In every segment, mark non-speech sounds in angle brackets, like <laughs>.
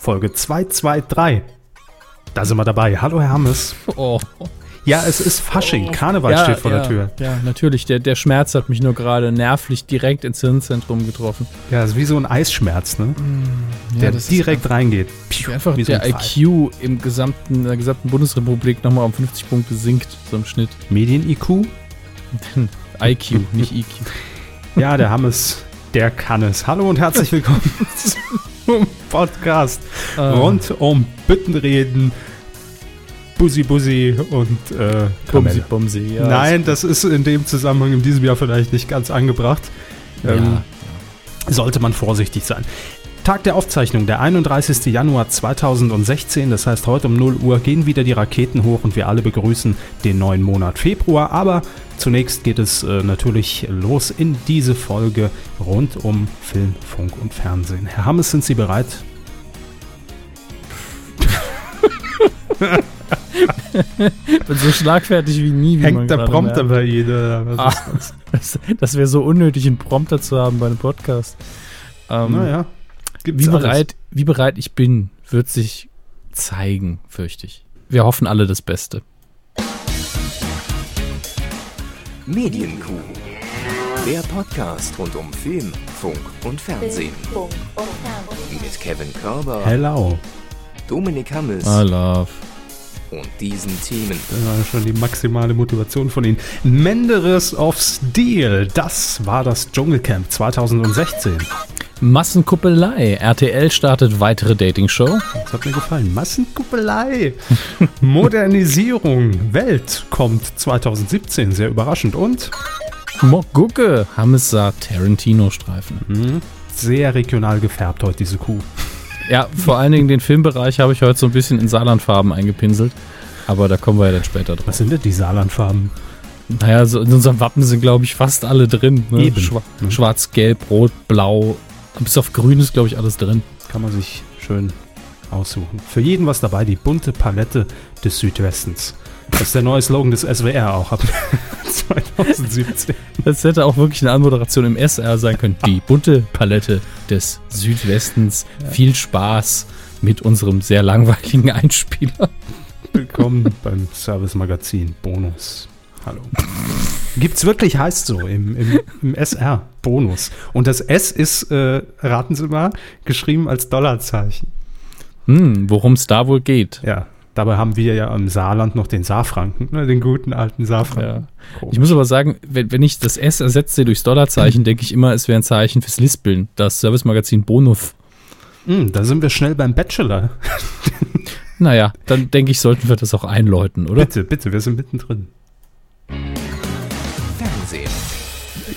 Folge 223. Da sind wir dabei. Hallo, Herr Hammes. Oh. Ja, es ist Fasching. Oh. Karneval ja, steht vor ja, der Tür. Ja, natürlich. Der, der Schmerz hat mich nur gerade nervlich direkt ins Hirnzentrum getroffen. Ja, ist wie so ein Eisschmerz, ne? Ja, der ist direkt reingeht. Piu, einfach wie so der ein. IQ im gesamten, in der gesamten Bundesrepublik nochmal um 50 Punkte sinkt, so im Schnitt. Medien-IQ? <laughs> IQ, <laughs> nicht IQ. Ja, der Hammes, der kann es. Hallo und herzlich willkommen <laughs> zum <laughs> Podcast Ah. rund um Büttenreden, Bussi Bussi und äh, Bumsi. Bumsi. Ja, Nein, das ist in dem Zusammenhang in diesem Jahr vielleicht nicht ganz angebracht. Ja. Ähm, sollte man vorsichtig sein. Tag der Aufzeichnung, der 31. Januar 2016, das heißt heute um 0 Uhr gehen wieder die Raketen hoch und wir alle begrüßen den neuen Monat Februar. Aber zunächst geht es äh, natürlich los in diese Folge rund um Film, Funk und Fernsehen. Herr Hammes, sind Sie bereit? bin so schlagfertig wie nie. Wie Hängt der Prompter merkt. bei jeder? Ah, <laughs> das das wäre so unnötig, einen Prompter zu haben bei einem Podcast. Ähm, Naja, gibt's wie, alles. bereit, wie bereit ich bin, wird sich zeigen, fürchte ich. Wir hoffen alle das Beste. Medienkuh. Der Podcast rund um Film, Funk und Fernsehen. Funk und Fernsehen. Mit Kevin Körber, Hello. Dominik Hammes I love. Und diesen Themen. Das war schon die maximale Motivation von Ihnen. Menderes of Steel, das war das Dschungelcamp 2016. Massenkuppelei. RTL startet weitere Dating-Show. Das hat mir gefallen. Massenkuppelei. <laughs> Modernisierung. Welt kommt 2017. Sehr überraschend. Und Mogucke. Sah Tarantino-Streifen. mh, sehr regional gefärbt heute diese Kuh. Ja, vor allen Dingen den Filmbereich habe ich heute so ein bisschen in Saarlandfarben eingepinselt. Aber da kommen wir ja dann später drauf. Was sind denn die Saarlandfarben? Naja, so in unserem Wappen sind, glaube ich, fast alle drin. Ne? Schwa Mhm. Schwarz, Gelb, Rot, Blau. Bis auf Grün ist, glaube ich, alles drin. Kann man sich schön aussuchen. Für jeden was dabei. Die bunte Palette des Südwestens. Das ist der neue Slogan des SWR auch ab <laughs> 2017. Das hätte auch wirklich eine Anmoderation im SR sein können. Die bunte Palette des Südwestens. Viel Spaß mit unserem sehr langweiligen Einspieler. Willkommen beim Service Magazin Bonus. Hallo. Gibt's wirklich, heißt so im, im, im SR Bonus. Und das S ist, äh, raten Sie mal, geschrieben als Dollarzeichen. Hm, worum es da wohl geht. Ja, dabei haben wir ja im Saarland noch den Saarfranken, ne, den guten alten Saarfranken. Ich muss aber sagen, wenn, wenn ich das S ersetze durchs Dollarzeichen, denke ich immer, es wäre ein Zeichen fürs Lispeln. Das Servicemagazin Bonus. Hm, da sind wir schnell beim Bachelor. <laughs> Naja, dann denke ich, sollten wir das auch einläuten, oder? Bitte, bitte, wir sind mittendrin. Fernsehen.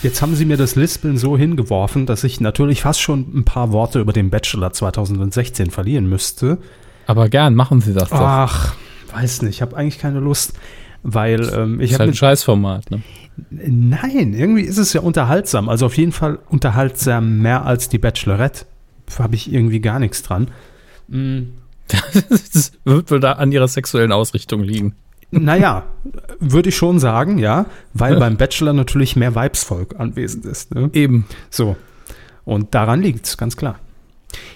Jetzt haben Sie mir das Lispeln so hingeworfen, dass ich natürlich fast schon ein paar Worte über den Bachelor 2016 verlieren müsste. Aber gern, machen Sie das doch. Ach, weiß nicht, ich habe eigentlich keine Lust, weil ähm, ich ist habe halt ein Scheißformat, ne? Nein, irgendwie ist es ja unterhaltsam. Also auf jeden Fall unterhaltsam mehr als die Bachelorette. Habe ich irgendwie gar nichts dran. Mm, das <laughs> wird wohl da an ihrer sexuellen Ausrichtung liegen. naja, würde ich schon sagen, ja, weil beim Bachelor natürlich mehr Weibsvolk anwesend ist. Ne? Eben. So. Und daran liegt es, ganz klar.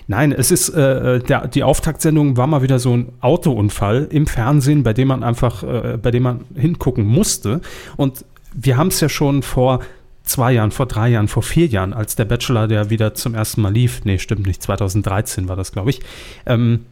Nein, es ist, äh, der, die Auftaktsendung war mal wieder so ein Autounfall im Fernsehen, bei dem man einfach, äh, bei dem man hingucken musste. Und wir haben es ja schon vor zwei Jahren, vor drei Jahren, vor vier Jahren, als der Bachelor, der wieder zum ersten Mal lief, nee, stimmt nicht, 2013 war das, glaube ich, ähm,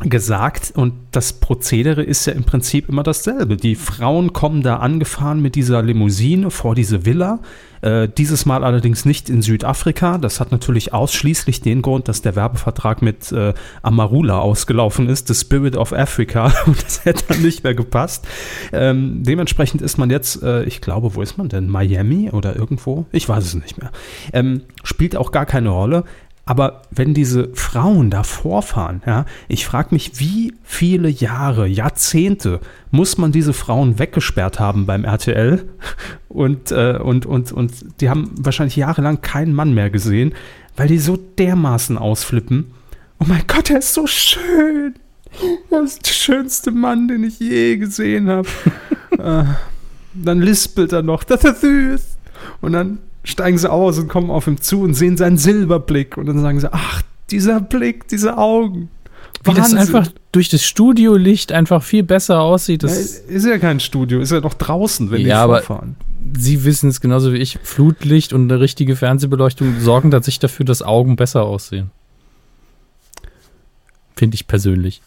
gesagt und das Prozedere ist ja im Prinzip immer dasselbe. Die Frauen kommen da angefahren mit dieser Limousine vor diese Villa. Äh, dieses Mal allerdings nicht in Südafrika. Das hat natürlich ausschließlich den Grund, dass der Werbevertrag mit äh, Amarula ausgelaufen ist, The Spirit of Africa. <laughs> Und das hätte dann nicht mehr gepasst. Ähm, dementsprechend ist man jetzt, äh, ich glaube, wo ist man denn? Miami oder irgendwo? Ich weiß es nicht mehr. Ähm, spielt auch gar keine Rolle. Aber wenn diese Frauen da vorfahren, ja, ich frage mich, wie viele Jahre, Jahrzehnte muss man diese Frauen weggesperrt haben beim RTL? <laughs> Und, äh, und, und, und die haben wahrscheinlich jahrelang keinen Mann mehr gesehen, weil die so dermaßen ausflippen. Oh mein Gott, er ist so schön. Das ist der schönste Mann, den ich je gesehen habe. <laughs> äh, dann lispelt er noch, das ist süß. Und dann steigen sie aus und kommen auf ihn zu und sehen seinen Silberblick. Und dann sagen sie, ach, dieser Blick, diese Augen. Wie das Wahnsinn. einfach durch das Studiolicht einfach viel besser aussieht. Ja, Das, ist ja kein Studio, ist ja noch draußen, wenn die Ja, aber- vorfahren. Sie wissen es genauso wie ich. Flutlicht und eine richtige Fernsehbeleuchtung sorgen tatsächlich dafür, dass Augen besser aussehen. Finde ich persönlich.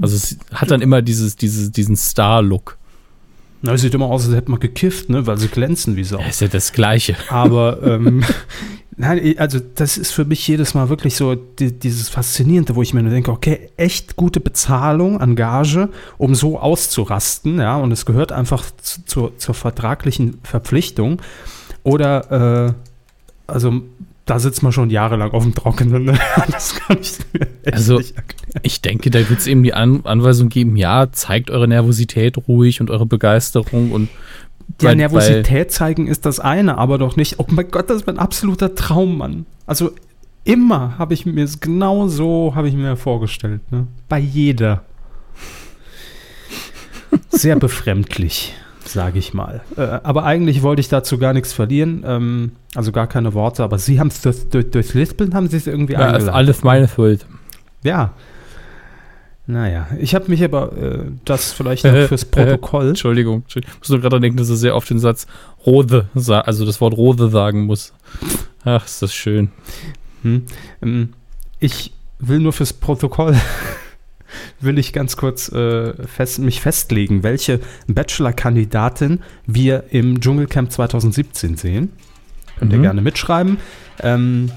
Also es hat dann immer dieses, dieses, diesen Star-Look. Na, es sieht immer aus, als hätte man gekifft, ne? weil sie glänzen wie Sau. Das ist ja das Gleiche. Aber <laughs> ähm, nein, also das ist für mich jedes Mal wirklich so die, dieses Faszinierende, wo ich mir nur denke, okay, echt gute Bezahlung an Gage, um so auszurasten, ja, und es gehört einfach zu, zur, zur vertraglichen Verpflichtung. Oder äh, also da sitzt man schon jahrelang auf dem Trockenen. Ne? <laughs> Das kann ich mir echt Also, nicht erklären. Ich denke, da wird es eben die An Anweisung geben, ja, zeigt eure Nervosität ruhig und eure Begeisterung und Ja, Nervosität zeigen ist das eine, aber doch nicht, oh mein Gott, das ist mein absoluter Traummann. Also immer habe ich mir es genau so habe ich mir vorgestellt, ne? Bei jeder. Sehr befremdlich, sage ich mal. Äh, aber eigentlich wollte ich dazu gar nichts verlieren, ähm, also gar keine Worte, aber Sie haben es durch, durch, durchs Lispeln haben Sie es irgendwie ja, ist eingeladen. alles meine Schuld. Ja. Naja, ich habe mich aber äh, das vielleicht noch Äh, fürs äh, Protokoll. Entschuldigung. Ich muss nur gerade denken, dass er sehr oft den Satz Rode, also das Wort Rode sagen muss. Ach, ist das schön. Hm. Ähm, Ich will nur fürs Protokoll will ich ganz kurz äh, fest, mich festlegen, welche Bachelor-Kandidatin wir im Dschungelcamp 2017 sehen. Könnt ihr Mhm. gerne mitschreiben. Ähm,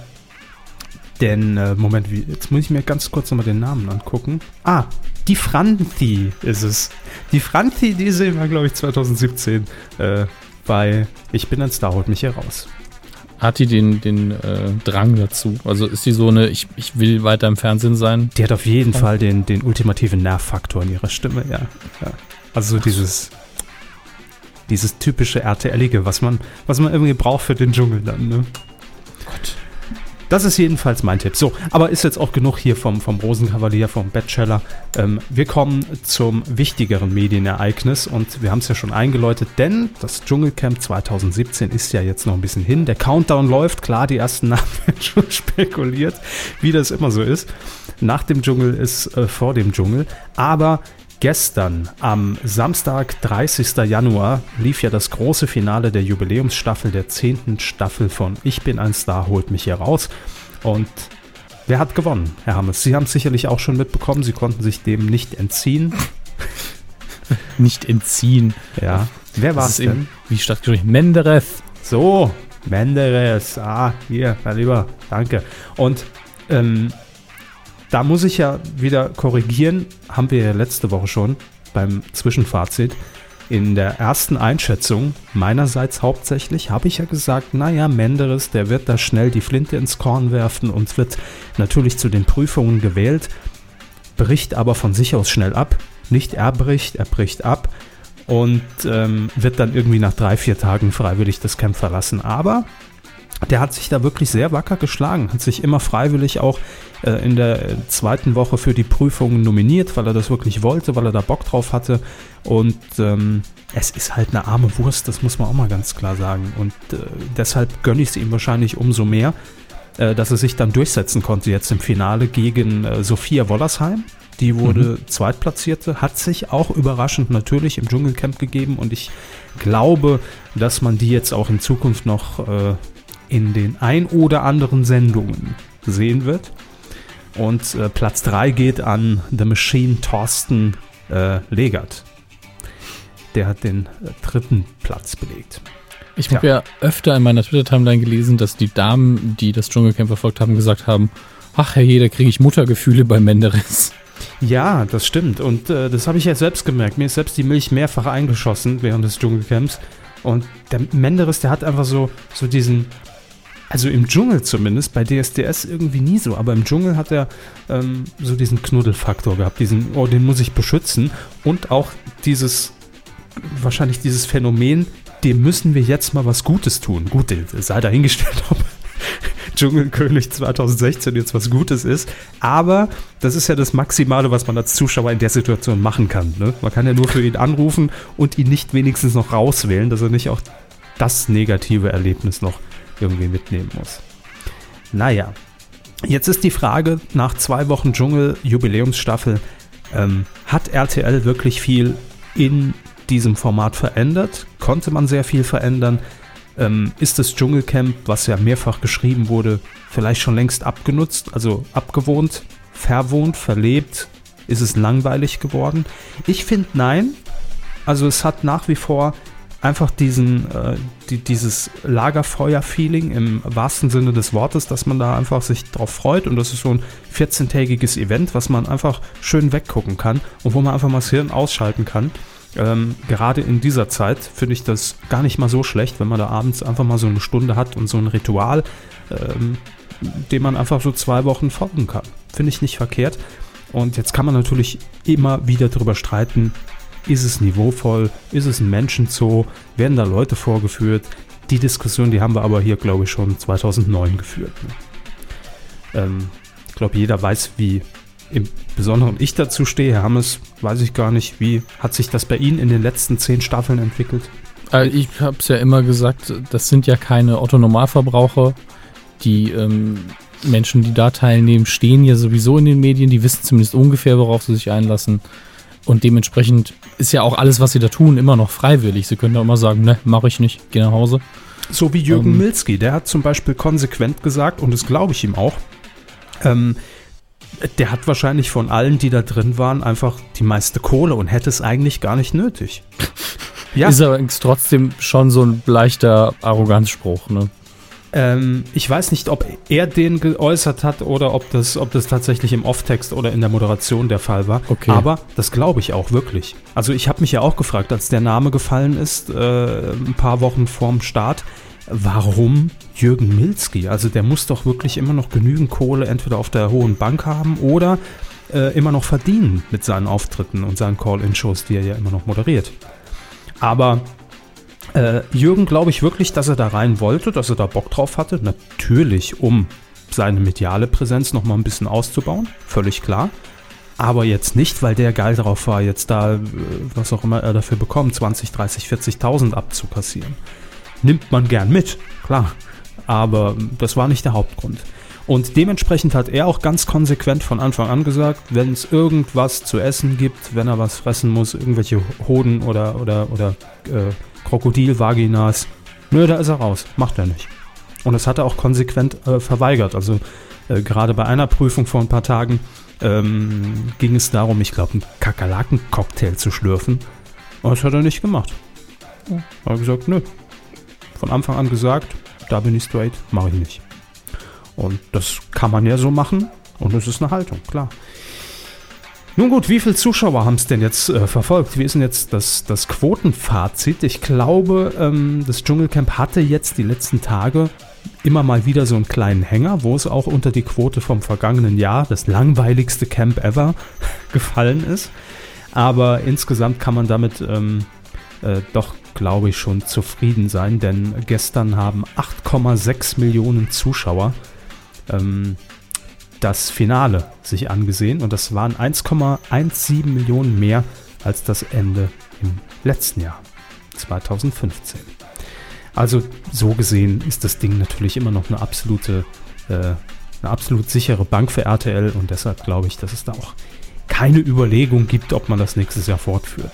denn, äh, Moment, wie, jetzt muss ich mir ganz kurz nochmal den Namen angucken. Ah, die Franzi ist es. Die Franzi, die sehen wir, glaube ich, 2017 äh, bei Ich bin ein Star, holt mich hier raus. Hat die den, den äh, Drang dazu? Also ist die so eine, ich, ich will weiter im Fernsehen sein? Die hat auf jeden Fall den, den ultimativen Nervfaktor in ihrer Stimme, ja. ja. Also so dieses, dieses typische RTLige, was man, was man irgendwie braucht für den Dschungel dann, ne? Gott. Das ist jedenfalls mein Tipp. So, aber ist jetzt auch genug hier vom, vom Rosenkavalier, vom Bachelor. Ähm, wir kommen zum wichtigeren Medienereignis und wir haben es ja schon eingeläutet, denn das Dschungelcamp 2017 ist ja jetzt noch ein bisschen hin. Der Countdown läuft, klar, die ersten <laughs> Namen werden schon spekuliert, wie das immer so ist. Nach dem Dschungel ist äh, vor dem Dschungel. Aber gestern, am Samstag, 30. Januar, lief ja das große Finale der Jubiläumsstaffel der 10. Staffel von Ich bin ein Star, holt mich hier raus. Und wer hat gewonnen, Herr Hammes? Sie haben es sicherlich auch schon mitbekommen, Sie konnten sich dem nicht entziehen. <laughs> Nicht entziehen. Ja. Wer war es denn? eben, wie stattgeschrieben, Menderes. So, Menderes. Ah, hier, mein Lieber, danke. Und ähm, da muss ich ja wieder korrigieren, haben wir ja letzte Woche schon beim Zwischenfazit. In der ersten Einschätzung, meinerseits hauptsächlich, habe ich ja gesagt, naja, Menderes, der wird da schnell die Flinte ins Korn werfen und wird natürlich zu den Prüfungen gewählt, bricht aber von sich aus schnell ab. Nicht er bricht, er bricht ab und ähm, wird dann irgendwie nach drei, vier Tagen freiwillig das Camp verlassen. Aber der hat sich da wirklich sehr wacker geschlagen, hat sich immer freiwillig auch äh, in der zweiten Woche für die Prüfungen nominiert, weil er das wirklich wollte, weil er da Bock drauf hatte. Und ähm, es ist halt eine arme Wurst, das muss man auch mal ganz klar sagen. Und äh, deshalb gönne ich es ihm wahrscheinlich umso mehr, äh, dass er sich dann durchsetzen konnte jetzt im Finale gegen äh, Sophia Wollersheim. Die wurde Zweitplatzierte, hat sich auch überraschend natürlich im Dschungelcamp gegeben und ich glaube, dass man die jetzt auch in Zukunft noch äh, in den ein oder anderen Sendungen sehen wird. Und äh, Platz 3 geht an The Machine Thorsten äh, Legert. Der hat den äh, dritten Platz belegt. Ich habe ja öfter in meiner Twitter-Timeline gelesen, dass die Damen, die das Dschungelcamp verfolgt haben, gesagt haben, ach herrje, da kriege ich Muttergefühle bei Menderes. Ja, das stimmt. Und äh, das habe ich ja selbst gemerkt. Mir ist selbst die Milch mehrfach eingeschossen während des Dschungelcamps. Und der Menderes, der hat einfach so, so diesen, also im Dschungel zumindest, bei DSDS irgendwie nie so, aber im Dschungel hat er ähm, so diesen Knuddelfaktor gehabt, diesen, oh, den muss ich beschützen. Und auch dieses, wahrscheinlich dieses Phänomen, dem müssen wir jetzt mal was Gutes tun. Gut, sei dahingestellt, <laughs> ob Dschungelkönig 2016 jetzt was Gutes ist. Aber das ist ja das Maximale, was man als Zuschauer in der Situation machen kann. Ne? Man kann ja nur für ihn anrufen und ihn nicht wenigstens noch rauswählen, dass er nicht auch das negative Erlebnis noch irgendwie mitnehmen muss. Naja. Jetzt ist die Frage, nach zwei Wochen Dschungel, Jubiläumsstaffel, ähm, hat RTL wirklich viel in diesem Format verändert? Konnte man sehr viel verändern? Ähm, ist das Dschungelcamp, was ja mehrfach geschrieben wurde, vielleicht schon längst abgenutzt, also abgewohnt, verwohnt, verlebt? Ist es langweilig geworden? Ich finde nein. Also es hat nach wie vor einfach diesen, äh, die, dieses Lagerfeuer-Feeling im wahrsten Sinne des Wortes, dass man da einfach sich drauf freut und das ist so ein 14-tägiges Event, was man einfach schön weggucken kann und wo man einfach mal das Hirn ausschalten kann. Ähm, gerade in dieser Zeit finde ich das gar nicht mal so schlecht, wenn man da abends einfach mal so eine Stunde hat und so ein Ritual, ähm, dem man einfach so zwei Wochen folgen kann. Finde ich nicht verkehrt. Und jetzt kann man natürlich immer wieder darüber streiten, ist es niveauvoll, ist es ein Menschenzoo, werden da Leute vorgeführt. Die Diskussion, die haben wir aber hier, glaube ich, schon 2009 geführt. Ne? Ähm, ich glaube, jeder weiß, wie im Besonderen ich dazu stehe. Herr Hammes, weiß ich gar nicht, wie hat sich das bei Ihnen in den letzten zehn Staffeln entwickelt? Also ich habe es ja immer gesagt, das sind ja keine Otto-Normalverbraucher. Die ähm, Menschen, die da teilnehmen, stehen ja sowieso in den Medien. Die wissen zumindest ungefähr, worauf sie sich einlassen. Und dementsprechend ist ja auch alles, was sie da tun, immer noch freiwillig. Sie können da immer sagen, ne, mache ich nicht, geh nach Hause. So wie Jürgen ähm, Milski, der hat zum Beispiel konsequent gesagt, und das glaube ich ihm auch, ähm, der hat wahrscheinlich von allen, die da drin waren, einfach die meiste Kohle und hätte es eigentlich gar nicht nötig. <laughs> Ja. Ist aber trotzdem schon so ein leichter Arroganzspruch, ne? Ähm, ich weiß nicht, ob er den geäußert hat oder ob das, ob das tatsächlich im Off-Text oder in der Moderation der Fall war. Okay. Aber das glaube ich auch wirklich. Also ich habe mich ja auch gefragt, als der Name gefallen ist, äh, ein paar Wochen vorm Start, warum Jürgen Milski? Also der muss doch wirklich immer noch genügend Kohle entweder auf der hohen Bank haben oder äh, immer noch verdienen mit seinen Auftritten und seinen Call-In-Shows, die er ja immer noch moderiert. Aber äh, Jürgen glaube ich wirklich, dass er da rein wollte, dass er da Bock drauf hatte. Natürlich, um seine mediale Präsenz noch mal ein bisschen auszubauen, völlig klar. Aber jetzt nicht, weil der geil drauf war, jetzt da, äh, was auch immer er dafür bekommt, 20, 30, 40.000 abzukassieren nimmt man gern mit, klar. Aber das war nicht der Hauptgrund. Und dementsprechend hat er auch ganz konsequent von Anfang an gesagt, wenn es irgendwas zu essen gibt, wenn er was fressen muss, irgendwelche Hoden oder, oder, oder äh, Krokodilvaginas, nö, da ist er raus. Macht er nicht. Und das hat er auch konsequent äh, verweigert. Also äh, gerade bei einer Prüfung vor ein paar Tagen ähm, ging es darum, ich glaube, einen Kakerlaken-Cocktail zu schlürfen. Und das hat er nicht gemacht. Er hat gesagt, nö, von Anfang an gesagt, da bin ich straight, mache ich nicht. Und das kann man ja so machen und es ist eine Haltung, klar. Nun gut, wie viele Zuschauer haben es denn jetzt äh, verfolgt? Wie ist denn jetzt das, das Quotenfazit? Ich glaube, ähm, das Dschungelcamp hatte jetzt die letzten Tage immer mal wieder so einen kleinen Hänger, wo es auch unter die Quote vom vergangenen Jahr, das langweiligste Camp ever, <laughs> gefallen ist. Aber insgesamt kann man damit ähm, äh, doch glaube ich, schon zufrieden sein, denn gestern haben 8,6 Millionen Zuschauer ähm, das Finale sich angesehen und das waren 1,17 Millionen mehr als das Ende im letzten Jahr, 2015. Also so gesehen ist das Ding natürlich immer noch eine absolute, äh, eine absolut sichere Bank für RTL und deshalb glaube ich, dass es da auch keine Überlegung gibt, ob man das nächstes Jahr fortführt.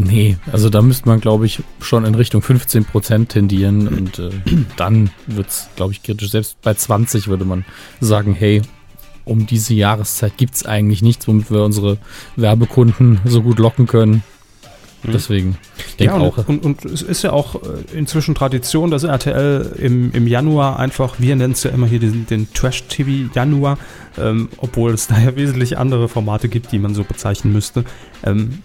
Nee, also da müsste man, glaube ich, schon in Richtung 15 Prozent tendieren und äh, dann wird es, glaube ich, kritisch. Selbst bei 20 würde man sagen, hey, um diese Jahreszeit gibt es eigentlich nichts, womit wir unsere Werbekunden so gut locken können. Mhm. Deswegen, ja, auch. Und, und, es ist ja auch äh, inzwischen Tradition, dass RTL im, im Januar einfach, wir nennen es ja immer hier den, den Trash-TV Januar, ähm, obwohl es da ja wesentlich andere Formate gibt, die man so bezeichnen müsste. Ähm,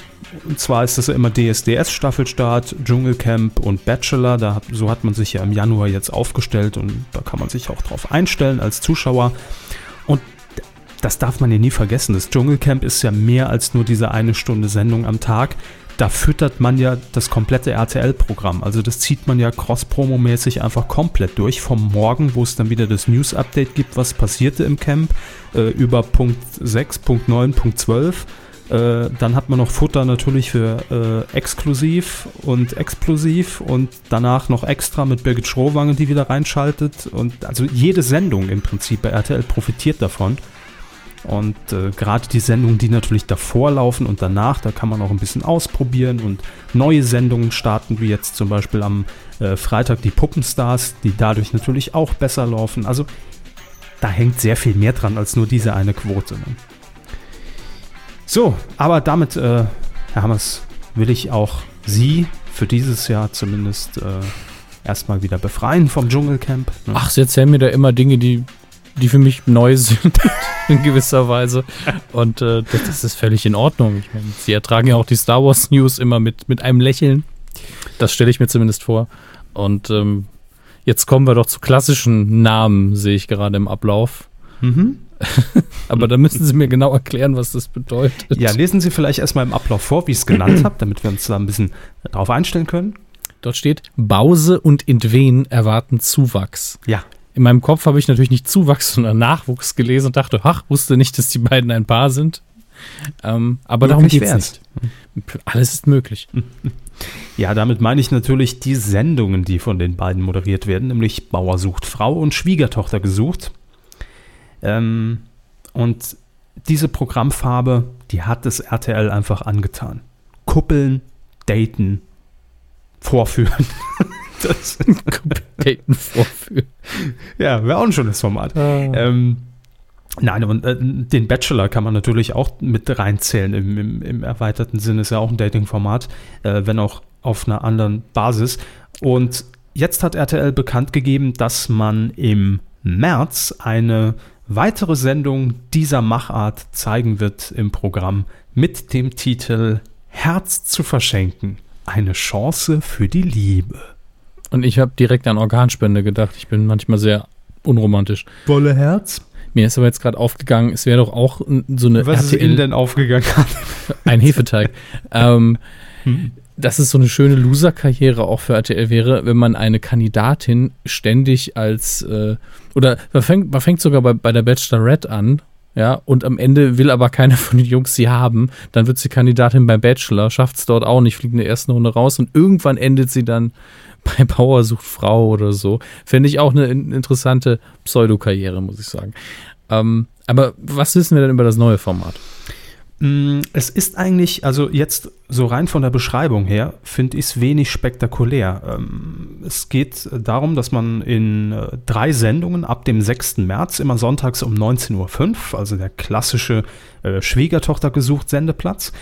und zwar ist das ja immer DSDS-Staffelstart, Dschungelcamp und Bachelor. Da so hat man sich ja im Januar jetzt aufgestellt und da kann man sich auch drauf einstellen als Zuschauer. Und das darf man ja nie vergessen. Das Dschungelcamp ist ja mehr als nur diese eine Stunde Sendung am Tag. Da füttert man ja das komplette RTL-Programm. Also das zieht man ja cross-promo-mäßig einfach komplett durch. Vom Morgen, wo es dann wieder das News-Update gibt, was passierte im Camp, äh, über Punkt 6, Punkt 9, Punkt 12 Äh, dann hat man noch Futter natürlich für äh, exklusiv und explosiv und danach noch extra mit Birgit Schrowange, die wieder reinschaltet. Und also jede Sendung im Prinzip bei RTL profitiert davon. Und äh, gerade die Sendungen, die natürlich davor laufen und danach, da kann man auch ein bisschen ausprobieren und neue Sendungen starten, wie jetzt zum Beispiel am äh, Freitag die Puppenstars, die dadurch natürlich auch besser laufen. Also da hängt sehr viel mehr dran als nur diese eine Quote. Ne? So, aber damit, äh, Herr Hammers, will ich auch Sie für dieses Jahr zumindest äh, erstmal wieder befreien vom Dschungelcamp. Ne? Ach, Sie erzählen mir da immer Dinge, die, die für mich neu <laughs> sind, in gewisser Weise. Und äh, das, das ist völlig in Ordnung. Ich meine, Sie ertragen ja auch die Star Wars News immer mit, mit einem Lächeln. Das stelle ich mir zumindest vor. Und ähm, jetzt kommen wir doch zu klassischen Namen, sehe ich gerade im Ablauf. Mhm. <laughs> Aber da müssen Sie mir genau erklären, was das bedeutet. Ja, lesen Sie vielleicht erstmal im Ablauf vor, wie ich es genannt habe, damit wir uns da ein bisschen drauf einstellen können. Dort steht, Bause und Intwen erwarten Zuwachs. Ja. In meinem Kopf habe ich natürlich nicht Zuwachs, <laughs> sondern Nachwuchs gelesen und dachte, ach, wusste nicht, dass die beiden ein Paar sind. Ähm, aber darum Möglich geht es nicht. Alles ist möglich. <laughs> Ja, damit meine ich natürlich die Sendungen, die von den beiden moderiert werden, nämlich Bauer sucht Frau und Schwiegertochter gesucht. Ähm, und diese Programmfarbe, die hat das RTL einfach angetan. Kuppeln, daten, vorführen. <laughs> das, <laughs> Daten vorführen. ja, wäre auch ein schönes Format. Ähm, nein, und äh, den Bachelor kann man natürlich auch mit reinzählen im, im, im erweiterten Sinne. Ist ja auch ein Dating-Format, äh, wenn auch auf einer anderen Basis. Und jetzt hat RTL bekannt gegeben, dass man im März eine weitere Sendung dieser Machart zeigen wird im Programm mit dem Titel Herz zu verschenken. Eine Chance für die Liebe. Und ich habe direkt an Organspende gedacht. Ich bin manchmal sehr unromantisch. Wolle Herz? Mir ist aber jetzt gerade aufgegangen, es wäre doch auch n- so eine Was ist Ihnen denn aufgegangen? <laughs> ein Hefeteig. ähm, Hm? dass es so eine schöne Loser-Karriere auch für RTL wäre, wenn man eine Kandidatin ständig als äh, oder man fängt, man fängt sogar bei, bei der Bachelorette an, ja, und am Ende will aber keiner von den Jungs sie haben, dann wird sie Kandidatin beim Bachelor, schafft es dort auch nicht, fliegt in der ersten Runde raus und irgendwann endet sie dann bei Bauer sucht Frau oder so. Fände ich auch eine in- interessante Pseudokarriere, muss ich sagen. Ähm, aber was wissen wir denn über das neue Format? Mm, Es ist eigentlich, also jetzt so rein von der Beschreibung her, finde ich es wenig spektakulär. Ähm, Es geht darum, dass man in äh, drei Sendungen ab dem 6. März immer sonntags um 19.05 Uhr, also der klassische äh, Schwiegertochter gesucht Sendeplatz,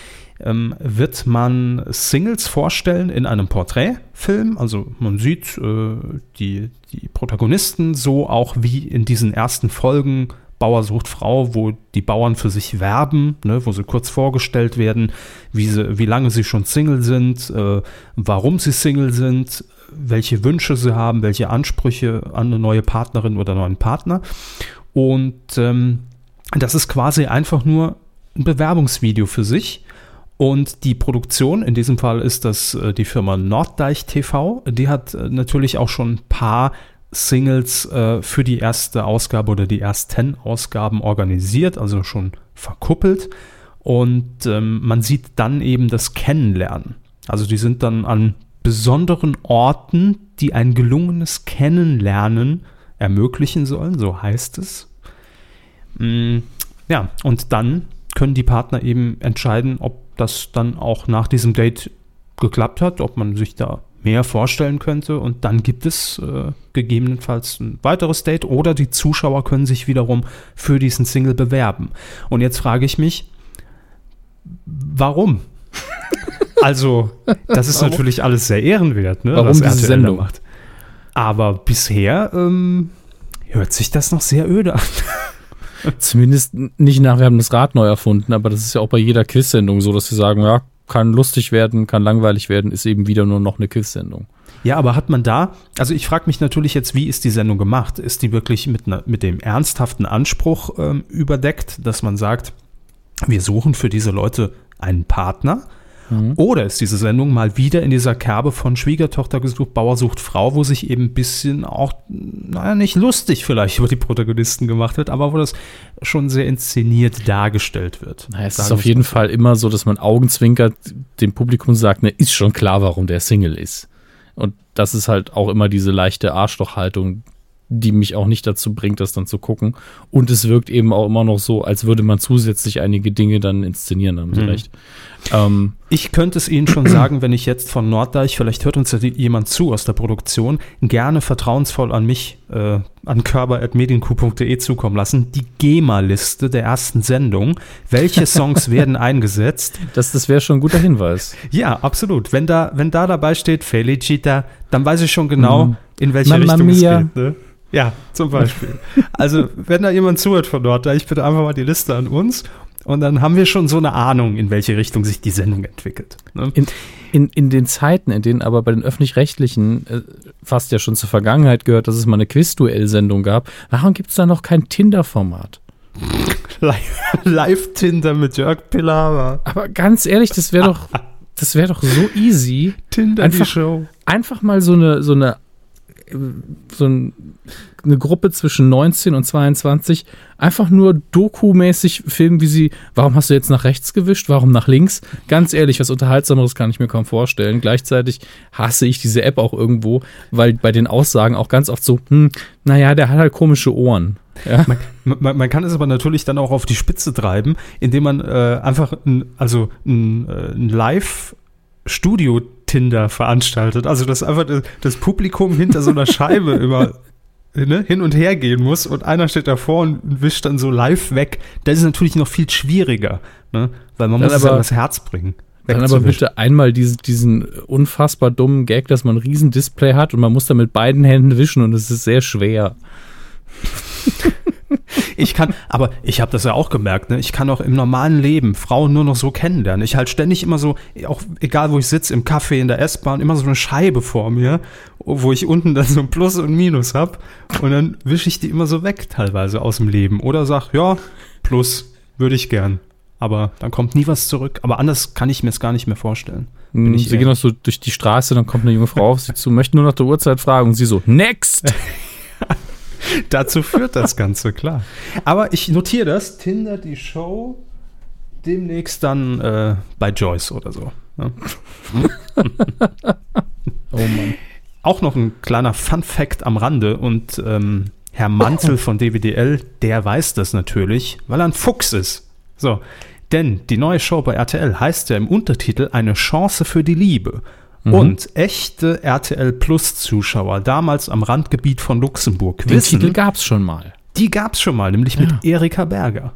ähm, wird man Singles vorstellen in einem Porträtfilm. Also man sieht äh, die, die Protagonisten so auch wie in diesen ersten Folgen Bauer sucht Frau, wo die Bauern für sich werben, ne, wo sie kurz vorgestellt werden, wie, sie, wie lange sie schon Single sind, äh, warum sie Single sind, welche Wünsche sie haben, welche Ansprüche an eine neue Partnerin oder neuen Partner. Und ähm, das ist quasi einfach nur ein Bewerbungsvideo für sich. Und die Produktion, in diesem Fall ist das äh, die Firma Norddeich TV, die hat äh, natürlich auch schon ein paar Singles äh, für die erste Ausgabe oder die ersten Ausgaben organisiert, also schon verkuppelt. Und ähm, man sieht dann eben das Kennenlernen. Also die sind dann an besonderen Orten, die ein gelungenes Kennenlernen ermöglichen sollen, so heißt es. Mm, ja, und dann können die Partner eben entscheiden, ob das dann auch nach diesem Date geklappt hat, ob man sich da mehr vorstellen könnte. Und dann gibt es äh, gegebenenfalls ein weiteres Date oder die Zuschauer können sich wiederum für diesen Single bewerben. Und jetzt frage ich mich, warum? <laughs> also, das ist Warum? natürlich alles sehr ehrenwert, ne, Warum was diese RTL Sendung? macht. Aber bisher ähm, hört sich das noch sehr öde an. Zumindest nicht nach, wir haben das Rad neu erfunden, aber das ist ja auch bei jeder Quiz-Sendung so, dass sie sagen, ja, kann lustig werden, kann langweilig werden, ist eben wieder nur noch eine Quiz-Sendung. Ja, aber hat man da, also ich frage mich natürlich jetzt, wie ist die Sendung gemacht? Ist die wirklich mit, einer, mit dem ernsthaften Anspruch ähm, überdeckt, dass man sagt, wir suchen für diese Leute einen Partner? Mhm. Oder ist diese Sendung mal wieder in dieser Kerbe von Schwiegertochter gesucht, Bauer sucht Frau, wo sich eben ein bisschen auch, naja, nicht lustig vielleicht über die Protagonisten gemacht wird, aber wo das schon sehr inszeniert dargestellt wird. Naja, es Sagen ist auf jeden. Fall immer so, dass man augenzwinkert dem Publikum sagt, ne, ist schon klar, warum der Single ist. Und das ist halt auch immer diese leichte Arschlochhaltung, die mich auch nicht dazu bringt, das dann zu gucken. Und es wirkt eben auch immer noch so, als würde man zusätzlich einige Dinge dann inszenieren, haben Sie Mhm. recht. Ähm, Ich könnte es Ihnen schon sagen, wenn ich jetzt von Norddeich, vielleicht hört uns ja jemand zu aus der Produktion, gerne vertrauensvoll an mich, äh, an körper.medienku.de zukommen lassen, die GEMA-Liste der ersten Sendung. Welche Songs <laughs> werden eingesetzt? das das wäre schon ein guter Hinweis. Ja, absolut. Wenn da, wenn da dabei steht Felicita, dann weiß ich schon genau, Mhm. in welche Mamma Richtung mia. es geht. Ne? Ja, zum Beispiel. also, wenn da jemand zuhört von Norddeich, bitte einfach mal die Liste an uns. Und dann haben wir schon so eine Ahnung, in welche Richtung sich die Sendung entwickelt. Ne? In, in, in den Zeiten, in denen aber bei den Öffentlich-Rechtlichen äh, fast ja schon zur Vergangenheit gehört, dass es mal eine Quizduell-Sendung gab, warum gibt es da noch kein Tinder-Format? <laughs> Live- Live-Tinder mit Jörg Pilawa. Aber ganz ehrlich, das wäre doch, <laughs> das wäre doch so easy. Tinder Einfach- die Show. Einfach mal so eine, so eine, so ein, eine Gruppe zwischen 19 und 22 einfach nur dokumäßig filmen, wie sie, warum hast du jetzt nach rechts gewischt, warum nach links? Ganz ehrlich, was Unterhaltsameres kann ich mir kaum vorstellen. Gleichzeitig hasse ich diese App auch irgendwo, weil bei den Aussagen auch ganz oft so, hm, naja, der hat halt komische Ohren. Ja. Man, man, man kann es aber natürlich dann auch auf die Spitze treiben, indem man äh, einfach ein, also ein, äh, ein Live-Studio-Tinder veranstaltet. Also dass einfach das, Publikum hinter so einer Scheibe <laughs> immer ne, hin und her gehen muss und einer steht davor und wischt dann so live weg. Das ist natürlich noch viel schwieriger, ne? weil man Dann muss es ja aber- das Herz bringen. Dann aber bitte einmal diese, diesen unfassbar dummen Gag, dass man ein riesen Display hat und man muss da mit beiden Händen wischen und es ist sehr schwer. Ich kann, aber ich habe das ja auch gemerkt, ne? ich kann auch im normalen Leben Frauen nur noch so kennenlernen. Ich halt ständig immer so, auch egal wo ich sitze, im Café, in der S-Bahn, immer so eine Scheibe vor mir, wo ich unten dann so ein Plus und Minus hab und dann wische ich die immer so weg teilweise aus dem Leben oder sag, ja, Plus würde ich gern. Aber dann kommt nie was zurück. Aber anders kann ich mir es gar nicht mehr vorstellen. Bin ich sie gehen noch so durch die Straße, dann kommt eine junge Frau auf sie zu, möchte nur nach der Uhrzeit fragen und sie so, next! <laughs> Dazu führt das Ganze, klar. Aber ich notiere das, Tinder, die Show, demnächst dann äh, bei Joyce oder so. Ne? <laughs> Oh Mann. Auch noch ein kleiner Fun-Fact am Rande und ähm, Herr Mantel von DWDL, der weiß das natürlich, weil er ein Fuchs ist. So, denn die neue Show bei RTL heißt ja im Untertitel Eine Chance für die Liebe. Mhm. Und echte RTL Plus Zuschauer, damals am Randgebiet von Luxemburg, Den wissen, Titel gab's schon mal. die gab es schon mal, nämlich mit Erika Berger.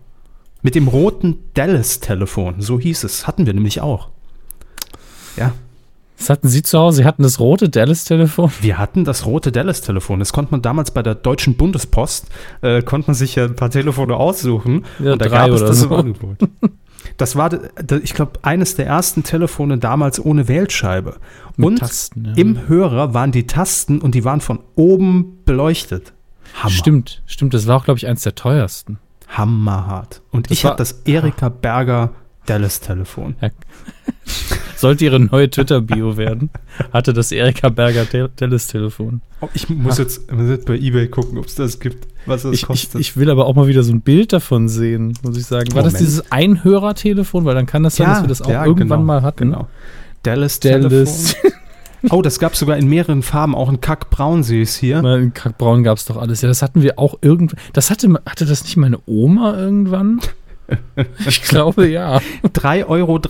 Mit dem roten Dallas-Telefon, so hieß es. Hatten wir nämlich auch. Ja, Das hatten Sie zu Hause, Sie hatten das rote Dallas-Telefon. wir hatten das rote Dallas-Telefon. Das konnte man damals bei der Deutschen Bundespost, äh, konnte man sich ja ein paar Telefone aussuchen. Ja, und da gab es das so. im Angebot. <laughs> Das war, ich glaube, eines der ersten Telefone damals ohne Wählscheibe. Mit und Tasten, ja. im Hörer waren die Tasten und die waren von oben beleuchtet. Hammer. Stimmt, stimmt, das war auch, glaube ich, eins der teuersten. Hammerhart. Und Das ich hatte das Erika Berger Dallas-Telefon. Sollte ihre neue Twitter-Bio werden, hatte das Erika Berger Tel- Dallas-Telefon. Oh, Ich muss jetzt, muss jetzt bei Ebay gucken, ob es das gibt, was das Ich, ich, kostet. ich will aber auch mal wieder so ein Bild davon sehen, muss ich sagen. War das Moment. dieses Einhörer-Telefon? Weil dann kann das sein, dass wir das auch irgendwann genau, mal hatten. Genau. Dallas-Telefon. Dallas. Oh, das gab es sogar in mehreren Farben, auch in Kackbraun sehe ich es hier. Mal in Kackbraun gab es doch alles. Ja, das hatten wir auch irgendwann. Das hatte, hatte das nicht meine Oma irgendwann? <laughs> Ich glaube ja. 3,83 Euro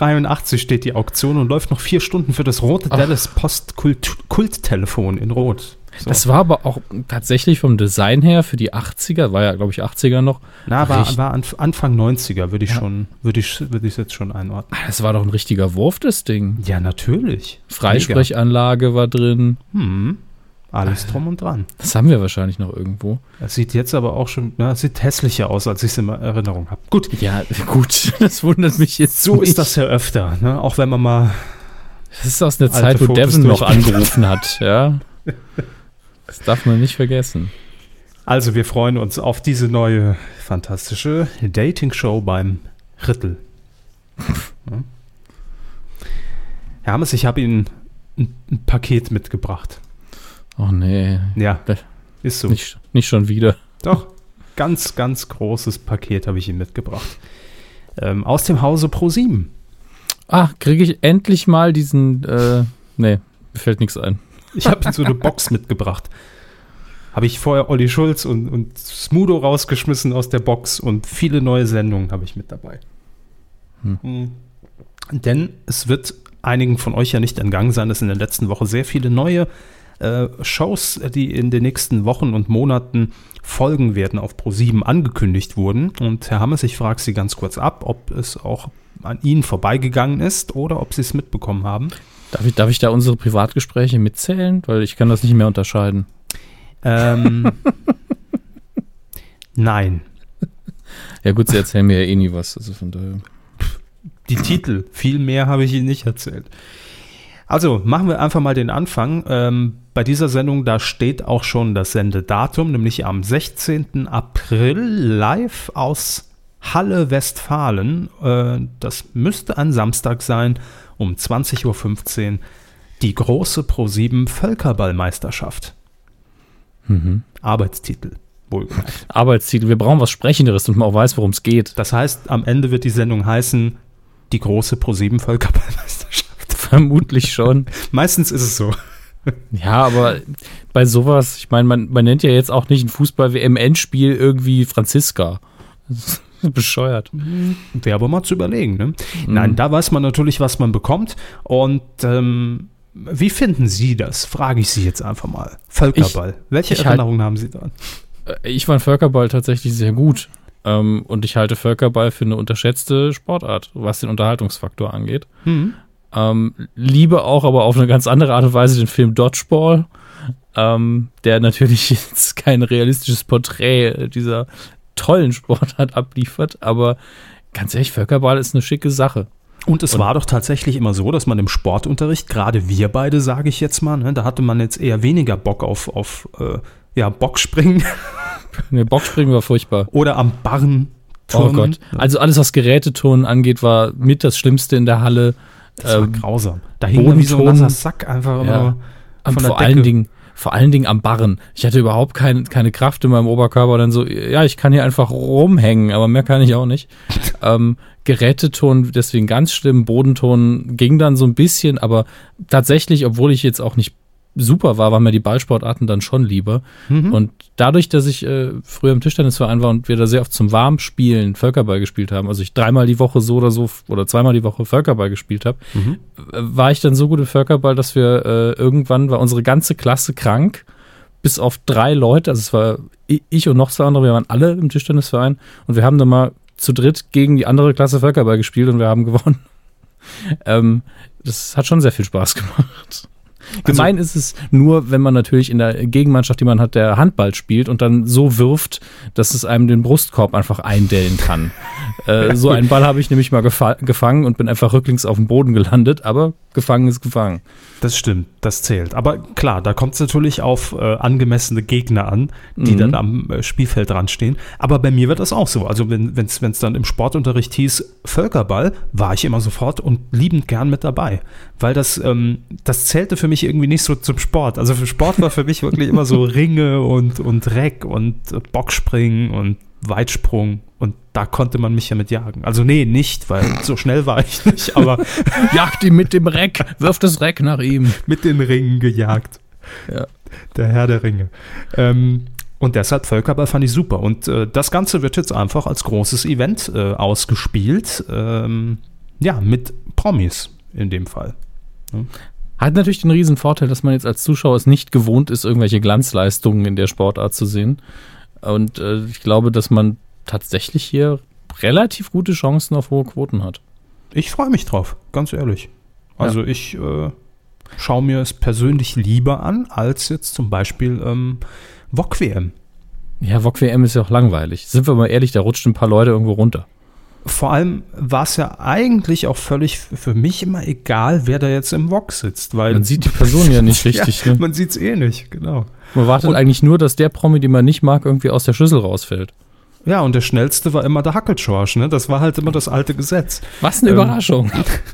steht die Auktion und läuft noch vier Stunden für das rote Ach. Dallas Post-Kulttelefon in Rot. So. Das war aber auch tatsächlich vom Design her für die 80er, war ja, glaube ich, 80er noch. Na, war, war Anf- Anfang 90er, würde ich Ja. schon, würde ich, würde ich jetzt schon einordnen. Ah, Das war doch ein richtiger Wurf, das Ding. Ja, natürlich. Freisprechanlage war drin. Mega. Hm. Alles drum und dran. Das haben wir wahrscheinlich noch irgendwo. Es sieht jetzt aber auch schon, na, sieht hässlicher aus, als ich es in Erinnerung habe. Gut, Ja, gut, <laughs> das wundert mich jetzt so nicht. ist das ja öfter, ne? auch wenn man mal Das ist aus der Alte Zeit, wo Fotos Devon noch angerufen hat, <laughs> ja. Das darf man nicht vergessen. Also wir freuen uns auf diese neue fantastische Dating-Show beim Rittel. <laughs> Ja. Hermes, ich habe Ihnen ein, ein Paket mitgebracht. Oh nee, Ja, Das- ist so. nicht, nicht schon wieder. Doch, ganz, ganz großes Paket habe ich Ihnen mitgebracht. Ähm, aus dem Hause Pro7. Ah, kriege ich endlich mal diesen, äh, nee, mir fällt nichts ein. Ich habe so eine Box <laughs> mitgebracht. Habe ich vorher Olli Schulz und, und Smudo rausgeschmissen aus der Box und viele neue Sendungen habe ich mit dabei. Mhm. Denn es wird einigen von euch ja nicht entgangen sein, dass in der letzten Woche sehr viele neue äh, Shows, die in den nächsten Wochen und Monaten folgen werden, auf Pro7 angekündigt wurden. Und Herr Hammes, ich frage Sie ganz kurz ab, ob es auch an Ihnen vorbeigegangen ist oder ob Sie es mitbekommen haben. Darf ich, darf ich da unsere Privatgespräche mitzählen? Weil ich kann das nicht mehr unterscheiden. Ähm, <laughs> nein. Ja gut, sie erzählen mir ja eh nie was, also von daher. Die Titel, viel mehr habe ich Ihnen nicht erzählt. Also machen wir einfach mal den Anfang. Ähm, bei dieser Sendung, da steht auch schon das Sendedatum, nämlich am 16. April live aus Halle Westfalen. Äh, das müsste ein Samstag sein, um 20.15 Uhr. Die große Pro7 Völkerballmeisterschaft. Mhm. Arbeitstitel, wohlgemerkt. Arbeitstitel, wir brauchen was Sprechenderes, damit man auch weiß, worum es geht. Das heißt, am Ende wird die Sendung heißen, die große Pro7 Völkerballmeisterschaft. Vermutlich schon. Meistens ist es so. Ja, aber bei sowas, ich meine, man, man nennt ja jetzt auch nicht ein Fußball-WM-Endspiel irgendwie Franziska. Das ist <laughs> bescheuert. Wäre aber mal zu überlegen. Ne? Mhm. Nein, da weiß man natürlich, was man bekommt. Und ähm, wie finden Sie das? Frage ich Sie jetzt einfach mal. Völkerball. Welche ich halt- Erinnerungen haben Sie daran? Äh, Ich fand Völkerball tatsächlich sehr gut. Ähm, und ich halte Völkerball für eine unterschätzte Sportart, was den Unterhaltungsfaktor angeht. Hm. Ähm, liebe auch, aber auf eine ganz andere Art und Weise den Film Dodgeball, ähm, der natürlich <laughs> jetzt kein realistisches Porträt dieser tollen Sportart abliefert, aber ganz ehrlich, Völkerball ist eine schicke Sache. Und es war doch tatsächlich immer so, dass man im Sportunterricht, gerade wir beide, sage ich jetzt mal, ne, da hatte man jetzt eher weniger Bock auf, auf äh, ja, Bockspringen <laughs> Ne, Boxspringen war furchtbar. oder am Barren. Oh turnen. Gott. Also alles, was Geräteturnen angeht, war mit das Schlimmste in der Halle. Das war Ähm, grausam. Da hing dann wie so ein Bodenton- nasser Sack einfach Ja. von der vor Decke. allen Dingen, vor allen Dingen am Barren. Ich hatte überhaupt kein, keine Kraft in meinem Oberkörper. Dann so, ja, ich kann hier einfach rumhängen, aber mehr kann ich auch nicht. <laughs> ähm, Geräteton, deswegen ganz schlimm. Bodenton ging dann so ein bisschen, aber tatsächlich, obwohl ich jetzt auch nicht super war, waren mir die Ballsportarten dann schon lieber. Mhm. Und dadurch, dass ich äh, früher im Tischtennisverein war und wir da sehr oft zum Warmspielen Völkerball gespielt haben, also ich dreimal die Woche so oder so oder zweimal die Woche Völkerball gespielt habe, Mhm. äh, war ich dann so gut im Völkerball, dass wir äh, irgendwann war unsere ganze Klasse krank, bis auf drei Leute, also es war ich und noch zwei andere, wir waren alle im Tischtennisverein und wir haben dann mal zu dritt gegen die andere Klasse Völkerball gespielt und wir haben gewonnen. <laughs> ähm, das hat schon sehr viel Spaß gemacht. Gemein ist es nur, wenn man natürlich in der Gegenmannschaft jemanden hat, der Handball spielt und dann so wirft, dass es einem den Brustkorb einfach eindellen kann. <laughs> äh, so einen Ball habe ich nämlich mal gefa gefangen und bin einfach rücklings auf dem Boden gelandet, aber gefangen ist gefangen. Das stimmt, das zählt. Aber klar, da kommt es natürlich auf äh, angemessene Gegner an, die Mhm. dann am äh, Spielfeld dran stehen. Aber bei mir wird das auch so. Also wenn es dann im Sportunterricht hieß Völkerball, war ich immer sofort und liebend gern mit dabei. Weil das, ähm, das zählte für mich irgendwie nicht so zum Sport. Also für Sport war für mich wirklich immer so <laughs> Ringe und, und Reck und äh, Bockspringen und Weitsprung. Und da konnte man mich ja mit jagen. Also nee, nicht, weil so schnell war ich nicht, aber <laughs> Jagt ihn mit dem Reck, wirft das Reck nach ihm. mit den Ringen gejagt. Ja. Der Herr der Ringe. Ähm, und deshalb Völkerball fand ich super. Und äh, das Ganze wird jetzt einfach als großes Event äh, ausgespielt. Ähm, ja, mit Promis in dem Fall. Hat natürlich den riesen Vorteil, dass man jetzt als Zuschauer es nicht gewohnt ist, irgendwelche Glanzleistungen in der Sportart zu sehen. Und äh, ich glaube, dass man tatsächlich hier relativ gute Chancen auf hohe Quoten hat. Ich freue mich drauf, ganz ehrlich. Also ich äh, schaue mir es persönlich lieber an, als jetzt zum Beispiel ähm, VOG-WM. Ja, VOG WM ist ja auch langweilig. Sind wir mal ehrlich, da rutscht ein paar Leute irgendwo runter. Vor allem war es ja eigentlich auch völlig für mich immer egal, wer da jetzt im VOG sitzt. Weil Man sieht die Person ja nicht <laughs> richtig. ja, Ne? Man sieht es eh nicht, genau. Man wartet Und- eigentlich nur, dass der Promi, den man nicht mag, irgendwie aus der Schüssel rausfällt. Ja, und der schnellste war immer der Hackelschorsch, ne? Das war halt immer das alte Gesetz. Was eine Ähm, Überraschung.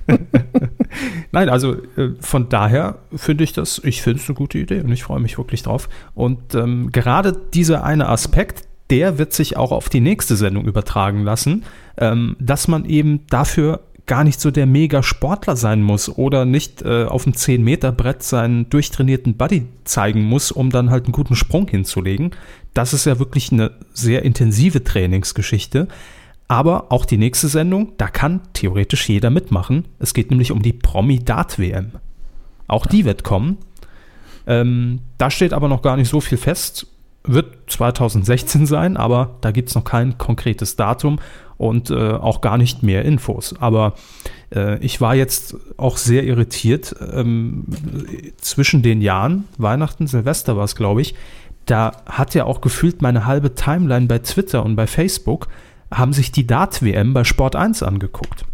<laughs> Nein, also äh, von daher finde ich das, ich finde es eine gute Idee und ich freue mich wirklich drauf. Und ähm, gerade dieser eine Aspekt, der wird sich auch auf die nächste Sendung übertragen lassen, ähm, dass man eben dafür gar nicht so der Mega-Sportler sein muss oder nicht äh, auf dem 10-Meter-Brett seinen durchtrainierten Buddy zeigen muss, um dann halt einen guten Sprung hinzulegen. Das ist ja wirklich eine sehr intensive Trainingsgeschichte. Aber auch die nächste Sendung, da kann theoretisch jeder mitmachen. Es geht nämlich um die Promi-Dart-WM. Auch die wird kommen. Ähm, da steht aber noch gar nicht so viel fest. Wird 2016 sein, aber da gibt es noch kein konkretes Datum und äh, auch gar nicht mehr Infos. Aber äh, ich war jetzt auch sehr irritiert ähm, zwischen den Jahren, Weihnachten, Silvester war es, glaube ich. Da hat ja auch gefühlt meine halbe Timeline bei Twitter und bei Facebook haben sich die Dart-WM bei Sport 1 angeguckt.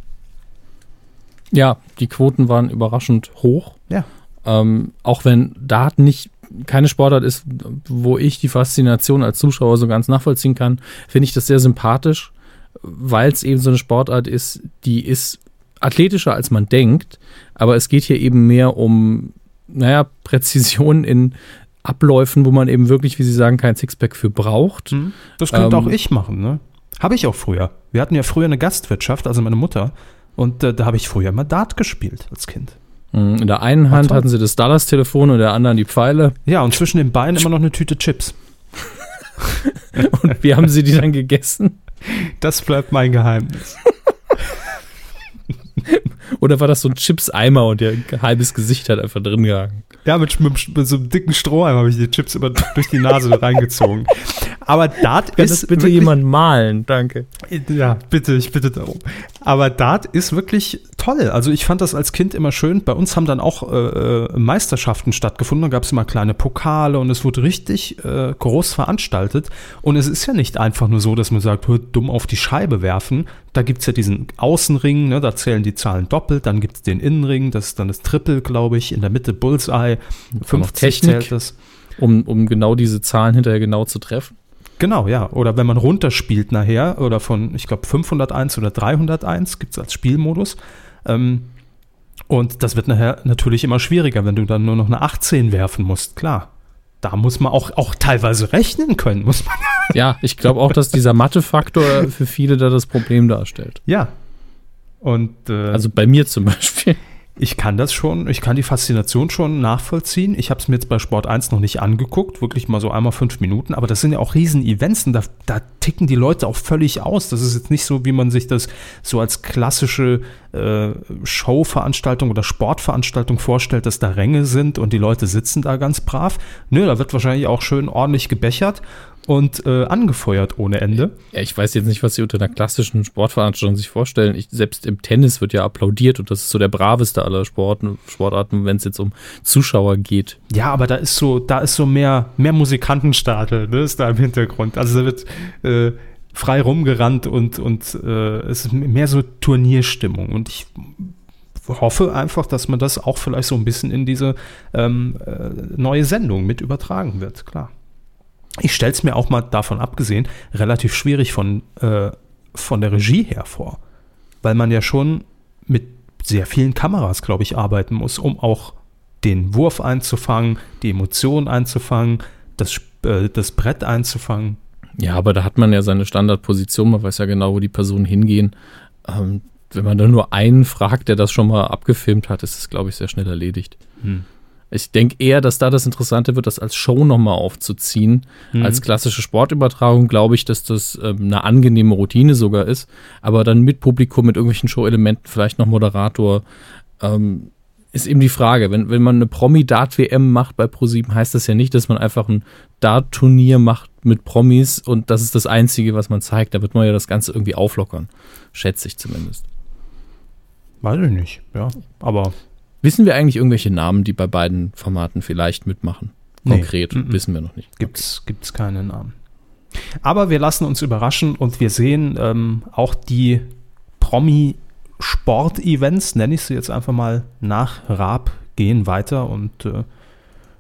Ja, die Quoten waren überraschend hoch. Ja. Ähm, auch wenn Dart nicht keine Sportart ist, wo ich die Faszination als Zuschauer so ganz nachvollziehen kann, finde ich das sehr sympathisch, weil es eben so eine Sportart ist, die ist athletischer als man denkt, aber es geht hier eben mehr um, naja, Präzision in Abläufen, wo man eben wirklich, wie Sie sagen, kein Sixpack für braucht. Das könnte Ähm, auch ich machen, ne? Habe ich auch früher. Wir hatten ja früher eine Gastwirtschaft, also meine Mutter. Und äh, da habe ich früher immer Dart gespielt als Kind. Mhm, In der einen Hand hatten sie das Dallas-Telefon und in der anderen die Pfeile. Ja, und zwischen den Beinen <laughs> immer noch eine Tüte Chips. <laughs> Und wie haben sie die dann gegessen? Das bleibt mein Geheimnis. <laughs> Oder war das so ein Chips-Eimer und ihr halbes Gesicht hat einfach drin gehangen? Ja, mit, mit, mit so einem dicken Strohhalm habe ich die Chips immer durch die Nase reingezogen. Aber Dart Kann ist das bitte wirklich- jemand malen? Danke. Ja, bitte, ich bitte darum. Aber Dart ist wirklich toll. Also ich fand das als Kind immer schön. Bei uns haben dann auch äh, äh, Meisterschaften stattgefunden. Da gab es immer kleine Pokale und es wurde richtig äh, groß veranstaltet. Und es ist ja nicht einfach nur so, dass man sagt, hör, dumm auf die Scheibe werfen. Da gibt es ja diesen Außenring, ne, da zählen die Zahlen doppelt. Dann gibt es den Innenring, das ist dann das Triple, glaube ich. In der Mitte Bullseye. 50 Technik. zählt das. Um, um genau diese Zahlen hinterher genau zu treffen. Genau, ja. Oder wenn man runterspielt nachher, oder von, ich glaube, 501 oder 301 gibt es als Spielmodus. Ähm, und das wird nachher natürlich immer schwieriger, wenn du dann nur noch eine 18 werfen musst, klar. Da muss man auch, auch teilweise rechnen können, muss man. <laughs> Ja, ich glaube auch, dass dieser Mathe-Faktor für viele da das Problem darstellt. Ja. Und äh, Also bei mir zum Beispiel. Ich kann das schon, ich kann die Faszination schon nachvollziehen. Ich habe es mir jetzt bei Sport 1 noch nicht angeguckt, wirklich mal so einmal fünf Minuten, aber das sind ja auch Riesen-Events und da, da ticken die Leute auch völlig aus. Das ist jetzt nicht so, wie man sich das so als klassische äh, Showveranstaltung oder Sportveranstaltung vorstellt, dass da Ränge sind und die Leute sitzen da ganz brav. Nö, da wird wahrscheinlich auch schön ordentlich gebechert und äh, angefeuert ohne Ende. Ja, ich weiß jetzt nicht, was Sie unter einer klassischen Sportveranstaltung sich vorstellen. Ich, selbst im Tennis wird ja applaudiert und das ist so der braveste aller Sporten, Sportarten, wenn es jetzt um Zuschauer geht. Ja, aber da ist so, da ist so mehr, mehr Musikantenstadel, ne, ist da im Hintergrund. Also da wird äh, frei rumgerannt und, und äh, es ist mehr so Turnierstimmung. Und ich hoffe einfach, dass man das auch vielleicht so ein bisschen in diese ähm, äh, neue Sendung mit übertragen wird, klar. Ich stelle es mir auch mal davon abgesehen relativ schwierig von, äh, von der Regie her vor, weil man ja schon mit sehr vielen Kameras, glaube ich, arbeiten muss, um auch den Wurf einzufangen, die Emotionen einzufangen, das, äh, das Brett einzufangen. Ja, aber da hat man ja seine Standardposition, man weiß ja genau, wo die Personen hingehen. Ähm, wenn man dann nur einen fragt, der das schon mal abgefilmt hat, ist es, glaube ich, sehr schnell erledigt. Hm. Ich denke eher, dass da das Interessante wird, das als Show nochmal aufzuziehen. Mhm. Als klassische Sportübertragung glaube ich, dass das ähm, eine angenehme Routine sogar ist. Aber dann mit Publikum, mit irgendwelchen Show-Elementen, vielleicht noch Moderator, ähm, ist eben die Frage. Wenn, wenn man eine Promi-Dart-WM macht bei ProSieben, heißt das ja nicht, dass man einfach ein Dart-Turnier macht mit Promis und das ist das Einzige, was man zeigt. Da wird man ja das Ganze irgendwie auflockern. Schätze ich zumindest. Weiß ich nicht, ja. Aber Wissen wir eigentlich irgendwelche Namen, die bei beiden Formaten vielleicht mitmachen? Nee. Konkret Mhm. wissen wir noch nicht. gibt's gibt's keine Namen. Aber wir lassen uns überraschen und wir sehen ähm, auch die Promi-Sport-Events, nenne ich sie jetzt einfach mal, nach Raab gehen weiter und äh,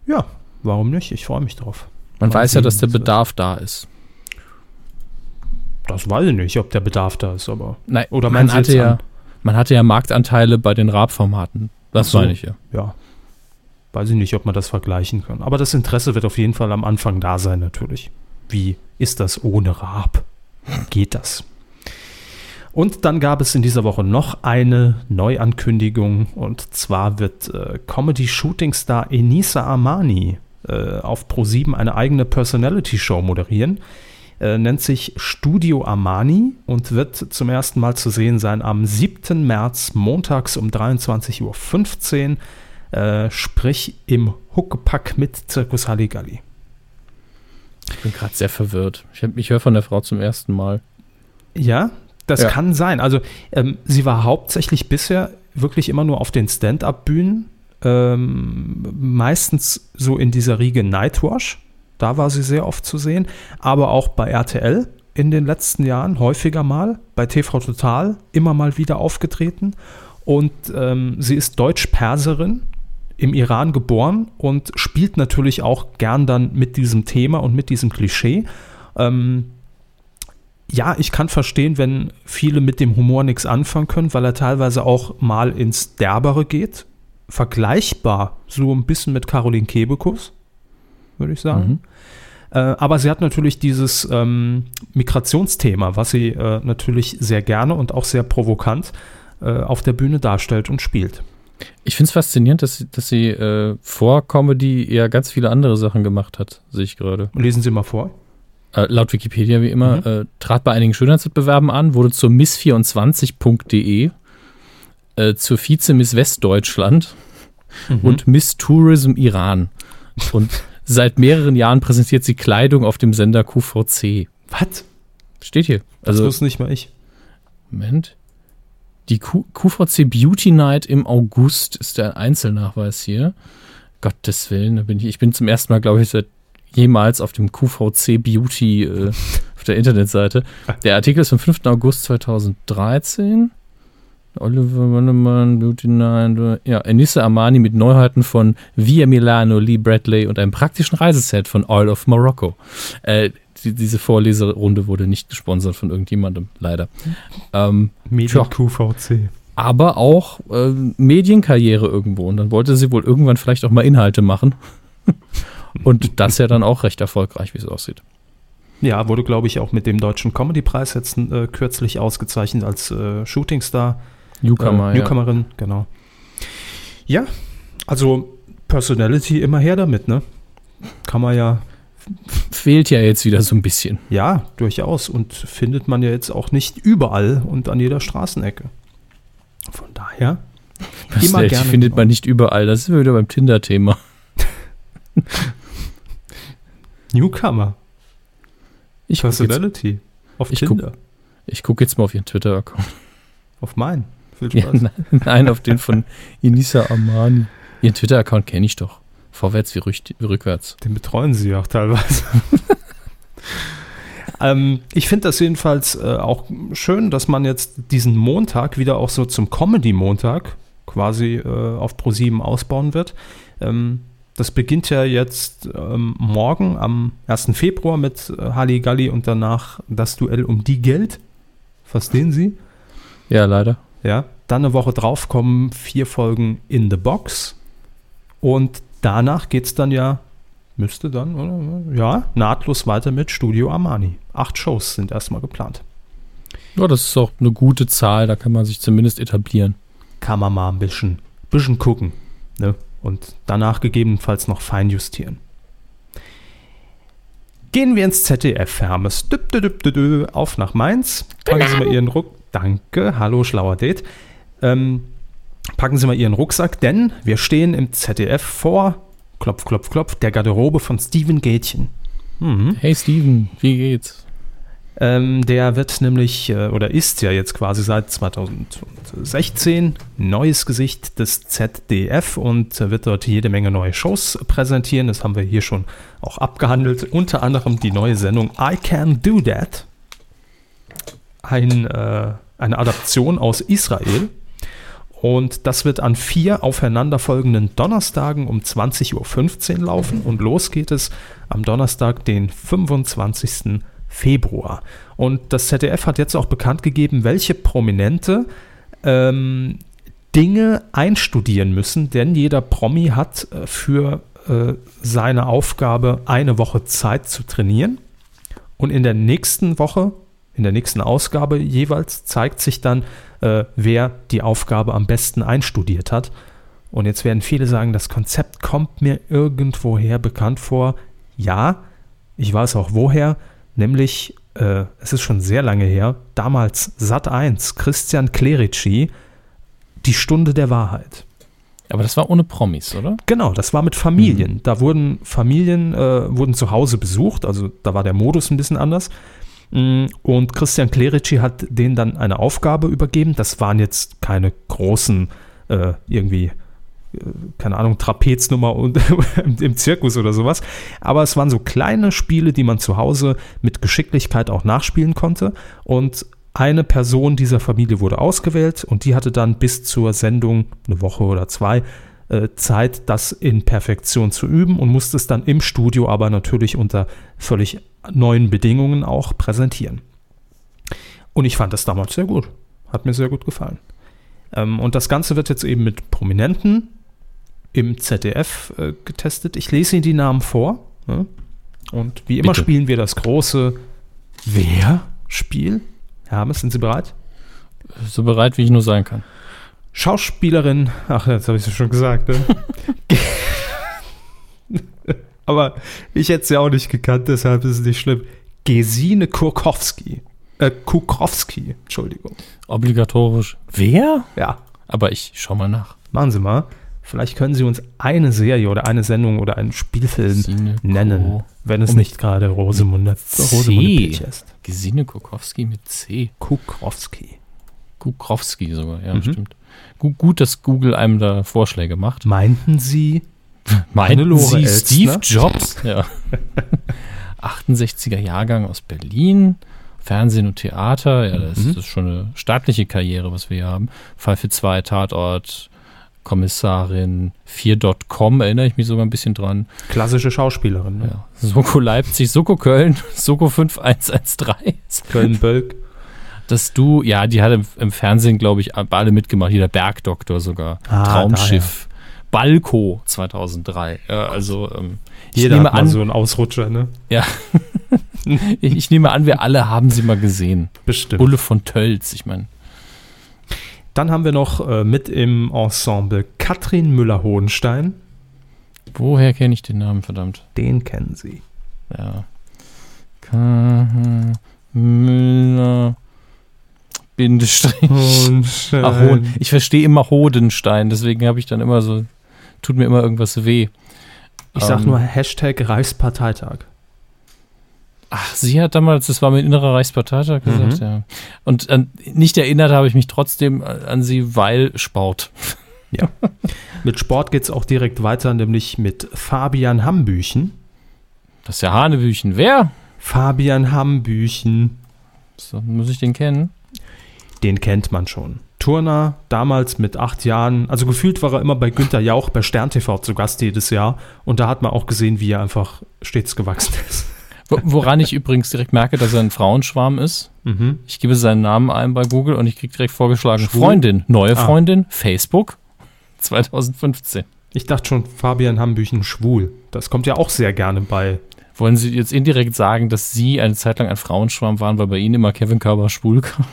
ja, warum nicht? Ich freue mich drauf. Man Mal weiß ja, dass der. Bedarf da ist. Das weiß ich nicht, ob der Bedarf da ist, aber Nein, Oder man hatte ja, an- man hatte ja Marktanteile bei den Raab-Formaten Das so. meine ich ja. ja, weiß ich nicht, ob man das vergleichen kann. Aber das Interesse wird auf jeden Fall am Anfang da sein, natürlich. Wie ist das ohne Raab? Geht das? Und dann gab es in dieser Woche noch eine Neuankündigung und zwar wird äh, Comedy-Shooting-Star Enisa Armani äh, auf Pro7 eine eigene Personality-Show moderieren. Äh, nennt sich Studio Armani und wird zum ersten Mal zu sehen sein am 7. März montags um 23.15 Uhr, äh, sprich im Huckepack mit Zirkus Halligalli. Ich bin gerade sehr verwirrt. Ich, hab- ich höre von der Frau zum ersten Mal. Ja, das Ja. kann sein. Also ähm, sie war hauptsächlich bisher wirklich immer nur auf den Stand-up-Bühnen, ähm, meistens so in dieser Riege Nightwash. Da war sie sehr oft zu sehen, aber auch bei RTL in den letzten Jahren häufiger mal, bei TV Total immer mal wieder aufgetreten. Und ähm, sie ist Deutsch-Perserin, im Iran geboren und spielt natürlich auch gern dann mit diesem Thema und mit diesem Klischee. Ähm, ja, ich kann verstehen, wenn viele mit dem Humor nichts anfangen können, weil er teilweise auch mal ins Derbere geht. Vergleichbar so ein bisschen mit Caroline Kebekus, würde ich sagen. Äh, aber sie hat natürlich dieses ähm, Migrationsthema, was sie äh, natürlich sehr gerne und auch sehr provokant äh, auf der Bühne darstellt und spielt. Ich finde es faszinierend, dass, sie- dass sie äh, vor Comedy ja ganz viele andere Sachen gemacht hat, sehe ich gerade. Lesen Sie mal vor. Äh, laut Wikipedia wie immer, Mhm. äh, trat bei einigen Schönheitswettbewerben an, wurde zur Miss24.de, äh, zur Vize-Miss Westdeutschland und Miss Tourism Iran. Und seit mehreren Jahren präsentiert sie Kleidung auf dem Sender QVC. Was? Steht hier. Das Also, wusste nicht mal ich. Moment. Die Q QVC Beauty Night im August ist der Einzelnachweis hier. Gottes Willen, da bin ich, ich bin zum ersten Mal, glaube ich, seit jemals auf dem QVC Beauty äh, auf der Internetseite. <laughs> Der Artikel ist vom 5. August 2013. Oliver Wannemann, Beauty Night, ja, Enissa Armani mit Neuheiten von Via Milano, Lee Bradley und einem praktischen Reiseset von Oil of Morocco. Äh, die, diese Vorleserunde wurde nicht gesponsert von irgendjemandem, leider. Ähm, Medien Tja. QVC. aber auch äh, Medienkarriere irgendwo. Und dann wollte sie wohl irgendwann vielleicht auch mal Inhalte machen. <laughs> Und das ja dann auch recht erfolgreich, wie es aussieht. Ja, wurde, glaube ich, auch mit dem Deutschen Comedy-Preis jetzt äh, kürzlich ausgezeichnet als äh, Shootingstar. Newcomer, äh, Newcomerin, genau. Ja, also Personality immer her damit, ne? Kann man ja, ja. Fehlt ja jetzt wieder so ein bisschen. ja, durchaus. Und findet man ja jetzt auch nicht überall und an jeder Straßenecke. Von daher, Was Immer die gerne findet genommen. man nicht überall. Das wir wieder beim Tinder-Thema. <laughs> Newcomer, Ich gucke jetzt, Personality. Auf Ich Tinder. ich guck jetzt mal auf ihren Twitter-Account. Auf meinen. Viel Ja, Spaß. nein, <laughs> nein, auf den von Inisa Armani. Ihren Twitter-Account kenne ich doch. Vorwärts wie, rücht- wie rückwärts. Den betreuen sie auch teilweise. <laughs> ähm, ich finde das jedenfalls äh, auch schön, dass man jetzt diesen Montag wieder auch so zum Comedy-Montag quasi äh, auf Pro7 ausbauen wird. Ähm, das beginnt ja jetzt ähm, morgen am 1. Februar mit äh, Halligalli und danach das Duell um die Geld. Verstehen Sie? Ja, leider. Ja, dann eine Woche drauf kommen vier Folgen in the Box. Und danach geht es dann ja, müsste dann, oder? Ja, nahtlos weiter mit Studio Armani. Acht Shows sind erstmal geplant. Ja, das ist auch eine gute Zahl. Da kann man sich zumindest etablieren. Kann man mal ein bisschen, bisschen gucken. Ne? Und danach gegebenenfalls noch feinjustieren. Gehen wir ins ZDF, Hermes. Düpp, düpp, düpp, Auf nach Mainz. Packen Sie mal Ihren Ruck. Danke, hallo, schlauer Date. Ähm, packen Sie mal Ihren Rucksack, denn wir stehen im ZDF vor, klopf, klopf, klopf, der Garderobe von Steven Gätchen. Mhm. Hey Steven, wie geht's? Ähm, der wird nämlich, äh, oder ist ja jetzt quasi seit 2016 neues Gesicht des ZDF und äh, wird dort jede Menge neue Shows präsentieren. Das haben wir hier schon auch abgehandelt. Unter anderem die neue Sendung I Can Do That. Ein, äh, eine Adaption aus Israel. Und das wird an vier aufeinanderfolgenden Donnerstagen um 20.15 Uhr laufen. Und los geht es am Donnerstag, den 25. Februar. Und das ZDF hat jetzt auch bekannt gegeben, welche Prominente ähm, Dinge einstudieren müssen, denn jeder Promi hat äh, für äh, seine Aufgabe eine Woche Zeit zu trainieren. Und in der nächsten Woche, in der nächsten Ausgabe jeweils, zeigt sich dann, äh, wer die Aufgabe am besten einstudiert hat. Und jetzt werden viele sagen, das Konzept kommt mir irgendwoher bekannt vor. Ja, ich weiß auch woher, nämlich, äh, es ist schon sehr lange her, damals Sat 1, Christian Clerici, die Stunde der Wahrheit. Aber das war ohne Promis, oder? Genau, das war mit Familien. Da wurden Familien äh, wurden zu Hause besucht, also da war der Modus ein bisschen anders. Mm, Und Christian Clerici hat denen dann eine Aufgabe übergeben. Das waren jetzt keine großen äh, irgendwie äh, keine Ahnung, Trapeznummer und <laughs> im Zirkus oder sowas. Aber es waren so kleine Spiele, die man zu Hause mit Geschicklichkeit auch nachspielen konnte. Und eine Person dieser Familie wurde ausgewählt und die hatte dann bis zur Sendung, eine Woche oder zwei, äh, Zeit, das in Perfektion zu üben und musste es dann im Studio aber natürlich unter völlig neuen Bedingungen auch präsentieren. Und ich fand das damals sehr gut. Hat mir sehr gut gefallen. Ähm, und das Ganze wird jetzt eben mit Prominenten im ZDF äh, getestet. Ich lese Ihnen die Namen vor. Ne? Und wie immer Bitte. spielen wir das große Wer-Spiel. Herr Hammes, sind Sie bereit? So bereit, wie ich nur sein kann. Schauspielerin, ach, jetzt habe ich es schon gesagt, ne? <laughs> Aber ich hätte sie auch nicht gekannt, deshalb ist es nicht schlimm. Gesine Kurkowski. Äh, Kukowski, Entschuldigung. Obligatorisch. Wer? Ja, Aber ich schau mal nach. machen Sie mal. Vielleicht können Sie uns eine Serie oder eine Sendung oder einen Spielfilm Gesine nennen, Ko- wenn es nicht gerade Rosemunde, Rosemunde Peach ist. Gesine Kukowski mit C. Kukowski. Kukrowski sogar, ja, Mhm. stimmt. Gut, dass Google einem da Vorschläge macht. Meinten Sie? <laughs> Meinten Sie Elstner? Steve Jobs? Ja. <laughs> 68er Jahrgang aus Berlin. Fernsehen und Theater. Ja, das, Mhm. das ist schon eine staatliche Karriere, was wir hier haben. Fall für zwei, Tatort, Kommissarin, 4.com, erinnere ich mich sogar ein bisschen dran. Klassische Schauspielerin. Ne? Ja. Soko Leipzig, Soko Köln, <laughs> Soko 5113. Köln-Bölk. Dass du, ja, die hat im, im Fernsehen, glaube ich, alle mitgemacht. Hier der Bergdoktor sogar. Ah, Traumschiff. Balko 2003. Ja, also, ähm, ich Jeder nehme an, so einen Ausrutscher, ne? ja. <laughs> ich, ich nehme an, wir alle haben sie mal gesehen. Bestimmt. Bulle von Tölz, ich meine. Dann haben wir noch äh, mit im Ensemble Katrin Müller-Hohenstein. Woher kenne ich den Namen, verdammt? Den kennen Sie. Ja. Müller. Bindestrich. Hohenstein. Ach, Hohen. Ich verstehe immer Hodenstein, deswegen habe ich dann immer so, tut mir immer irgendwas weh. Ich sag Ähm, nur Hashtag Reichsparteitag. Ach, sie hat damals, das war mein innerer Reichsparteitag gesagt, Mhm. ja. Und an, nicht erinnert habe ich mich trotzdem an sie, weil Sport. <laughs> Mit Sport geht's auch direkt weiter, nämlich mit Fabian Hambüchen. Das ist ja Hanebüchen. Wer? Fabian Hambüchen, So, muss ich den kennen? Den kennt man schon. Turner, damals mit acht Jahren, also gefühlt war er immer bei Günter Jauch bei Stern TV zu Gast jedes Jahr. Und da hat man auch gesehen, wie er einfach stets gewachsen ist. Wo- Woran ich übrigens direkt merke, dass er ein Frauenschwarm ist. Mhm. Ich gebe seinen Namen ein bei Google und ich kriege direkt vorgeschlagen, Schwul? Freundin, neue Ah. Freundin, Facebook, <laughs> 2015. Ich dachte schon, Fabian Hambüchen schwul. Das kommt ja auch sehr gerne bei. Wollen Sie jetzt indirekt sagen, dass Sie eine Zeit lang ein Frauenschwarm waren, weil bei Ihnen immer Kevin Körber schwul kam?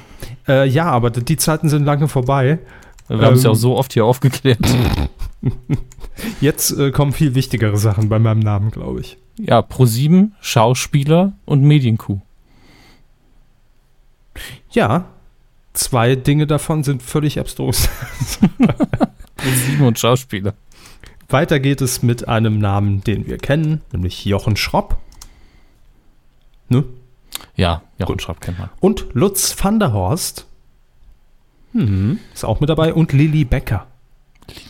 Äh, ja, aber die Zeiten sind lange vorbei. Wir haben es ja Ähm. auch so oft hier aufgeklärt. <laughs> Jetzt äh, kommen viel wichtigere Sachen bei meinem Namen, glaube ich. Ja, Pro7, Schauspieler und Medienkuh. Ja, zwei Dinge davon sind völlig abstrus. <laughs> Pro7 und Schauspieler. Weiter geht es mit einem Namen, den wir kennen, nämlich Jochen Schropp ne? Ja, Jochen. Schrapp kennt man. und Lutz van der Horst. Mhm, ist auch mit dabei und Lilly Becker.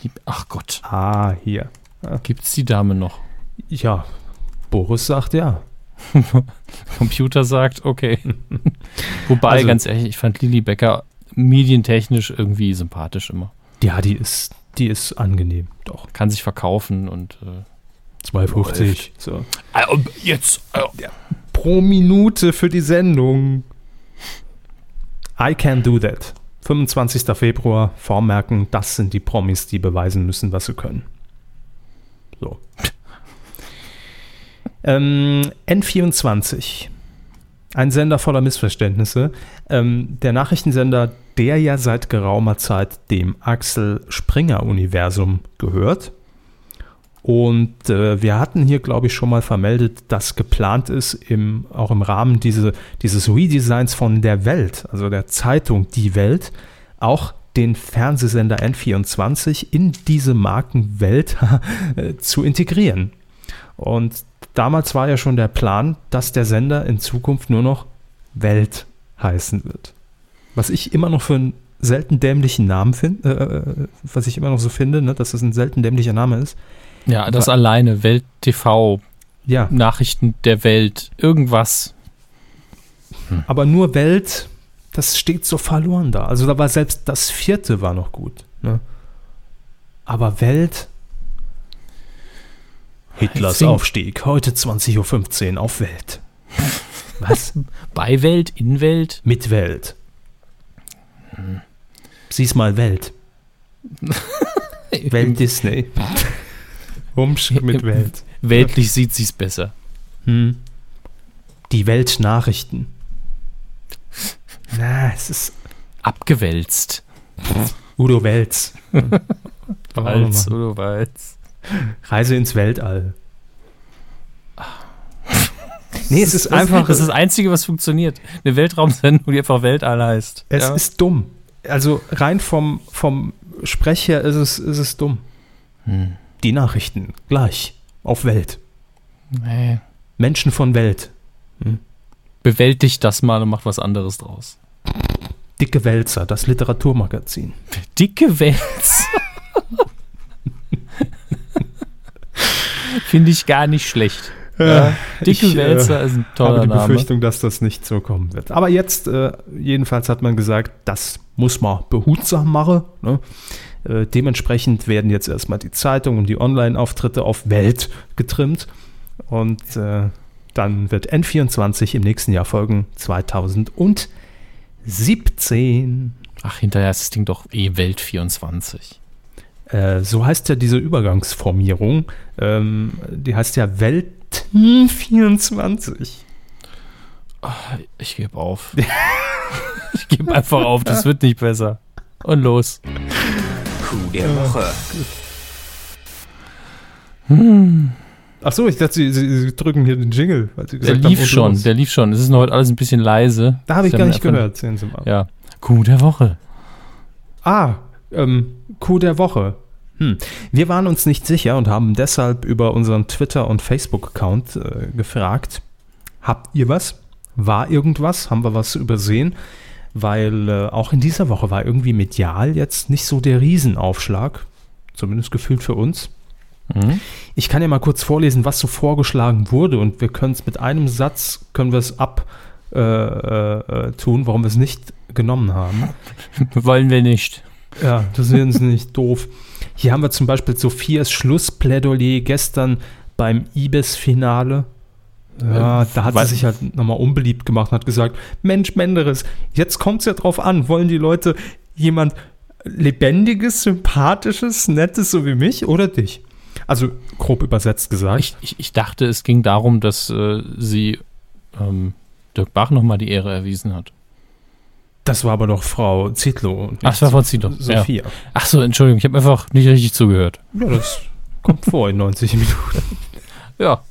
Lieb- Ach Gott, Ah, hier. gibt's die Dame noch? Ja, Boris sagt ja. <laughs> Computer sagt, okay. <laughs> Wobei, Also- ganz ehrlich, ich fand Lili Becker medientechnisch irgendwie sympathisch immer. Ja, die ist, die ist angenehm, doch. Kann sich verkaufen und äh, 2,50. So. jetzt. Pro Minute für die Sendung. I can do that. 25. Februar, vormerken, das sind die Promis, die beweisen müssen, was sie können. So. <laughs> ähm, N24. Ein Sender voller Missverständnisse. Ähm, der Nachrichtensender, der ja seit geraumer Zeit dem Axel Springer-Universum gehört. Und äh, wir hatten hier, glaube ich, schon mal vermeldet, dass geplant ist, im, auch im Rahmen diese, dieses Redesigns von der Welt, also der Zeitung Die Welt, auch den Fernsehsender N24 in diese Markenwelt <laughs> äh, zu integrieren. Und damals war ja schon der Plan, dass der Sender in Zukunft nur noch Welt heißen wird. Was ich immer noch für einen selten dämlichen Namen finde, äh, äh, was ich immer noch so finde, ne, dass das ein selten dämlicher Name ist. Ja, das alleine, Welt TV, Ja, Nachrichten der Welt, irgendwas. aber nur Welt, das steht so verloren da. Also da war selbst das vierte war noch gut. Ne? Aber Welt. Hitlers Aufstieg, heute 20.15 Uhr auf Welt. Was? <laughs> Bei Welt, in Welt. Mit Welt. Sieh's mal Welt. <laughs> Welt Disney. <laughs> Humsch mit <laughs> Welt. Weltlich sieht sie's besser. Hm. Die Weltnachrichten. Na, es ist Abgewälzt. Udo Welz. <laughs> Walz, oder Walz. Reise ins Weltall. <laughs> Nee, es ist Das einfach, Das ist das Einzige, was funktioniert. Eine Weltraumsendung, die einfach Weltall heißt. es Ja. ist dumm. Also rein vom, vom Sprech her ist es, ist es dumm. Hm. Die Nachrichten, gleich, auf Welt. Nee. Menschen von Welt. Bewältigt das mal und macht was anderes draus. Dicke Wälzer, das Literaturmagazin. Dicke Wälz. <laughs> Finde ich gar nicht schlecht. Ja, Dicke ich, äh, Wälzer ist ein habe toller die Name. Befürchtung, dass das nicht so kommen wird. Aber jetzt, äh, jedenfalls hat man gesagt, das muss man behutsam machen. Ne? Äh, dementsprechend werden jetzt erstmal die Zeitung und die Online-Auftritte auf Welt getrimmt. Und äh, dann wird N24 im nächsten Jahr folgen, 2017. Ach, hinterher ist das Ding doch eh Welt 24. Äh, so heißt ja diese Übergangsformierung. Ähm, die heißt ja Welt 24. Ich gebe auf. <laughs> ich gebe einfach auf, das wird nicht besser. Und los. Coup der Woche. Ach so, ich dachte, Sie, Sie, Sie drücken hier den Jingle. Weil Sie Der gesagt haben, lief und schon, los. der lief schon. Es ist noch heute alles ein bisschen leise. Da habe ich gar nicht gehört. Sehen Sie mal. Ja. Coup der Woche. Ah, ähm, Coup der Woche. Hm. Wir waren uns nicht sicher und haben deshalb über unseren Twitter- und Facebook-Account äh, gefragt, habt ihr was? War irgendwas? Haben wir was übersehen? Weil äh, auch in dieser Woche war irgendwie medial jetzt nicht so der Riesenaufschlag, zumindest gefühlt für uns. Mhm. Ich kann ja mal kurz vorlesen, was so vorgeschlagen wurde und wir können es mit einem Satz, können wir es ab äh, äh, äh, tun, warum wir es nicht genommen haben. <laughs> Wollen wir nicht. Ja, das ist jetzt nicht doof. Hier haben wir zum Beispiel Sophias Schlussplädoyer gestern beim Ibis-Finale. Ja, Äh, da hat sie sich halt nochmal unbeliebt gemacht und hat gesagt, Mensch, Menderes, jetzt kommt es ja drauf an, wollen die Leute jemand lebendiges, sympathisches, nettes, so wie mich oder dich? Also grob übersetzt gesagt. Ich, ich, ich dachte, es ging darum, dass äh, sie ähm, Dirk Bach nochmal die Ehre erwiesen hat. das war aber doch Frau Zietlow und Ach, das war Frau Zietlow, ja. Sophia. Ach so, Entschuldigung, ich habe einfach nicht richtig zugehört. Ja, das kommt vor in 90 Minuten. Ja.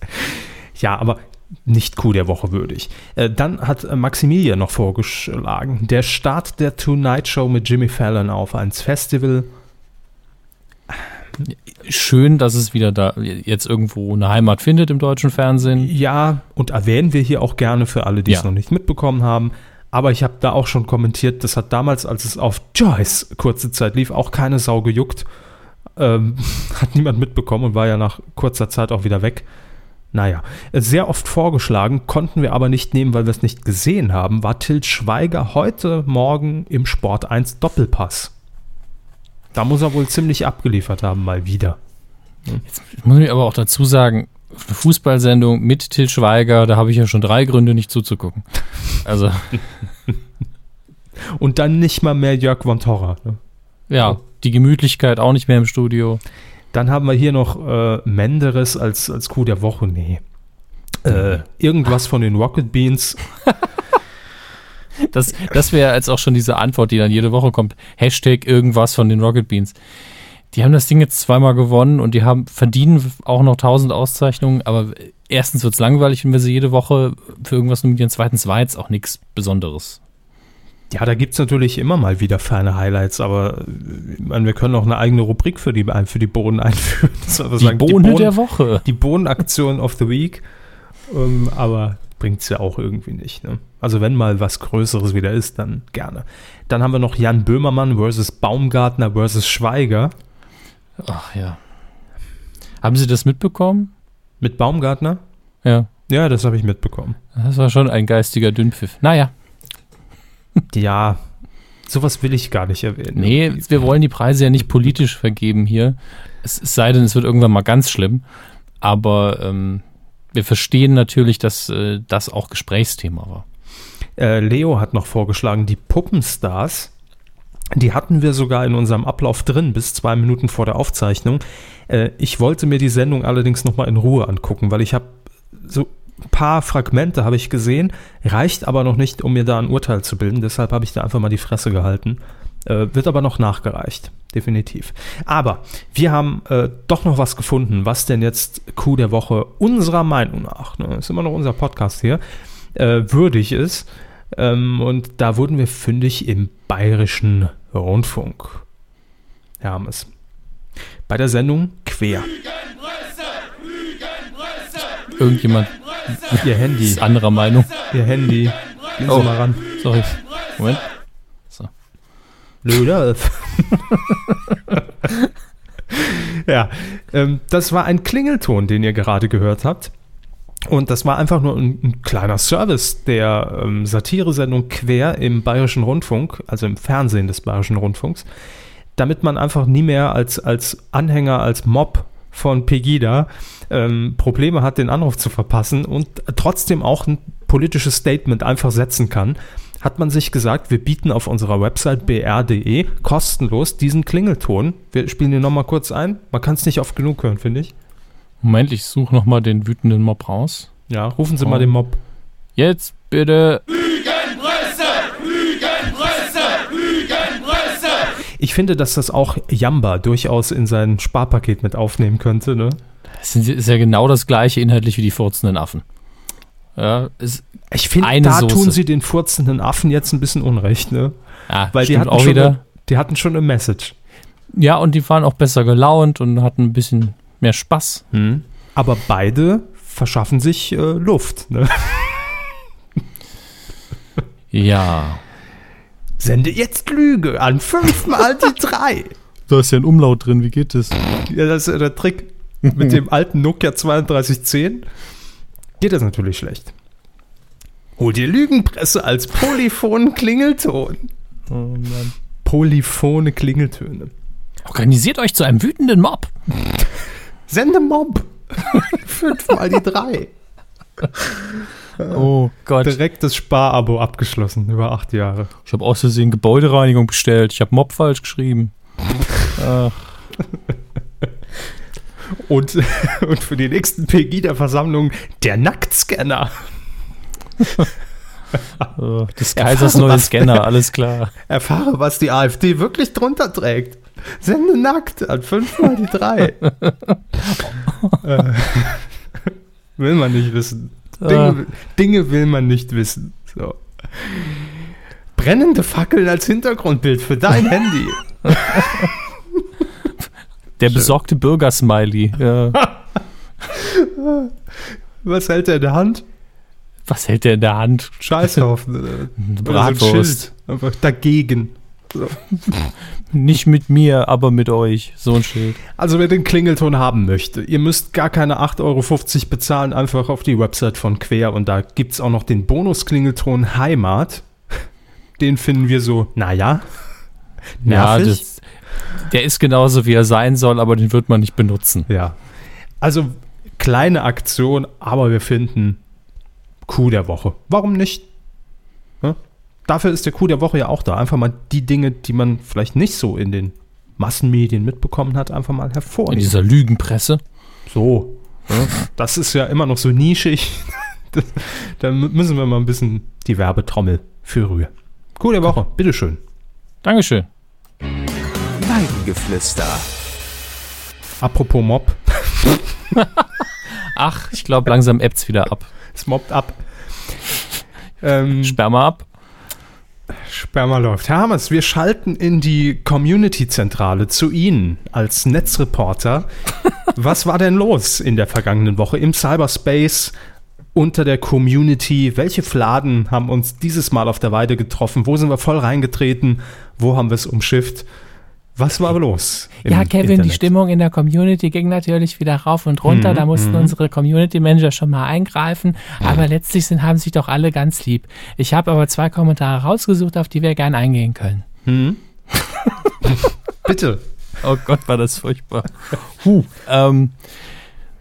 Ja, aber nicht Coup der Woche würdig. Äh, dann hat äh, Maximilian noch vorgeschlagen, der Start der Tonight Show mit Jimmy Fallon auf eins Festival. Schön, dass es wieder da jetzt irgendwo eine Heimat findet im deutschen Fernsehen. Ja, und erwähnen wir hier auch gerne für alle, die Ja. es noch nicht mitbekommen haben. Aber ich habe da auch schon kommentiert, das hat damals, als es auf Joyce kurze Zeit lief, auch keine Sau gejuckt. Ähm, <laughs> hat niemand mitbekommen und war ja nach kurzer Zeit auch wieder weg. Naja, sehr oft vorgeschlagen, konnten wir aber nicht nehmen, weil wir es nicht gesehen haben, war Til Schweiger heute Morgen im Sport 1 Doppelpass. Da muss er wohl ziemlich abgeliefert haben, mal wieder. Jetzt muss ich aber auch dazu sagen, eine Fußballsendung mit Til Schweiger, da habe ich ja schon drei Gründe, nicht zuzugucken. Also, Und dann nicht mal mehr Jörg von Torra. Ne? Ja, die Gemütlichkeit auch nicht mehr im Studio. Dann haben wir hier noch äh, Menderes als, als Coup der Woche. Nee. Äh, irgendwas von den Rocket Beans. Das, das wäre jetzt auch schon diese Antwort, die dann jede Woche kommt. Hashtag irgendwas von den Rocket Beans. Die haben das Ding jetzt zweimal gewonnen und die haben verdienen auch noch tausend Auszeichnungen, aber erstens wird es langweilig, wenn wir sie jede Woche für irgendwas nominieren. Zweitens war jetzt auch nichts Besonderes. Ja, da gibt es natürlich immer mal wieder ferne Highlights, aber äh, meine, wir können auch eine eigene Rubrik für die, für die Bohnen <laughs> einführen. Die sagen, Bohne die der Woche. Die Bohnenaktion of the Week. Ähm, aber bringt es ja auch irgendwie nicht. Ne? Also wenn mal was Größeres wieder ist, dann gerne. Dann haben wir noch Jan Böhmermann versus Baumgartner versus Schweiger. Ach ja. Haben Sie das mitbekommen? Mit Baumgartner? Ja. Ja, das habe ich mitbekommen. Das war schon ein geistiger Dünnpfiff. Naja. Ja, sowas will ich gar nicht erwähnen. Nee, wir wollen die Preise ja nicht politisch vergeben hier. Es, es sei denn, es wird irgendwann mal ganz schlimm. Aber ähm, wir verstehen natürlich, dass äh, das auch Gesprächsthema war. Äh, Leo hat noch vorgeschlagen, die Puppenstars. Die hatten wir sogar in unserem Ablauf drin, bis zwei Minuten vor der Aufzeichnung. Äh, ich wollte mir die Sendung allerdings nochmal in Ruhe angucken, weil ich habe so paar Fragmente habe ich gesehen, reicht aber noch nicht, um mir da ein Urteil zu bilden. Deshalb habe ich da einfach mal die Fresse gehalten. Äh, wird aber noch nachgereicht, definitiv. Aber wir haben äh, doch noch was gefunden, was denn jetzt Coup der Woche unserer Meinung nach, ne, ist immer noch unser Podcast hier, äh, würdig ist. Ähm, und da wurden wir fündig im Bayerischen Rundfunk. Hermes. Bei der Sendung Quer. Irgendjemand Ihr Handy. ist anderer Meinung. Ihr Handy. Gehen Oh. Sie mal ran. Sorry. Moment. Ludolf. <laughs> ja, ähm, das war ein Klingelton, den ihr gerade gehört habt. Und das war einfach nur ein, ein kleiner Service der ähm, Satiresendung Quer im Bayerischen Rundfunk, also im Fernsehen des Bayerischen Rundfunks, damit man einfach nie mehr als, als Anhänger, als Mob von Pegida ähm, Probleme hat, den Anruf zu verpassen und trotzdem auch ein politisches Statement einfach setzen kann, hat man sich gesagt, wir bieten auf unserer Website br.de kostenlos diesen Klingelton. Wir spielen den nochmal kurz ein. Man kann es nicht oft genug hören, finde ich. Moment, ich suche nochmal den wütenden Mob raus. Ja, rufen Sie Oh. mal den Mob. Jetzt bitte. Ich finde, dass das auch Jamba durchaus in sein Sparpaket mit aufnehmen könnte. Ne? Das ist ja genau das gleiche inhaltlich wie die furzenden Affen. Ja, Ich finde, da Soße. tun sie den furzenden Affen jetzt ein bisschen unrecht. Ne? ah, Weil die hatten, auch schon wieder. Eine, die hatten schon eine Message. Ja, und die waren auch besser gelaunt und hatten ein bisschen mehr Spaß. Aber beide verschaffen sich äh, Luft. Ne? Ja. Sende jetzt Lüge an fünfmal die <laughs> drei. Da ist ja ein Umlaut drin, wie geht das? Ja, das ist ja der Trick. Mit dem alten Nokia 3210 geht das natürlich schlecht. Hol dir Lügenpresse als polyphonen Klingelton. Oh Mann. Polyphone Klingeltöne. Organisiert euch zu einem wütenden Mob. Sende Mob. <laughs> Fünfmal die drei. <laughs> Oh Gott. Direkt das Sparabo abgeschlossen über acht Jahre. Ich habe aus Versehen Gebäudereinigung bestellt. Ich habe Mob falsch geschrieben. Ach, <laughs> Und, <laughs> und für die nächsten Pegida-Versammlungen der Nacktscanner. <laughs> äh, des Kaisers neue Scanner, alles klar. Erfahre, was die AfD wirklich drunter trägt. Sende nackt an fünfmal die drei. äh, will man nicht wissen. Dinge, Dinge will man nicht wissen. So. Brennende Fackeln als Hintergrundbild für dein Handy. <laughs> Der besorgte Bürger-Smiley. Ja. <laughs> Was hält er in der Hand? Was hält der in der Hand? Scheißhaufen. äh, so ein Bratwurst. Schild. Einfach dagegen. So. <laughs> Nicht mit mir, aber mit euch. So ein Schild. Also wer den Klingelton haben möchte, ihr müsst gar keine 8,50 Euro bezahlen, einfach auf die Website von Quer und da gibt es auch noch den Bonus-Klingelton Heimat. Den finden wir so, naja, Ja, nervig. das, der ist genauso, wie er sein soll, aber den wird man nicht benutzen. Ja. Also kleine Aktion, aber wir finden Coup der Woche. Warum nicht? Dafür ist der Coup der Woche ja auch da. Einfach mal die Dinge, die man vielleicht nicht so in den Massenmedien mitbekommen hat, einfach mal In hervornehmen. dieser Lügenpresse. So. Ja, das ist ja immer noch so nischig. Das, <laughs> da müssen wir mal ein bisschen die Werbetrommel für rühren. Coup der Woche, bitteschön. Dankeschön. Weidengeflüster. Apropos Mob, <laughs> Ach, ich glaube, langsam ebbt's wieder ab. es mobbt ab. Ähm, Sperma ab. Sperma läuft. Herr Hammers, wir schalten in die Community-Zentrale zu Ihnen als Netzreporter. <laughs> Was war denn los in der vergangenen Woche im Cyberspace unter der Community? Welche Fladen haben uns dieses Mal auf der Weide getroffen? Wo sind wir voll reingetreten? Wo haben wir es umschifft? Was war los? im Ja, Kevin, die Internet? Stimmung in der Community ging natürlich wieder rauf und runter. Mhm, da mussten mhm. unsere Community Manager schon mal eingreifen. Aber letztlich sind, haben sich doch alle ganz lieb. Ich habe aber zwei Kommentare rausgesucht, auf die wir gern eingehen können. Hm? <laughs> Bitte. Oh Gott, war das furchtbar. Huh. Ähm,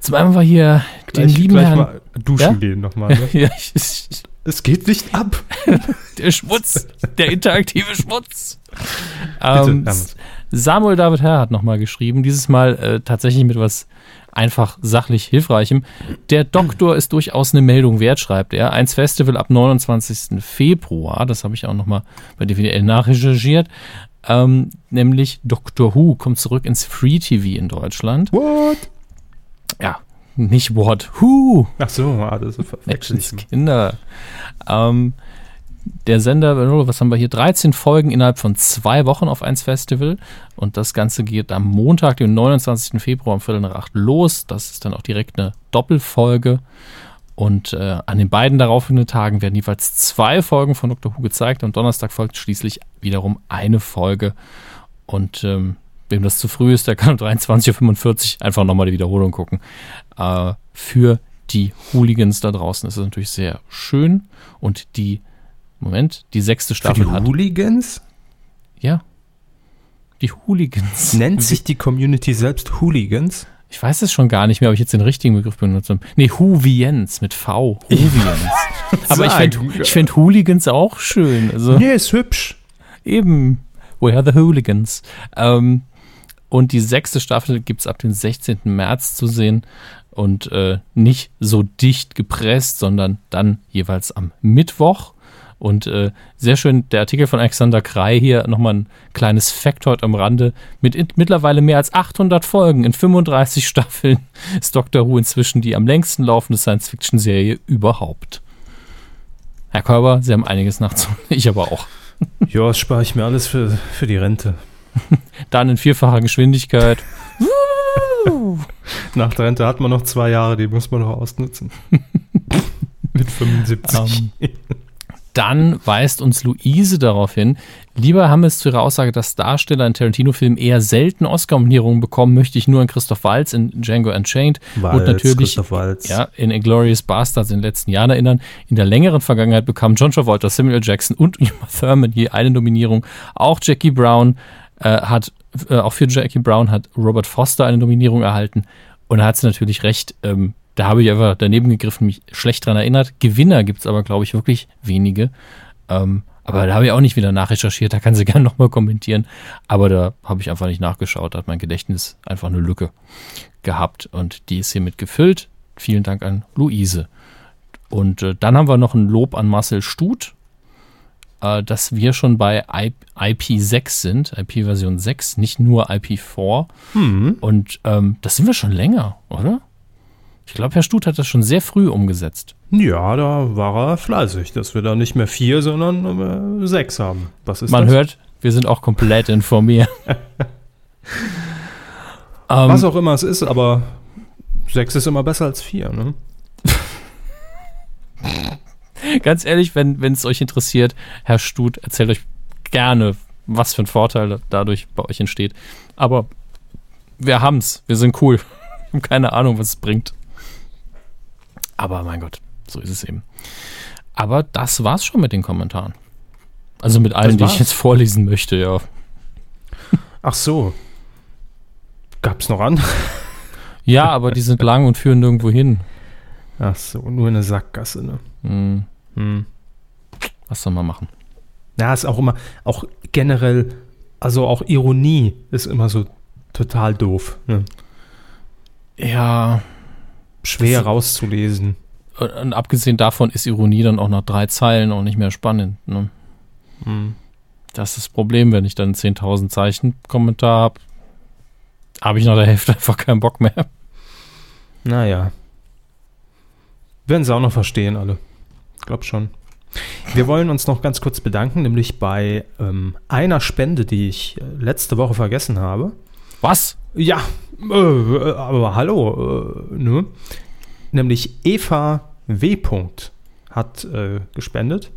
zum einen war hier den Gleich, lieben gleich Herrn. mal duschen Ja? gehen nochmal. Ne? <laughs> Ja, ich, ich, es geht nicht ab. <laughs> der Schmutz, der interaktive Schmutz. Bitte, Ähm. Samuel David Herr hat nochmal geschrieben, dieses Mal äh, tatsächlich mit was einfach sachlich Hilfreichem. Der Doktor ist durchaus eine Meldung wert, schreibt er. Eins Festival ab 29. Februar, das habe ich auch nochmal bei DVDL nachrecherchiert. Ähm, nämlich Doctor Who kommt zurück ins Free TV in Deutschland. What? Ja, nicht What, Who. Ach so, ah, das ich. Menschenskinder. Ähm, der Sender, was haben wir hier? 13 Folgen innerhalb von zwei Wochen auf 1 Festival. Und das Ganze geht am Montag, den 29. Februar um Viertel nach acht los. Das ist dann auch direkt eine Doppelfolge. Und äh, an den beiden darauffolgenden Tagen werden jeweils zwei Folgen von Dr. Who gezeigt. Am Donnerstag folgt schließlich wiederum eine Folge. Und ähm, wem das zu früh ist, der kann um 23.45 Uhr einfach nochmal die Wiederholung gucken. Äh, für die Hooligans da draußen ist es natürlich sehr schön. Und die, Moment, die sechste Für die Staffel hat. Hooligans? Ja. Die Hooligans. <laughs> Nennt sich die Community selbst Hooligans? Ich weiß es schon gar nicht mehr, ob ich jetzt den richtigen Begriff benutzt habe. Nee, Hoovians mit V. Hoovians. <laughs> <laughs> Aber ich fände Sagen. ich fänd Hooligans auch schön. Also Nee, ist hübsch. eben. We are the Hooligans. Ähm, und die sechste Staffel gibt es ab dem 16. März zu sehen. Und äh, nicht so dicht gepresst, sondern dann jeweils am Mittwoch. Und äh, sehr schön, der Artikel von Alexander Krei hier, nochmal ein kleines Fact heute am Rande. Mit in, mittlerweile mehr als 800 Folgen in 35 <laughs> Staffeln ist Doctor Who inzwischen die am längsten laufende Science-Fiction-Serie überhaupt. Herr Körber, Sie haben einiges nachzuholen. <laughs> Ich aber auch. Ja, das spare ich mir alles für, für die Rente. <laughs> Dann in vierfacher Geschwindigkeit. Nach der Rente hat man noch zwei Jahre, die muss man noch ausnutzen. Mit 75. Ähm, dann weist uns Luise darauf hin, lieber Hammes zu ihrer Aussage, dass Darsteller in Tarantino-Filmen eher selten Oscar-Nominierungen bekommen, möchte ich nur an Christoph Waltz in Django Unchained und natürlich ja, in Inglourious Bastards in den letzten Jahren erinnern. In der längeren Vergangenheit bekamen John Travolta, Samuel. Jackson und Uma Thurman je eine Nominierung. Auch Jackie Brown äh, hat, äh, auch für Jackie Brown hat Robert Foster eine Nominierung erhalten. Und da hat sie natürlich recht. Ähm, da habe ich einfach daneben gegriffen, mich schlecht dran erinnert. Gewinner gibt es aber, glaube ich, wirklich wenige. Ähm, aber da habe ich auch nicht wieder nachrecherchiert. Da kann sie <laughs> gerne nochmal kommentieren. Aber da habe ich einfach nicht nachgeschaut. Da hat mein Gedächtnis einfach eine Lücke gehabt. Und die ist hiermit gefüllt. Vielen Dank an Luise. Und äh, dann haben wir noch ein Lob an Marcel Stut, äh, dass wir schon bei I IP6 sind, IP-Version 6, nicht nur IP4. Hm. Und ähm, das sind wir schon länger, oder? Ich glaube, Herr Stut hat das schon sehr früh umgesetzt. Ja, da war er fleißig, dass wir da nicht mehr vier, sondern äh, sechs haben. Was ist Man das? hört, wir sind auch komplett informiert. <laughs> ähm, Was auch immer es ist, aber sechs ist immer besser als vier, ne? <laughs> Ganz ehrlich, wenn es euch interessiert, Herr Stut, erzählt euch gerne, was für ein Vorteil dadurch bei euch entsteht. Aber wir haben's, wir sind cool. <laughs> Wir haben keine Ahnung, was es bringt. Aber mein Gott, so ist es eben. Aber das war's schon mit den Kommentaren. Also mit allen, die ich jetzt vorlesen möchte, ja. <laughs> Ach so. Gab's noch andere? Ja, aber die sind lang und führen nirgendwo hin. Ach so, nur eine Sackgasse, ne? Hm, Hm. was soll man machen? Ja, ist auch immer, auch generell, also auch Ironie ist immer so total doof. Ne? Ja, Schwer Das- rauszulesen. und, abgesehen davon ist Ironie dann auch nach drei Zeilen auch nicht mehr spannend. Ne? Hm. Das ist das Problem, wenn ich dann 10.000 Zeichen Kommentar habe, habe ich nach der Hälfte <laughs> einfach keinen Bock mehr. Naja. Werden sie auch noch verstehen, alle. Ich glaube schon. Wir wollen uns noch ganz kurz bedanken, nämlich bei ähm, einer Spende, die ich äh, letzte Woche vergessen habe. Was? Ja, äh, äh, aber hallo, äh, ne? Nämlich Eva W. Punkt hat äh, gespendet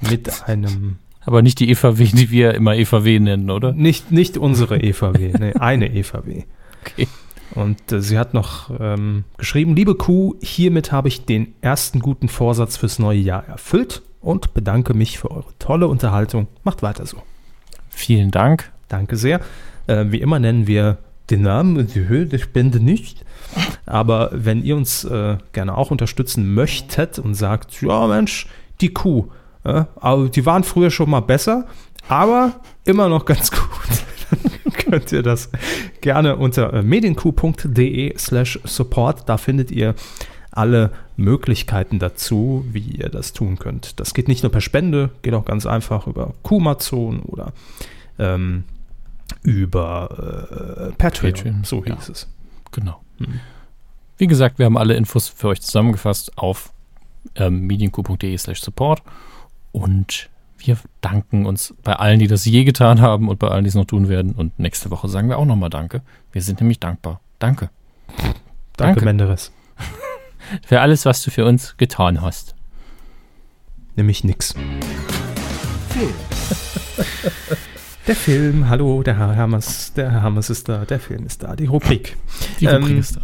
mit einem, Aber nicht die EVW, die wir immer EVW nennen, oder? nicht, nicht unsere Eva W., <laughs> nee, eine Eva W. Okay. Und äh, sie hat noch ähm, geschrieben, liebe Kuh, hiermit habe ich den ersten guten Vorsatz fürs neue Jahr erfüllt und bedanke mich für eure tolle Unterhaltung. Macht weiter so. Vielen Dank. Danke sehr. Äh, wie immer nennen wir den Namen und die Höhe der Spende nicht. Aber wenn ihr uns äh, gerne auch unterstützen möchtet und sagt, ja Mensch, die Kuh, äh, aber die waren früher schon mal besser, aber immer noch ganz <laughs> gut, dann könnt ihr das gerne unter äh, medienkuh.de slash support. Da findet ihr alle Möglichkeiten dazu, wie ihr das tun könnt. Das geht nicht nur per Spende, geht auch ganz einfach über Kumazon oder ähm, über äh, Patreon. Patreon, So ja. hieß es. Genau. Mhm. Wie gesagt, wir haben alle Infos für euch zusammengefasst auf ähm, medienku.de slash support und wir danken uns bei allen, die das je getan haben und bei allen, die es noch tun werden. Und nächste Woche sagen wir auch nochmal Danke. Wir sind nämlich dankbar. Danke. Danke, Danke. Menderes. <laughs> Für alles, was du für uns getan hast. Nämlich nix. <laughs> Der Film, hallo, der Herr Hermes, der Herr Hermes ist da, der Film ist da, die Rubrik. Die Rubrik Ähm, ist da.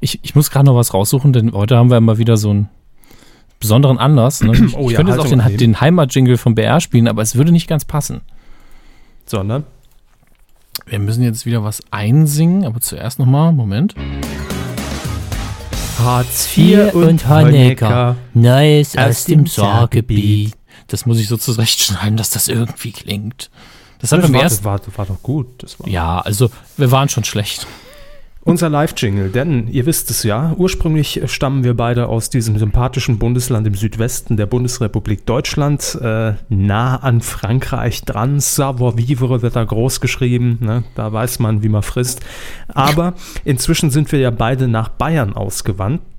Ich, ich muss gerade noch was raussuchen, denn heute haben wir mal wieder so einen besonderen Anlass. Ne? <clears throat> Ich, Oh ich ja, könnte jetzt auch Haltung den, den Heimatjingle vom BR spielen, aber es würde nicht ganz passen. Sondern, Wir müssen jetzt wieder was einsingen, aber zuerst nochmal, Moment. Hartz Vier und Honecker. Neues Aus dem dem Sorgebiet. Das muss ich so zurechtschneiden, dass das irgendwie klingt. Das hat beim war, ersten. das war, war doch gut. Das war Ja, also wir waren schon schlecht. Unser Live-Jingle, denn ihr wisst es ja, ursprünglich stammen wir beide aus diesem sympathischen Bundesland im Südwesten der Bundesrepublik Deutschland, äh, nah an Frankreich dran. Savoir-vivre wird da groß geschrieben, ne? da weiß man, wie man frisst. Aber inzwischen sind wir ja beide nach Bayern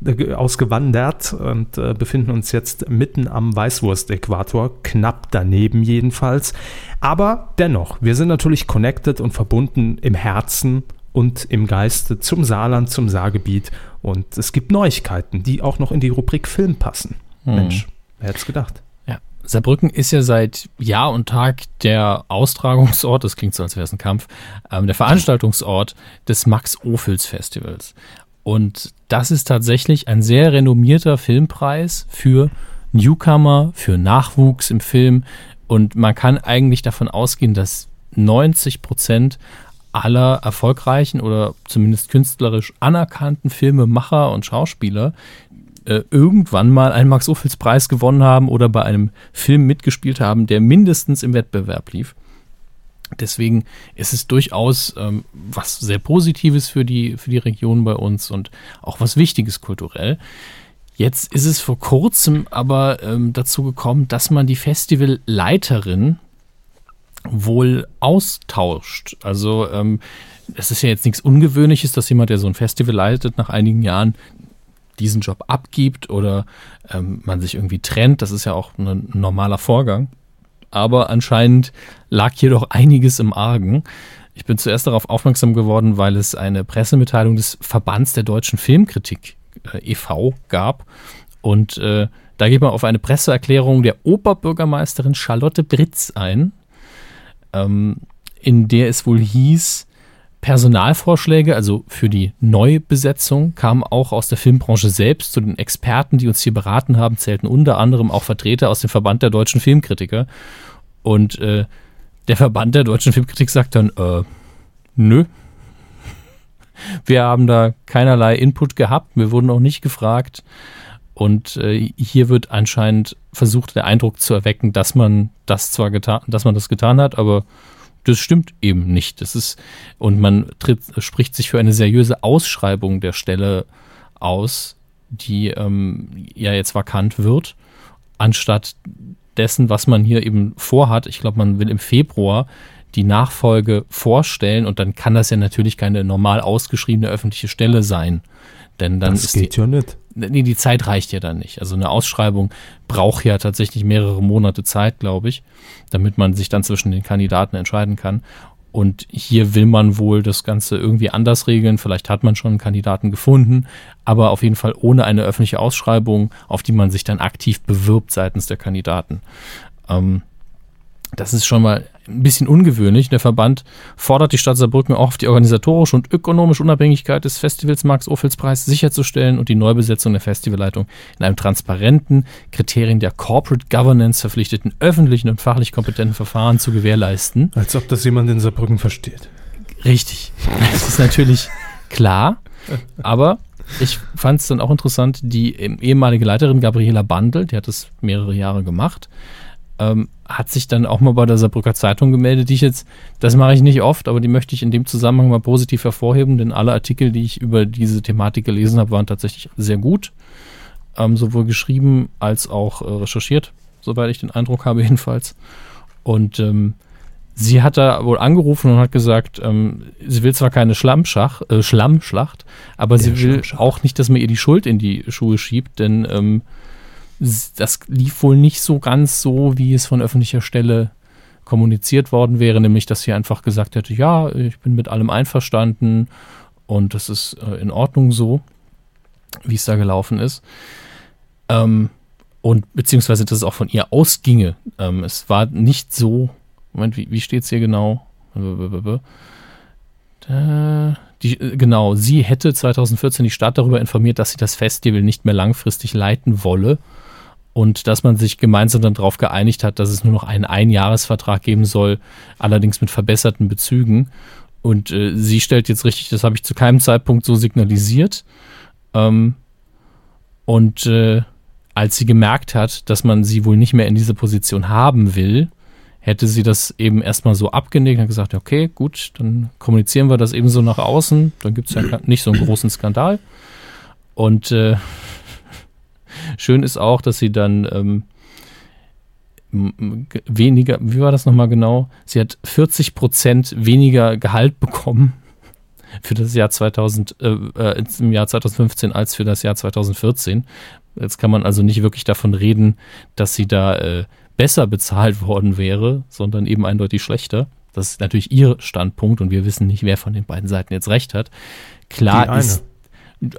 äh, ausgewandert und äh, befinden uns jetzt mitten am Weißwurst-Äquator, knapp daneben jedenfalls. Aber dennoch, wir sind natürlich connected und verbunden im Herzen und im Geiste zum Saarland, zum Saargebiet. Und es gibt Neuigkeiten, die auch noch in die Rubrik Film passen. Hm. Mensch, wer hätte es gedacht? Ja. Saarbrücken ist ja seit Jahr und Tag der Austragungsort, das klingt so, als wäre es ein Kampf, ähm, der Veranstaltungsort des Max-Ophüls-Festivals. Und das ist tatsächlich ein sehr renommierter Filmpreis für Newcomer, für Nachwuchs im Film. Und man kann eigentlich davon ausgehen, dass 90 Prozent aller erfolgreichen oder zumindest künstlerisch anerkannten Filmemacher und Schauspieler äh, irgendwann mal einen Max-Ophüls-Preis gewonnen haben oder bei einem Film mitgespielt haben, der mindestens im Wettbewerb lief. Deswegen ist es durchaus ähm, was sehr Positives für die, für die Region bei uns und auch was Wichtiges kulturell. Jetzt ist es vor kurzem aber ähm, dazu gekommen, dass man die Festivalleiterin wohl austauscht. Also ähm, es ist ja jetzt nichts Ungewöhnliches, dass jemand, der so ein Festival leitet, nach einigen Jahren diesen Job abgibt oder ähm, man sich irgendwie trennt. Das ist ja auch ein normaler Vorgang. Aber anscheinend lag hier doch einiges im Argen. Ich bin zuerst darauf aufmerksam geworden, weil es eine Pressemitteilung des Verbands der deutschen Filmkritik äh, e.V. gab. Und äh, da geht man auf eine Presseerklärung der Oberbürgermeisterin Charlotte Britz ein, ähm, in der es wohl hieß, Personalvorschläge, also für die Neubesetzung, kamen auch aus der Filmbranche selbst. Zu den Experten, die uns hier beraten haben, zählten unter anderem auch Vertreter aus dem Verband der deutschen Filmkritiker. Und äh, der Verband der deutschen Filmkritik sagt dann, äh, nö. Wir haben da keinerlei Input gehabt, wir wurden auch nicht gefragt. Und äh, hier wird anscheinend versucht, der Eindruck zu erwecken, dass man das zwar getan, dass man das getan hat, aber das stimmt eben nicht. Das ist, und man tritt, spricht sich für eine seriöse Ausschreibung der Stelle aus, die ähm, ja jetzt vakant wird, anstatt dessen, was man hier eben vorhat. Ich glaube, man will im Februar die Nachfolge vorstellen und dann kann das ja natürlich keine normal ausgeschriebene öffentliche Stelle sein. Denn dann das ist geht die, ja nicht. Nee, die Zeit reicht ja dann nicht. Also eine Ausschreibung braucht ja tatsächlich mehrere Monate Zeit, glaube ich, damit man sich dann zwischen den Kandidaten entscheiden kann. Und hier will man wohl das Ganze irgendwie anders regeln. Vielleicht hat man schon einen Kandidaten gefunden, aber auf jeden Fall ohne eine öffentliche Ausschreibung, auf die man sich dann aktiv bewirbt seitens der Kandidaten. Ähm, das ist schon mal ein bisschen ungewöhnlich. Der Verband fordert die Stadt Saarbrücken auch auf die organisatorische und ökonomische Unabhängigkeit des Festivals Max Ophüls Preis sicherzustellen und die Neubesetzung der Festivalleitung in einem transparenten, Kriterien der Corporate Governance verpflichteten, öffentlichen und fachlich kompetenten Verfahren zu gewährleisten. Als ob das jemand in Saarbrücken versteht. Richtig. Das ist natürlich klar, aber ich fand es dann auch interessant, die ähm, ehemalige Leiterin Gabriela Bandel, die hat das mehrere Jahre gemacht, ähm, hat sich dann auch mal bei der Saarbrücker Zeitung gemeldet, die ich jetzt, das mache ich nicht oft, aber die möchte ich in dem Zusammenhang mal positiv hervorheben, denn alle Artikel, die ich über diese Thematik gelesen habe, waren tatsächlich sehr gut. Ähm, sowohl geschrieben als auch äh, recherchiert, soweit ich den Eindruck habe jedenfalls. Und ähm, sie hat da wohl angerufen und hat gesagt, ähm, sie will zwar keine Schlammschach, äh, Schlammschlacht, aber Der sie will auch nicht, dass man ihr die Schuld in die Schuhe schiebt, denn ähm, das lief wohl nicht so ganz so, wie es von öffentlicher Stelle kommuniziert worden wäre, nämlich dass sie einfach gesagt hätte, ja, ich bin mit allem einverstanden und das ist äh, in Ordnung so, wie es da gelaufen ist. Ähm, und beziehungsweise, dass es auch von ihr ausginge. Ähm, es war nicht so, Moment, wie, wie steht es hier genau? Da, die, äh, genau, sie hätte 2014 die Stadt darüber informiert, dass sie das Festival nicht mehr langfristig leiten wolle und dass man sich gemeinsam dann darauf geeinigt hat, dass es nur noch einen Einjahresvertrag geben soll, allerdings mit verbesserten Bezügen. Und äh, sie stellt jetzt richtig, das habe ich zu keinem Zeitpunkt so signalisiert. Ähm, und äh, als sie gemerkt hat, dass man sie wohl nicht mehr in diese Position haben will, hätte sie das eben erstmal so abgenickt und gesagt, okay, gut, dann kommunizieren wir das eben so nach außen, dann gibt es ja <clears throat> nicht so einen großen Skandal. Und äh, schön ist auch, dass sie dann ähm, weniger, wie war das nochmal genau? Sie hat 40 Prozent weniger Gehalt bekommen <laughs> für das Jahr 2000, äh, äh, im Jahr 2015 als für das Jahr 2014. Jetzt kann man also nicht wirklich davon reden, dass sie da äh, besser bezahlt worden wäre, sondern eben eindeutig schlechter. Das ist natürlich ihr Standpunkt und wir wissen nicht, wer von den beiden Seiten jetzt recht hat. Klar ist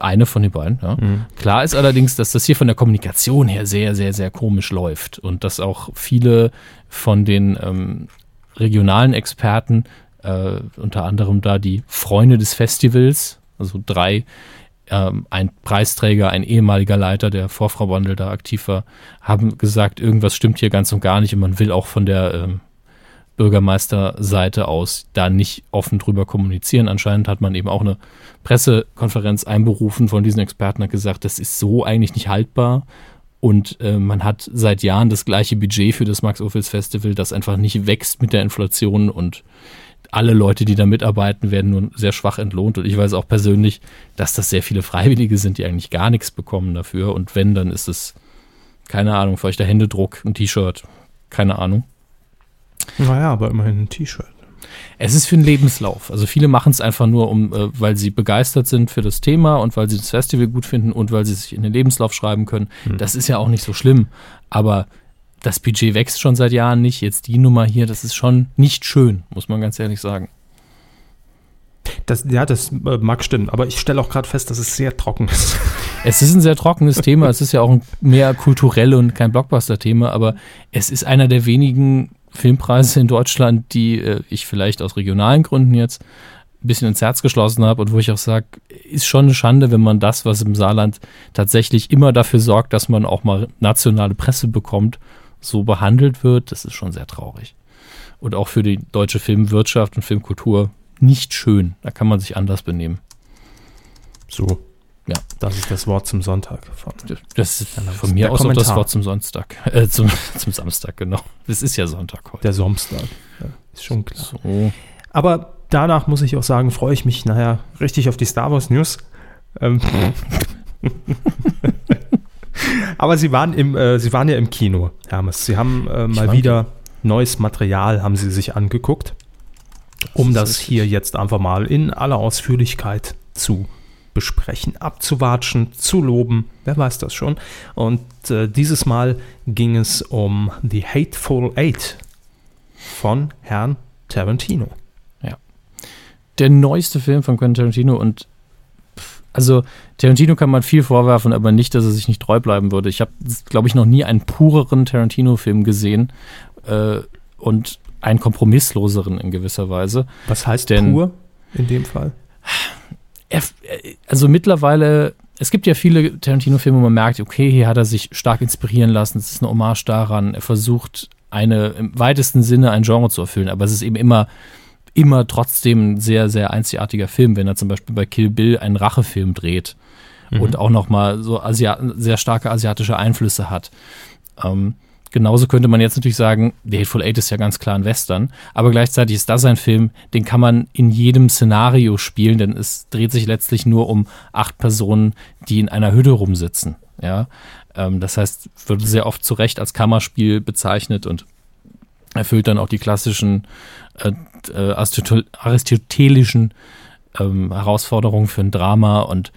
eine von den beiden, ja. Klar ist allerdings, dass das hier von der Kommunikation her sehr, sehr, sehr komisch läuft und dass auch viele von den ähm, regionalen Experten, äh, unter anderem da die Freunde des Festivals, also drei, ähm, ein Preisträger, ein ehemaliger Leiter, der vor Frau Wandel da aktiv war, haben gesagt, irgendwas stimmt hier ganz und gar nicht und man will auch von der ähm, Bürgermeisterseite aus da nicht offen drüber kommunizieren. Anscheinend hat man eben auch eine Pressekonferenz einberufen von diesen Experten hat gesagt, das ist so eigentlich nicht haltbar. Und äh, man hat seit Jahren das gleiche Budget für das Max-Ophüls Festival, das einfach nicht wächst mit der Inflation und alle Leute, die da mitarbeiten, werden nur sehr schwach entlohnt. Und ich weiß auch persönlich, dass das sehr viele Freiwillige sind, die eigentlich gar nichts bekommen dafür. Und wenn, dann ist es, keine Ahnung, vielleicht der Händedruck, ein T-Shirt, keine Ahnung. Naja, aber immerhin ein T-Shirt. Es ist für einen Lebenslauf. Also viele machen es einfach nur, um, äh, weil sie begeistert sind für das Thema und weil sie das Festival gut finden und weil sie sich in den Lebenslauf schreiben können. Das ist ja auch nicht so schlimm. Aber das Budget wächst schon seit Jahren nicht. Jetzt die Nummer hier, das ist schon nicht schön, muss man ganz ehrlich sagen. Das, ja, das äh, mag stimmen, aber ich stelle auch gerade fest, dass es sehr trocken ist. <laughs> Es ist ein sehr trockenes Thema. Es ist ja auch ein mehr kulturell und kein Blockbuster-Thema, aber es ist einer der wenigen Filmpreise in Deutschland, die äh, ich vielleicht aus regionalen Gründen jetzt ein bisschen ins Herz geschlossen habe und wo ich auch sage, ist schon eine Schande, wenn man das, was im Saarland tatsächlich immer dafür sorgt, dass man auch mal nationale Presse bekommt, so behandelt wird. Das ist schon sehr traurig. Und auch für die deutsche Filmwirtschaft und Filmkultur nicht schön. Da kann man sich anders benehmen. So. Ja. Das ist das Wort zum Sonntag. Von. Das ist von mir aus auch das. Wort zum Sonntag. <laughs> Äh, zum, zum Samstag, genau. Es ist ja Sonntag heute. Der Samstag. Ja, ist schon klar. So. Aber danach muss ich auch sagen, freue ich mich nachher richtig auf die Star Wars News. Ähm. <laughs> Aber sie waren im, äh, sie waren ja im Kino, Hermes. Sie haben äh, mal wieder neues Material haben sie sich angeguckt, um das richtig. hier jetzt einfach mal in aller Ausführlichkeit zu besprechen, abzuwatschen, zu loben. Wer weiß das schon? Und äh, dieses Mal ging es um The Hateful Eight von Herrn Tarantino. Der neueste Film von Quentin Tarantino und also Tarantino kann man viel vorwerfen, aber nicht, dass er sich nicht treu bleiben würde. Ich habe, glaube ich, noch nie einen pureren Tarantino-Film gesehen äh, und einen kompromissloseren in gewisser Weise. Was heißt Denn- pur in dem Fall? Er, äh, also mittlerweile, es gibt ja viele Tarantino-Filme, wo man merkt, okay, hier hat er sich stark inspirieren lassen, es ist eine Hommage daran, er versucht eine, im weitesten Sinne ein Genre zu erfüllen, aber es ist eben immer, immer trotzdem ein sehr, sehr einzigartiger Film, wenn er zum Beispiel bei Kill Bill einen Rachefilm dreht und auch nochmal so Asia sehr starke asiatische Einflüsse hat. Ähm, genauso könnte man jetzt natürlich sagen, The Hateful Eight ist ja ganz klar ein Western, aber gleichzeitig ist das ein Film, den kann man in jedem Szenario spielen, denn es dreht sich letztlich nur um acht Personen, die in einer Hütte rumsitzen. Ja, ähm, das heißt, wird sehr oft zu Recht als Kammerspiel bezeichnet und erfüllt dann auch die klassischen äh, äh, aristotel aristotelischen ähm, Herausforderungen für ein Drama und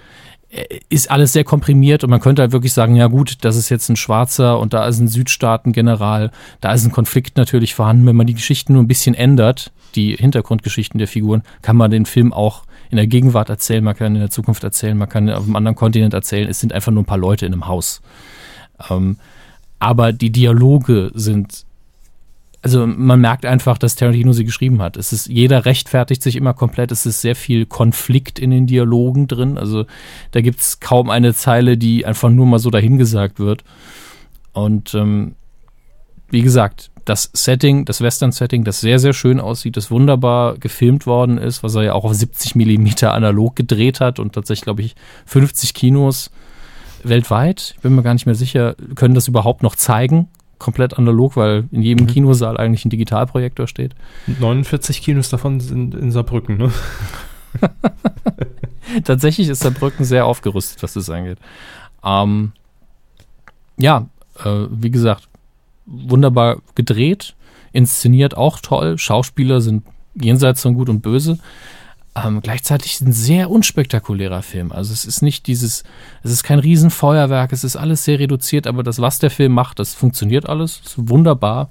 ist alles sehr komprimiert und man könnte halt wirklich sagen, ja gut, das ist jetzt ein Schwarzer und da ist ein Südstaaten-General, da ist ein Konflikt natürlich vorhanden. Wenn man die Geschichten nur ein bisschen ändert, die Hintergrundgeschichten der Figuren, kann man den Film auch in der Gegenwart erzählen, man kann in der Zukunft erzählen, man kann auf einem anderen Kontinent erzählen. Es sind einfach nur ein paar Leute in einem Haus. Ähm, aber die Dialoge sind also man merkt einfach, dass Tarantino sie geschrieben hat. Es ist, jeder rechtfertigt sich immer komplett. Es ist sehr viel Konflikt in den Dialogen drin. Also da gibt es kaum eine Zeile, die einfach nur mal so dahingesagt wird. Und ähm, wie gesagt, das Setting, das Western-Setting, das sehr, sehr schön aussieht, das wunderbar gefilmt worden ist, was er ja auch auf 70 Millimeter analog gedreht hat und tatsächlich, glaube ich, 50 Kinos weltweit, ich bin mir gar nicht mehr sicher, können das überhaupt noch zeigen, komplett analog, weil in jedem Kinosaal eigentlich ein Digitalprojektor steht. 49 Kinos davon sind in Saarbrücken, ne? <laughs> Tatsächlich ist Saarbrücken sehr aufgerüstet, was das angeht. Ähm, ja, äh, wie gesagt, wunderbar gedreht, inszeniert auch toll, Schauspieler sind jenseits von Gut und Böse. Ähm, gleichzeitig ein sehr unspektakulärer Film. Also es ist nicht dieses, es ist kein Riesenfeuerwerk, es ist alles sehr reduziert, aber das, was der Film macht, das funktioniert alles, ist wunderbar.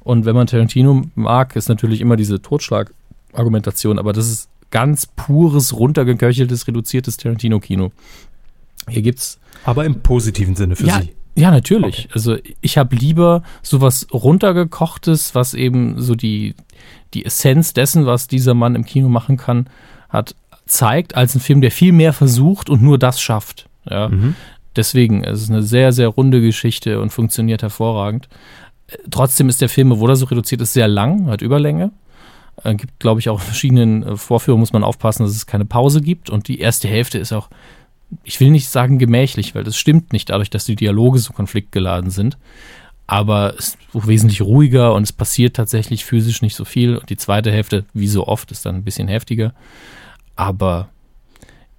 Und wenn man Tarantino mag, ist natürlich immer diese Totschlag-Argumentation, aber das ist ganz pures, runtergeköcheltes, reduziertes Tarantino-Kino. Hier gibt's Aber im positiven Sinne für ja, Sie. Ja, natürlich. Okay. Also ich habe lieber sowas runtergekochtes, was eben so die, die Essenz dessen, was dieser Mann im Kino machen kann, hat, zeigt, als ein Film, der viel mehr versucht und nur das schafft. Ja. Mhm. Deswegen, es ist eine sehr, sehr runde Geschichte und funktioniert hervorragend. Trotzdem ist der Film, obwohl er so reduziert ist, sehr lang, hat Überlänge. Äh, gibt, glaube ich, auch verschiedenen äh, Vorführungen muss man aufpassen, dass es keine Pause gibt. Und die erste Hälfte ist auch, ich will nicht sagen gemächlich, weil das stimmt nicht, dadurch, dass die Dialoge so konfliktgeladen sind. Aber es ist wesentlich ruhiger und es passiert tatsächlich physisch nicht so viel. Und die zweite Hälfte, wie so oft, ist dann ein bisschen heftiger. Aber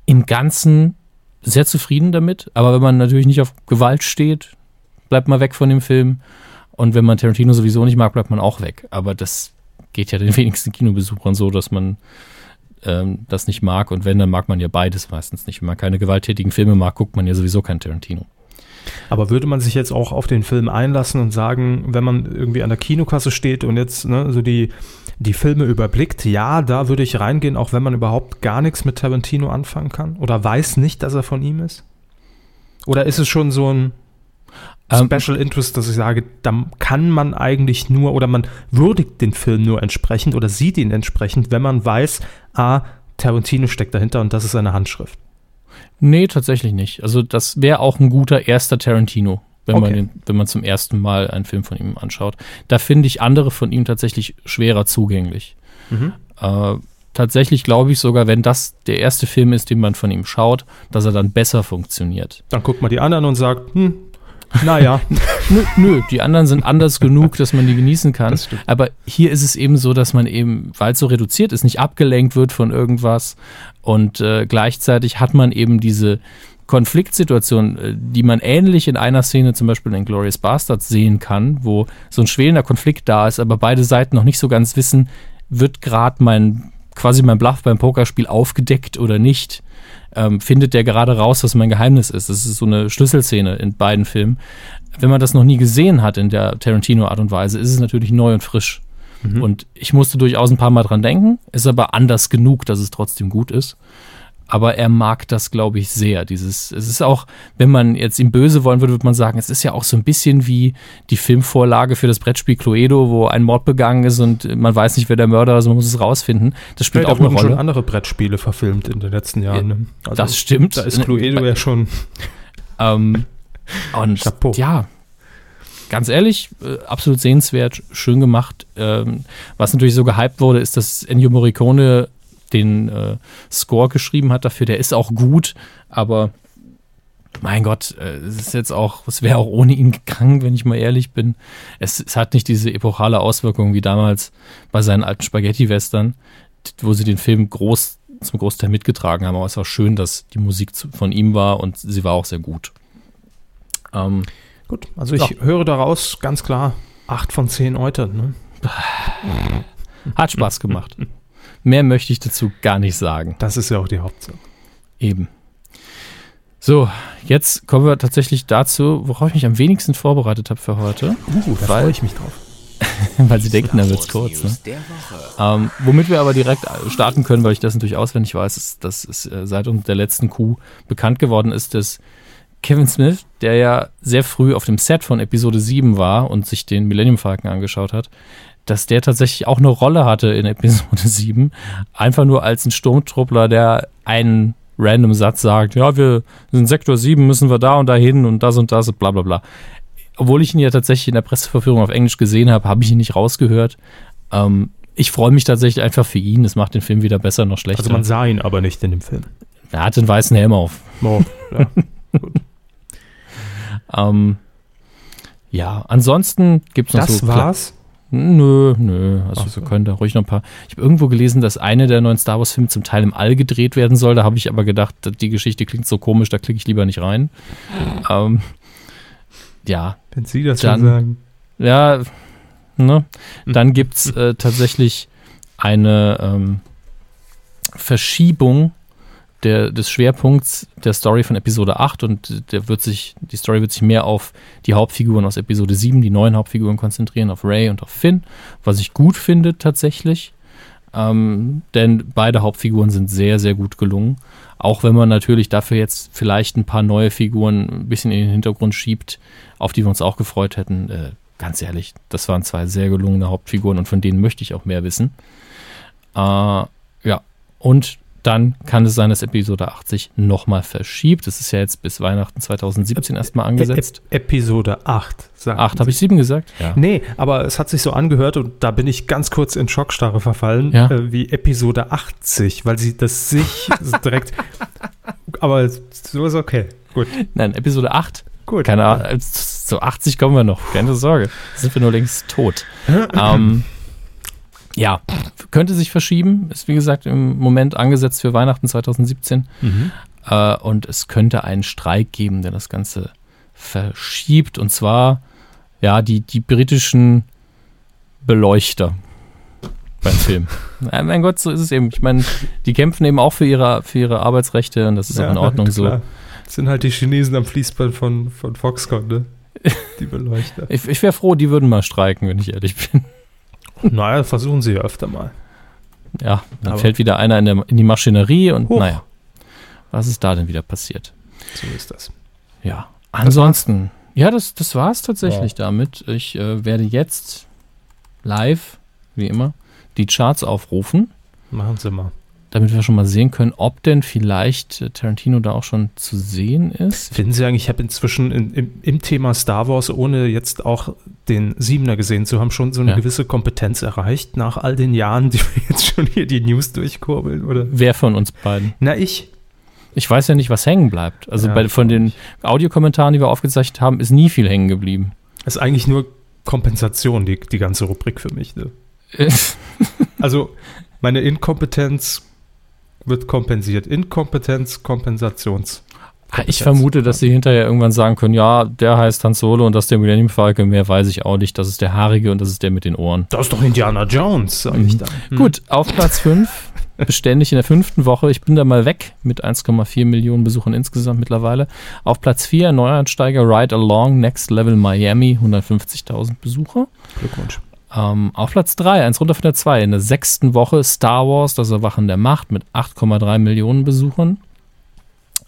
im Ganzen sehr zufrieden damit. Aber wenn man natürlich nicht auf Gewalt steht, bleibt man weg von dem Film. Und wenn man Tarantino sowieso nicht mag, bleibt man auch weg. Aber das geht ja den <laughs> wenigsten Kinobesuchern so, dass man ähm, das nicht mag. Und wenn, dann mag man ja beides meistens nicht. Wenn man keine gewalttätigen Filme mag, guckt man ja sowieso kein Tarantino. Aber würde man sich jetzt auch auf den Film einlassen und sagen, wenn man irgendwie an der Kinokasse steht und jetzt ne, so die, die Filme überblickt, ja, da würde ich reingehen, auch wenn man überhaupt gar nichts mit Tarantino anfangen kann? Oder weiß nicht, dass er von ihm ist? Oder ist es schon so ein Special Interest, dass ich sage, da kann man eigentlich nur oder man würdigt den Film nur entsprechend oder sieht ihn entsprechend, wenn man weiß, ah, Tarantino steckt dahinter und das ist seine Handschrift. Nee, tatsächlich nicht. Also das wäre auch ein guter erster Tarantino, wenn, man Okay. den, wenn man zum ersten Mal einen Film von ihm anschaut. Da finde ich andere von ihm tatsächlich schwerer zugänglich. Mhm. Äh, tatsächlich glaube ich sogar, wenn das der erste Film ist, den man von ihm schaut, dass er dann besser funktioniert. Dann guckt man die anderen und sagt, hm, naja. <laughs> Nö, nö, die anderen sind anders genug, dass man die genießen kann. Aber hier ist es eben so, dass man eben, weil es so reduziert ist, nicht abgelenkt wird von irgendwas. Und äh, gleichzeitig hat man eben diese Konfliktsituation, äh, die man ähnlich in einer Szene zum Beispiel in Glorious Bastards sehen kann, wo so ein schwelender Konflikt da ist, aber beide Seiten noch nicht so ganz wissen, wird gerade mein quasi mein Bluff beim Pokerspiel aufgedeckt oder nicht. Ähm, findet der gerade raus, was mein Geheimnis ist. Das ist so eine Schlüsselszene in beiden Filmen. Wenn man das noch nie gesehen hat in der Tarantino-Art und Weise, ist es natürlich neu und frisch. Und ich musste durchaus ein paar Mal dran denken, ist aber anders genug, dass es trotzdem gut ist. Aber er mag das, glaube ich, sehr. Dieses, es ist auch, wenn man jetzt ihm böse wollen würde, würde man sagen, es ist ja auch so ein bisschen wie die Filmvorlage für das Brettspiel Cluedo, wo ein Mord begangen ist und man weiß nicht, wer der Mörder ist, man muss es rausfinden. Das spielt da auch eine wurden schon Rolle. andere Brettspiele verfilmt in den letzten Jahren. Ne? Also, das stimmt. Da ist Cluedo ja schon. Ähm, <laughs> und Chapeau. ja, ganz ehrlich, äh, absolut sehenswert, schön gemacht. Ähm, was natürlich so gehypt wurde, ist, dass Ennio Morricone den äh, Score geschrieben hat dafür. Der ist auch gut, aber mein Gott, äh, es ist jetzt auch, es wäre auch ohne ihn gegangen, wenn ich mal ehrlich bin. Es, es hat nicht diese epochale Auswirkung wie damals bei seinen alten Spaghetti-Western, wo sie den Film groß zum Großteil mitgetragen haben. Aber es war schön, dass die Musik von ihm war und sie war auch sehr gut. Ähm, Gut, also ich höre daraus ganz klar 8 von 10 Eutern. Ne? hat Spaß gemacht. <laughs> Mehr möchte ich dazu gar nicht sagen. Das ist ja auch die Hauptsache. Eben. So, jetzt kommen wir tatsächlich dazu, worauf ich mich am wenigsten vorbereitet habe für heute. Uh, da freue ich mich drauf. <laughs> weil sie denken, dann wird's kurz. Ne? Ähm, womit wir aber direkt starten können, weil ich das natürlich auswendig weiß, ist, dass es äh, seit uns der letzten Coup bekannt geworden ist, dass Kevin Smith, der ja sehr früh auf dem Set von Episode 7 war und sich den Millennium Falcon angeschaut hat, dass der tatsächlich auch eine Rolle hatte in Episode <laughs> 7. Einfach nur als ein Sturmtruppler, der einen random Satz sagt, ja, wir sind Sektor 7, müssen wir da und da hin und das und das, bla bla bla. Obwohl ich ihn ja tatsächlich in der Presseverführung auf Englisch gesehen habe, habe ich ihn nicht rausgehört. Ähm, ich freue mich tatsächlich einfach für ihn. Es macht den Film weder besser noch schlechter. Also man sah ihn aber nicht in dem Film. er hat den weißen Helm auf. Oh, ja. <laughs> Ähm, ja, ansonsten gibt es noch Das so. war's. Nö, nö. Also Ach so. wir können da ruhig noch ein paar. Ich habe irgendwo gelesen, dass eine der neuen Star Wars-Filme zum Teil im All gedreht werden soll. Da habe ich aber gedacht, die Geschichte klingt so komisch, da klicke ich lieber nicht rein. <laughs> Ähm, ja, Wenn Sie das Dann- schon sagen. Ja, ne? Dann gibt es äh, tatsächlich eine ähm, Verschiebung der, des Schwerpunkts der Story von Episode 8 und der wird sich, die Story wird sich mehr auf die Hauptfiguren aus Episode 7, die neuen Hauptfiguren konzentrieren, auf Ray und auf Finn, was ich gut finde tatsächlich. Ähm, denn beide Hauptfiguren sind sehr, sehr gut gelungen. Auch wenn man natürlich dafür jetzt vielleicht ein paar neue Figuren ein bisschen in den Hintergrund schiebt, auf die wir uns auch gefreut hätten. Äh, ganz ehrlich, das waren zwei sehr gelungene Hauptfiguren und von denen möchte ich auch mehr wissen. Äh, ja, und dann kann es sein, dass Episode 80 nochmal verschiebt. Das ist ja jetzt bis Weihnachten 2017 erstmal angesetzt. Ep Episode 8. Sagen 8, habe ich Sie. 7 gesagt? Ja. Nee, aber es hat sich so angehört und da bin ich ganz kurz in Schockstarre verfallen, Ja. äh, wie Episode 80, weil sie das sich <laughs> direkt. Aber so ist okay. Gut. Nein, Episode 8 Gut. Keine Ahnung, zu 80 kommen wir noch, keine Sorge. Sind wir nur längst tot. <laughs> ähm, ja, könnte sich verschieben. Ist wie gesagt im Moment angesetzt für Weihnachten 2017. Mhm. Äh, und es könnte einen Streik geben, der das Ganze verschiebt. Und zwar, ja, die, die britischen Beleuchter beim Film. <laughs> Ja, mein Gott, so ist es eben. Ich meine, die kämpfen eben auch für ihre, für ihre Arbeitsrechte und das ist auch in Ordnung so. klar. Das sind halt die Chinesen am Fließband von, von Foxconn, ne? <laughs> Die Beleuchter. Ich, ich wäre froh, die würden mal streiken, wenn ich ehrlich bin. Naja, versuchen sie ja öfter mal. Ja, dann Aber- fällt wieder einer in, der, in die Maschinerie und Huch. naja, was ist da denn wieder passiert? So ist das. Ja, ansonsten, ja, das, das war es tatsächlich damit. Ich äh, werde jetzt live, wie immer, die Charts aufrufen. Machen sie mal. Damit wir schon mal sehen können, ob denn vielleicht äh, Tarantino da auch schon zu sehen ist. Finden Sie eigentlich, ich habe inzwischen in, im, im Thema Star Wars, ohne jetzt auch den Siebener gesehen zu haben, schon so eine Ja. gewisse Kompetenz erreicht nach all den Jahren, <laughs> die wir jetzt schon hier die News durchkurbeln, oder? Wer von uns beiden? Na, ich. Ich weiß ja nicht, was hängen bleibt. Also Ja, bei, von den Audiokommentaren, die wir aufgezeichnet haben, ist nie viel hängen geblieben. Das ist eigentlich nur Kompensation, die, die ganze Rubrik für mich. Ne? <laughs> Also, meine Inkompetenz wird kompensiert. Inkompetenz, Kompensations. ich vermute, dass sie hinterher irgendwann sagen können, ja, der heißt Han Solo und das ist der Millennium Falcon, mehr weiß ich auch nicht. Das ist der Haarige und das ist der mit den Ohren. Das ist doch Indiana Jones, sage Mhm. ich dann. Hm. Gut, auf Platz 5, <laughs> beständig in der fünften Woche. Ich bin da mal weg mit 1,4 Millionen Besuchern insgesamt mittlerweile. Auf Platz 4, Neuansteiger Ride Along Next Level Miami, 150.000 Besucher. Glückwunsch. Ähm, auf Platz 3, eins runter von der 2, in der sechsten Woche Star Wars, das Erwachen der Macht mit 8,3 Millionen Besuchern.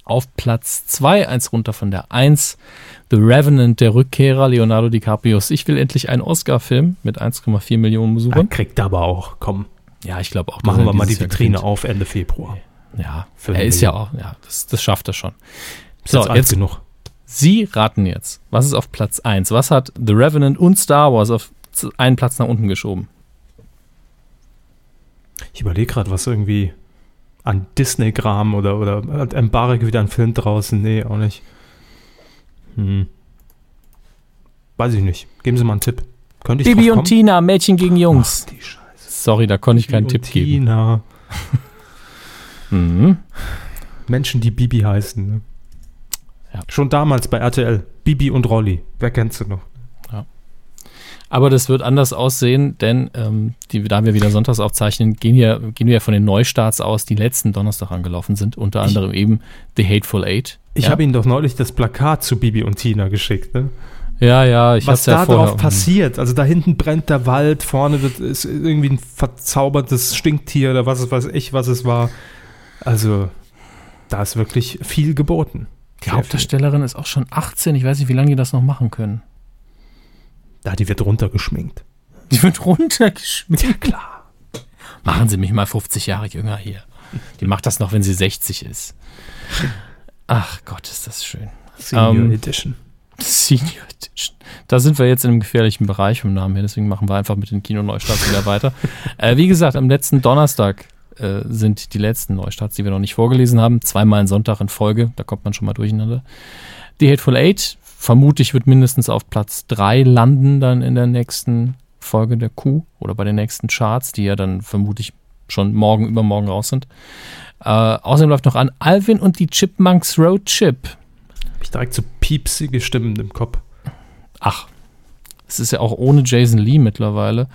Auf Platz 2, eins runter von der 1, The Revenant, der Rückkehrer, Leonardo DiCaprios. Ich will endlich einen Oscar-Film mit 1,4 Millionen Besuchern. kriegt er aber auch. Komm, Ja, ich glaube auch. machen wir mal die Vitrine auf Ende Februar. Ja, er ist ja auch, ja, das, das schafft er schon. Ist So, jetzt jetzt genug. Sie raten jetzt. Was ist auf Platz 1? Was hat The Revenant und Star Wars auf z- einen Platz nach unten geschoben? Ich überlege gerade, was irgendwie an Disney-Gram oder, oder hat Embarek wieder einen Film draußen? Nee, auch nicht. Hm. Weiß ich nicht. Geben Sie mal einen Tipp. Könnte ich Bibi und? Tina, Mädchen gegen Jungs. Ach, die Scheiße. Sorry, da konnte ich keinen Bibi Tipp geben. Tina. <laughs> Mhm. Menschen, die Bibi heißen. Ne? Ja. Schon damals bei RTL. Bibi und Rolli. Wer kennt sie noch? Aber das wird anders aussehen, denn ähm, die, da wir wieder sonntags aufzeichnen, gehen wir, gehen wir ja von den Neustarts aus, die letzten Donnerstag angelaufen sind. Unter Ich- anderem eben The Hateful Eight. Ich ja? habe Ihnen doch neulich das Plakat zu Bibi und Tina geschickt. Ne? Ja, ja, ich was ja da vorher. drauf passiert. Also da hinten brennt der Wald, vorne wird, ist irgendwie ein verzaubertes Stinktier oder was weiß ich, was es war. Also da ist wirklich viel geboten. Die. Hauptdarstellerin ist auch schon 18. Ich weiß nicht, wie lange die das noch machen können. Da, die wird runtergeschminkt. Die wird runtergeschmiert. Ja, klar. Machen Sie mich mal 50 Jahre jünger hier. Die macht das noch, wenn sie 60 ist. Ach Gott, ist das schön. Senior Ähm, Edition. Senior Edition. Da sind wir jetzt in einem gefährlichen Bereich vom Namen her, deswegen machen wir einfach mit den Kinoneustarts wieder weiter. <laughs> äh, wie gesagt, am letzten Donnerstag äh, sind die letzten Neustarts, die wir noch nicht vorgelesen haben. Zweimal ein Sonntag in Folge, da kommt man schon mal durcheinander. Die Hateful Eight, vermutlich wird mindestens auf Platz 3 landen dann in der nächsten Folge der Q oder bei den nächsten Charts, die ja dann vermutlich schon morgen, übermorgen raus sind. Äh, außerdem läuft noch an Alvin und die Chipmunks Road Chip. Hab ich direkt so piepsige Stimmen im Kopf. Ach, es ist ja auch ohne Jason Lee mittlerweile.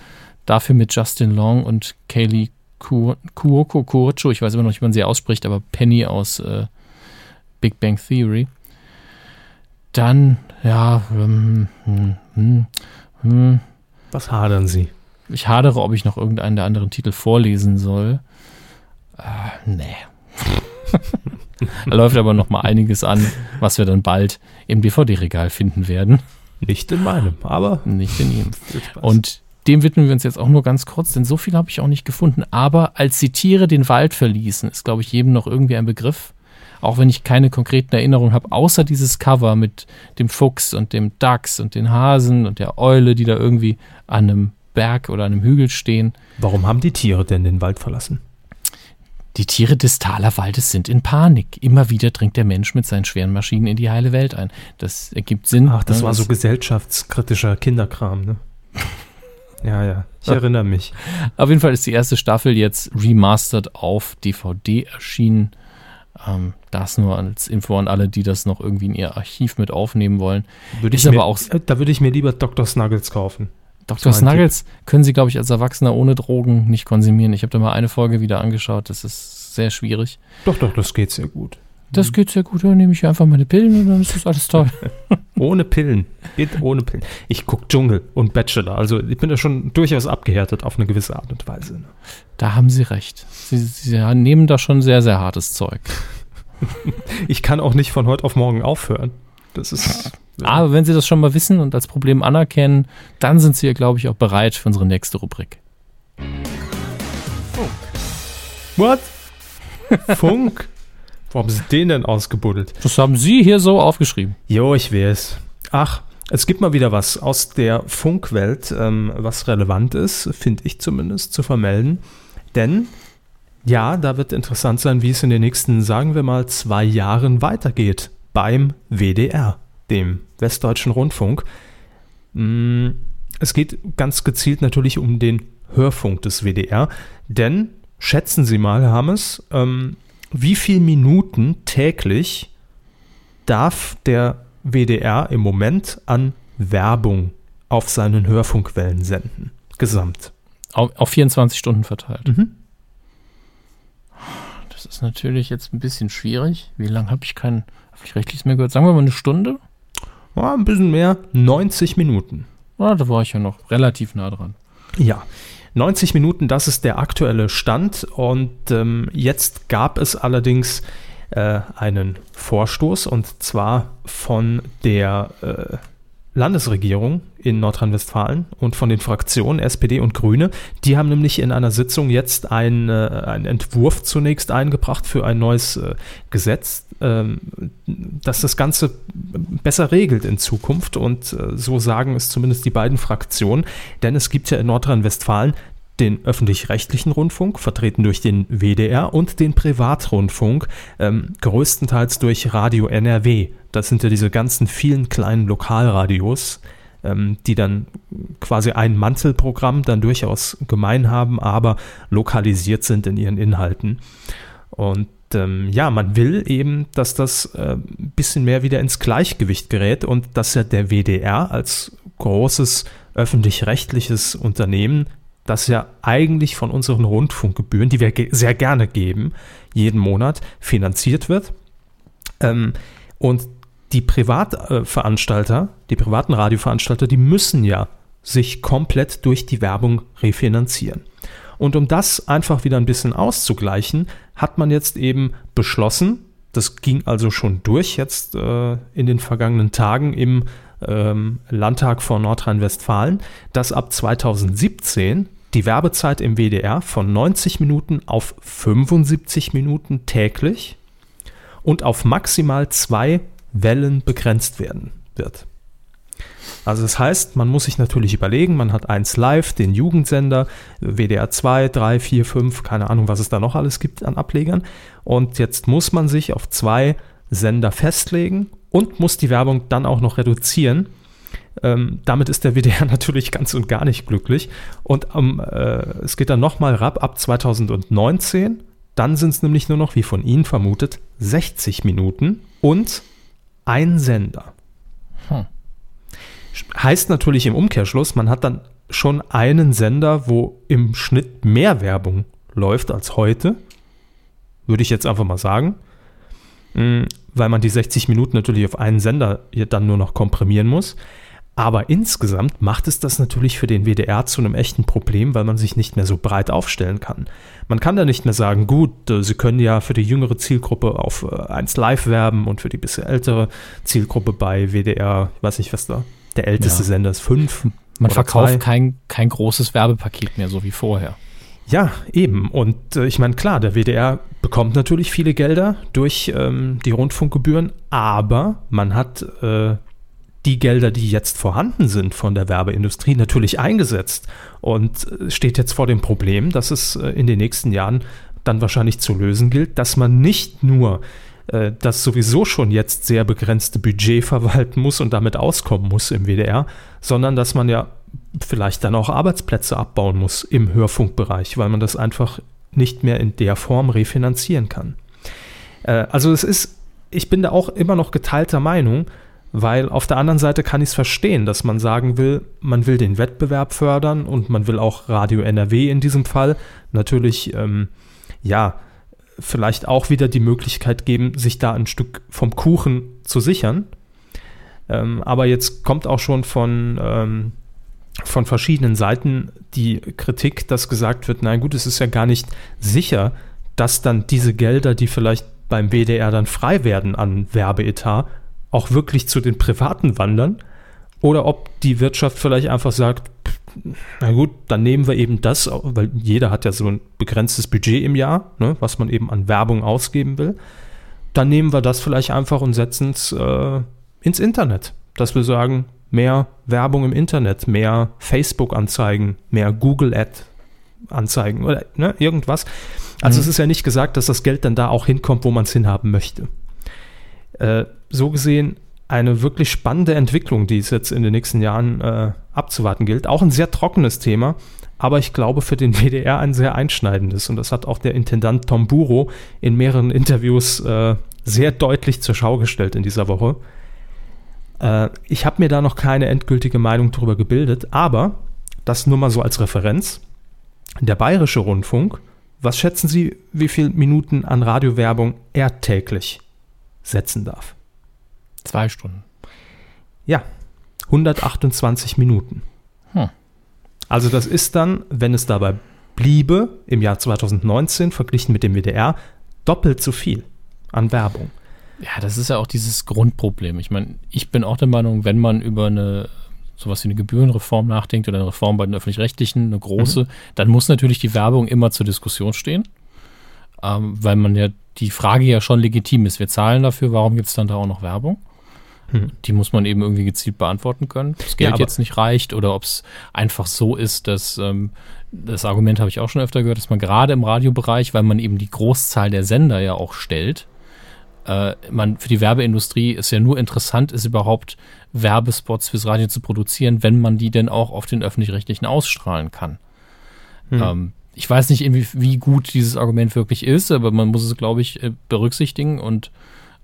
Dafür mit Justin Long und Kaylee Ku- Kuoko Kurocho. Ich weiß immer noch nicht, wie man sie ausspricht, aber Penny aus äh, Big Bang Theory. Dann, ja, ähm, hm, hm, hm. Was hadern Sie? ich hadere, ob ich noch irgendeinen der anderen Titel vorlesen soll. Äh, nee. <laughs> da läuft aber noch mal einiges an, was wir dann bald im DVD-Regal finden werden. Nicht in meinem, aber Nicht in ihm. <laughs> Und dem widmen wir uns jetzt auch nur ganz kurz, denn so viel habe ich auch nicht gefunden. Aber als die Tiere den Wald verließen, ist, glaube ich, jedem noch irgendwie ein Begriff. Auch wenn ich keine konkreten Erinnerungen habe, außer dieses Cover mit dem Fuchs und dem Dachs und den Hasen und der Eule, die da irgendwie an einem Berg oder an einem Hügel stehen. Warum haben die Tiere denn den Wald verlassen? Die Tiere des Talerwaldes sind in Panik. Immer wieder dringt der Mensch mit seinen schweren Maschinen in die heile Welt ein. Das ergibt Sinn. Ach, das ne? war so gesellschaftskritischer Kinderkram, ne? Ja, ja, ich erinnere mich. Auf jeden Fall ist die erste Staffel jetzt remastered auf DVD erschienen. Ähm, das nur als Info an alle, die das noch irgendwie in ihr Archiv mit aufnehmen wollen. Würde Ist ich mir, aber auch- äh, Da würde ich mir lieber Dr. Snuggles kaufen. Dr. Snuggles können Sie, glaube ich, als Erwachsener ohne Drogen nicht konsumieren. Ich habe da mal eine Folge wieder angeschaut. Das ist sehr schwierig. Doch, doch, das geht sehr gut. Das geht sehr gut. Dann nehme ich einfach meine Pillen und dann ist das alles toll. <laughs> Ohne Pillen. Geht ohne Pillen. Ich gucke Dschungel und Bachelor. Also ich bin da schon durchaus abgehärtet auf eine gewisse Art und Weise. Ne? Da haben Sie recht. Sie, Sie nehmen da schon sehr, sehr hartes Zeug. <laughs> Ich kann auch nicht von heute auf morgen aufhören. Das ist. <laughs> Aber wenn Sie das schon mal wissen und als Problem anerkennen, dann sind Sie, glaube ich, auch bereit für unsere nächste Rubrik. What? Funk. Wo haben Sie den denn ausgebuddelt? Das haben Sie hier so aufgeschrieben. Jo, ich weiß. Ach, es gibt mal wieder was aus der Funkwelt, ähm, was relevant ist, finde ich zumindest, zu vermelden. Denn ja, da wird interessant sein, wie es in den nächsten, sagen wir mal, zwei Jahren weitergeht beim WDR, dem Westdeutschen Rundfunk. Mm, Es geht ganz gezielt natürlich um den Hörfunk des WDR, denn schätzen Sie mal, Hammes, ähm, wie viele Minuten täglich darf der WDR im Moment an Werbung auf seinen Hörfunkwellen senden? Gesamt. Auf, auf 24 Stunden verteilt. Mhm. Das ist natürlich jetzt ein bisschen schwierig. Wie lange habe ich kein öffentlich-rechtliches mehr gehört? Sagen wir mal eine Stunde? Ja, ein bisschen mehr, 90 Minuten. Ah, da war ich ja noch relativ nah dran. Ja, 90 Minuten, das ist der aktuelle Stand. Und ähm, jetzt gab es allerdings äh, einen Vorstoß und zwar von der äh, Landesregierung in Nordrhein-Westfalen und von den Fraktionen SPD und Grüne. Die haben nämlich in einer Sitzung jetzt ein, äh, einen Entwurf zunächst eingebracht für ein neues äh, Gesetz, ähm, das das Ganze besser regelt in Zukunft. Und äh, so sagen es zumindest die beiden Fraktionen. Denn es gibt ja in Nordrhein-Westfalen den öffentlich-rechtlichen Rundfunk, vertreten durch den WDR, und den Privatrundfunk, ähm, größtenteils durch Radio NRW. Das sind ja diese ganzen vielen kleinen Lokalradios, ähm, die dann quasi ein Mantelprogramm dann durchaus gemein haben, aber lokalisiert sind in ihren Inhalten. Und ähm, ja, man will eben, dass das äh, ein bisschen mehr wieder ins Gleichgewicht gerät und dass ja der WDR als großes öffentlich-rechtliches Unternehmen, das ja eigentlich von unseren Rundfunkgebühren, die wir ge sehr gerne geben, jeden Monat finanziert wird. Ähm, und die Privatveranstalter, die privaten Radioveranstalter, die müssen ja sich komplett durch die Werbung refinanzieren. Und um das einfach wieder ein bisschen auszugleichen, hat man jetzt eben beschlossen, das ging also schon durch jetzt äh, in den vergangenen Tagen im ähm, Landtag von Nordrhein-Westfalen, dass ab 2017 die Werbezeit im WDR von 90 Minuten auf 75 Minuten täglich und auf maximal zwei Wellen begrenzt werden wird. Also das heißt, man muss sich natürlich überlegen, man hat eins live, den Jugendsender, WDR 2, 3, 4, 5, keine Ahnung, was es da noch alles gibt an Ablegern. Und jetzt muss man sich auf zwei Sender festlegen und muss die Werbung dann auch noch reduzieren. Ähm, damit ist der WDR <laughs> natürlich ganz und gar nicht glücklich. Und ähm, äh, es geht dann nochmal rab ab 2019. Dann sind es nämlich nur noch, wie von Ihnen vermutet, 60 Minuten und ein Sender. Hm. Heißt natürlich im Umkehrschluss, man hat dann schon einen Sender, wo im Schnitt mehr Werbung läuft als heute. Würde ich jetzt einfach mal sagen. Mm, Weil man die 60 Minuten natürlich auf einen Sender hier dann nur noch komprimieren muss. Aber insgesamt macht es das natürlich für den WDR zu einem echten Problem, weil man sich nicht mehr so breit aufstellen kann. Man kann da nicht mehr sagen, gut, äh, Sie können ja für die jüngere Zielgruppe auf äh, 1 Live werben und für die bisschen ältere Zielgruppe bei WDR, ich weiß nicht, was da der älteste Ja. Sender ist, 5. Man verkauft zwei. kein, kein großes Werbepaket mehr, so wie vorher. Ja, eben. Und äh, ich meine, klar, der WDR bekommt natürlich viele Gelder durch ähm, die Rundfunkgebühren, aber man hat äh, die Gelder, die jetzt vorhanden sind von der Werbeindustrie, natürlich eingesetzt und äh, steht jetzt vor dem Problem, dass es äh, in den nächsten Jahren dann wahrscheinlich zu lösen gilt, dass man nicht nur äh, das sowieso schon jetzt sehr begrenzte Budget <laughs> verwalten muss und damit auskommen muss im WDR, sondern dass man ja vielleicht dann auch Arbeitsplätze abbauen muss im Hörfunkbereich, weil man das einfach nicht mehr in der Form refinanzieren kann. Also es ist, ich bin da auch immer noch geteilter Meinung, weil auf der anderen Seite kann ich es verstehen, dass man sagen will, man will den Wettbewerb fördern und man will auch Radio NRW in diesem Fall natürlich, ähm, ja, vielleicht auch wieder die Möglichkeit geben, sich da ein Stück vom Kuchen zu sichern. Ähm, aber jetzt kommt auch schon von, ähm, von verschiedenen Seiten die Kritik, dass gesagt wird, na gut, es ist ja gar nicht sicher, dass dann diese Gelder, die vielleicht beim WDR dann frei werden an Werbeetat, auch wirklich zu den Privaten wandern oder ob die Wirtschaft vielleicht einfach sagt, na gut, dann nehmen wir eben das, weil jeder hat ja so ein begrenztes Budget im Jahr, ne, was man eben an Werbung ausgeben will. Dann nehmen wir das vielleicht einfach und setzen es äh, ins Internet. Dass wir sagen, mehr Werbung im Internet, mehr Facebook-Anzeigen, mehr Google-Ad-Anzeigen oder ne, irgendwas. Also Mhm. es ist ja nicht gesagt, dass das Geld dann da auch hinkommt, wo man es hinhaben möchte. Äh, so gesehen eine wirklich spannende Entwicklung, die es jetzt in den nächsten Jahren äh, abzuwarten gilt. Auch ein sehr trockenes Thema, aber ich glaube für den <laughs> WDR ein sehr einschneidendes. Und das hat auch der Intendant Tom Buro in mehreren Interviews äh, sehr deutlich zur Schau gestellt in dieser Woche. Äh, ich habe mir da noch keine endgültige Meinung darüber gebildet, aber das nur mal so als Referenz. Der Bayerische Rundfunk, was schätzen Sie, wie viele Minuten an Radiowerbung er täglich setzen darf? Zwei Stunden. Ja, 128 Minuten. Hm. Also das ist dann, wenn es dabei bliebe, im Jahr 2019 verglichen mit dem WDR, doppelt so viel an Werbung. Ja, das ist ja auch dieses Grundproblem. Ich meine, ich bin auch der Meinung, wenn man über eine sowas wie eine Gebührenreform nachdenkt oder eine Reform bei den öffentlich-rechtlichen, eine große, dann muss natürlich die Werbung immer zur Diskussion stehen, ähm, weil man ja die Frage ja schon legitim ist. Wir zahlen dafür, warum gibt es dann da auch noch Werbung? Hm. Die muss man eben irgendwie gezielt beantworten können. Ob das Geld aber- jetzt nicht reicht oder ob es einfach so ist, dass ähm, das Argument habe ich auch schon öfter gehört, dass man gerade im Radiobereich, weil man eben die Großzahl der Sender ja auch stellt, äh, man für die Werbeindustrie ist ja nur interessant, ist überhaupt Werbespots fürs Radio zu produzieren, wenn man die denn auch auf den öffentlich-rechtlichen ausstrahlen kann. Hm. Ähm, ich weiß nicht, wie gut dieses Argument wirklich ist, aber man muss es, glaube ich, äh, berücksichtigen und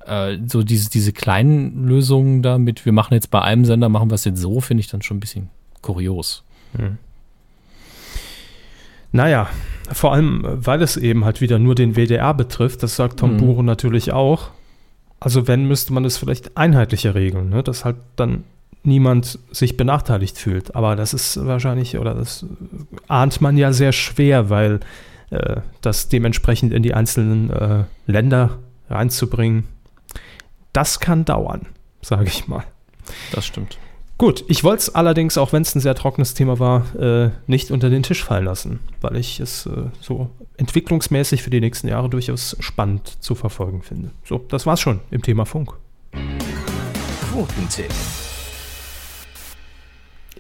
äh, so diese, diese kleinen Lösungen damit, wir machen jetzt bei einem Sender, machen wir es jetzt so, finde ich dann schon ein bisschen kurios. Naja, vor allem, äh, weil es eben halt wieder nur den WDR betrifft, das sagt Tom Mhm. Buro natürlich auch. Also wenn, müsste man es vielleicht einheitlicher regeln, ne? dass halt dann niemand sich benachteiligt fühlt. Aber das ist wahrscheinlich, oder das ahnt man ja sehr schwer, weil äh, das dementsprechend in die einzelnen äh, Länder reinzubringen, das kann dauern, sage ich mal. Das stimmt. Gut, ich wollte es allerdings, auch wenn es ein sehr trockenes Thema war, äh, nicht unter den Tisch fallen lassen, weil ich es äh, so entwicklungsmäßig für die nächsten Jahre durchaus spannend zu verfolgen finde. So, das war's schon im Thema Funk. Quotentipp.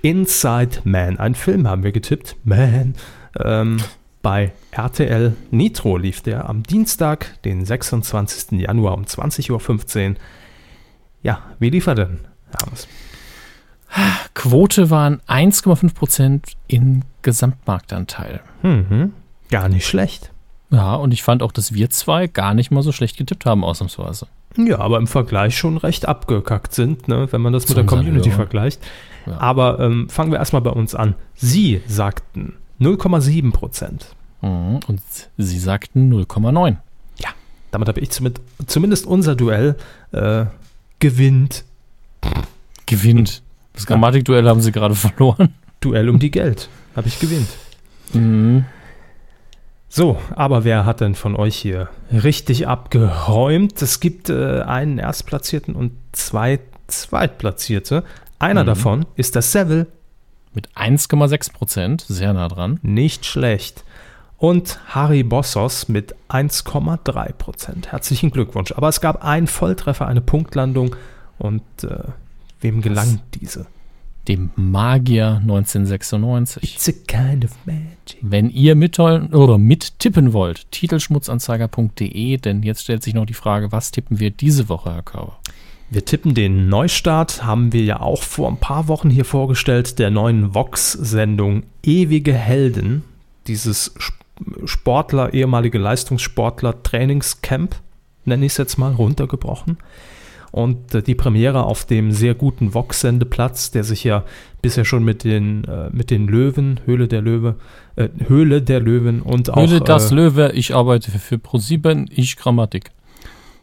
Inside Man, ein Film haben wir getippt. Man. Ähm, bei RTL Nitro lief der am Dienstag, den 26. Januar um 20.15 Uhr. Ja, wie lief er denn? Hermes? Quote waren 1,5 Prozent in Gesamtmarktanteil. Mhm. Gar nicht schlecht. Ja, und ich fand auch, dass wir zwei gar nicht mal so schlecht getippt haben, ausnahmsweise. Ja, aber im Vergleich schon recht abgekackt sind, ne, wenn man das mit der Community Hörern. vergleicht. Ja. Aber ähm, fangen wir erstmal bei uns an. Sie sagten 0,7 Prozent. Mhm, Und sie sagten 0,9. Damit habe ich zumindest, zumindest unser Duell äh, gewinnt. Gewinnt. Das Grammatikduell haben sie gerade <laughs> verloren. Duell um die Geld. Habe ich gewinnt. Mhm. So, aber wer hat denn von euch hier richtig abgeräumt? Es gibt äh, einen Erstplatzierten und zwei Zweitplatzierte. Einer Mhm. davon ist der Seville. Mit 1,6 Prozent, sehr nah dran. Nicht schlecht. Und Harry Bossos mit 1,3 Prozent. Herzlichen Glückwunsch. Aber es gab einen Volltreffer, eine Punktlandung. Und äh, wem gelang diese? Dem Magier 1996. It's a kind of magic. Wenn ihr mittollen oder mittippen wollt, titelschmutzanzeiger.de, denn jetzt stellt sich noch die Frage, was tippen wir diese Woche, Herr Körber? Wir tippen den Neustart, haben wir ja auch vor ein paar Wochen hier vorgestellt, der neuen Vox-Sendung Ewige Helden. Dieses Sp- Sportler, ehemalige Leistungssportler Trainingscamp, nenne ich es jetzt mal, runtergebrochen. Und äh, die Premiere auf dem sehr guten Vox-Sendeplatz, der sich ja bisher schon mit den, äh, mit den Löwen, Höhle der Löwe, äh, Höhle der Löwen und auch Höhle das äh, Löwe, ich arbeite für Pro7, ich Grammatik.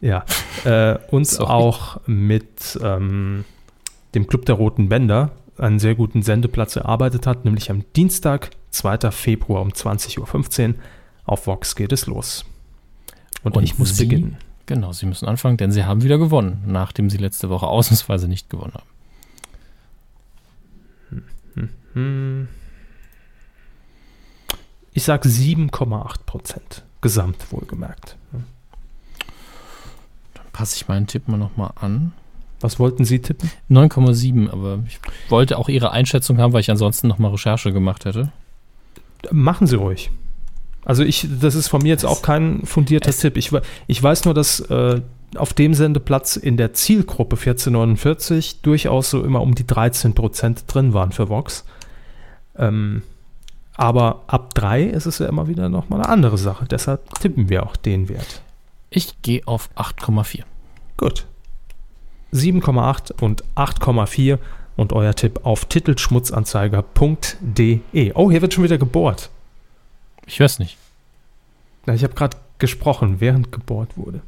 Ja, äh, und <laughs> auch mit ähm, dem Club der Roten Bänder einen sehr guten Sendeplatz erarbeitet hat, nämlich am Dienstag, 2. Februar um 20.15 Uhr. Auf Vox geht es los. Und, Und ich muss Sie? beginnen. Genau, Sie müssen anfangen, denn Sie haben wieder gewonnen, nachdem Sie letzte Woche ausnahmsweise nicht gewonnen haben. Ich sage 7,8 Prozent. Gesamt wohlgemerkt. Passe ich meinen Tipp mal nochmal an. Was wollten Sie tippen? 9,7, aber ich wollte auch Ihre Einschätzung haben, weil ich ansonsten nochmal Recherche gemacht hätte. Machen Sie ruhig. Also ich, das ist von mir jetzt auch kein fundierter Es- Tipp. Ich, ich weiß nur, dass äh, auf dem Sendeplatz in der Zielgruppe 1449 durchaus so immer um die 13 Prozent drin waren für Vox. Ähm, aber ab 3 ist es ja immer wieder nochmal eine andere Sache. Deshalb tippen wir auch den Wert. Ich gehe auf 8,4. Gut. 7,8 und 8,4 und euer Tipp auf titelschmutzanzeiger.de. Oh, hier wird schon wieder gebohrt. Ich weiß nicht. Na, ich habe gerade gesprochen, während gebohrt wurde.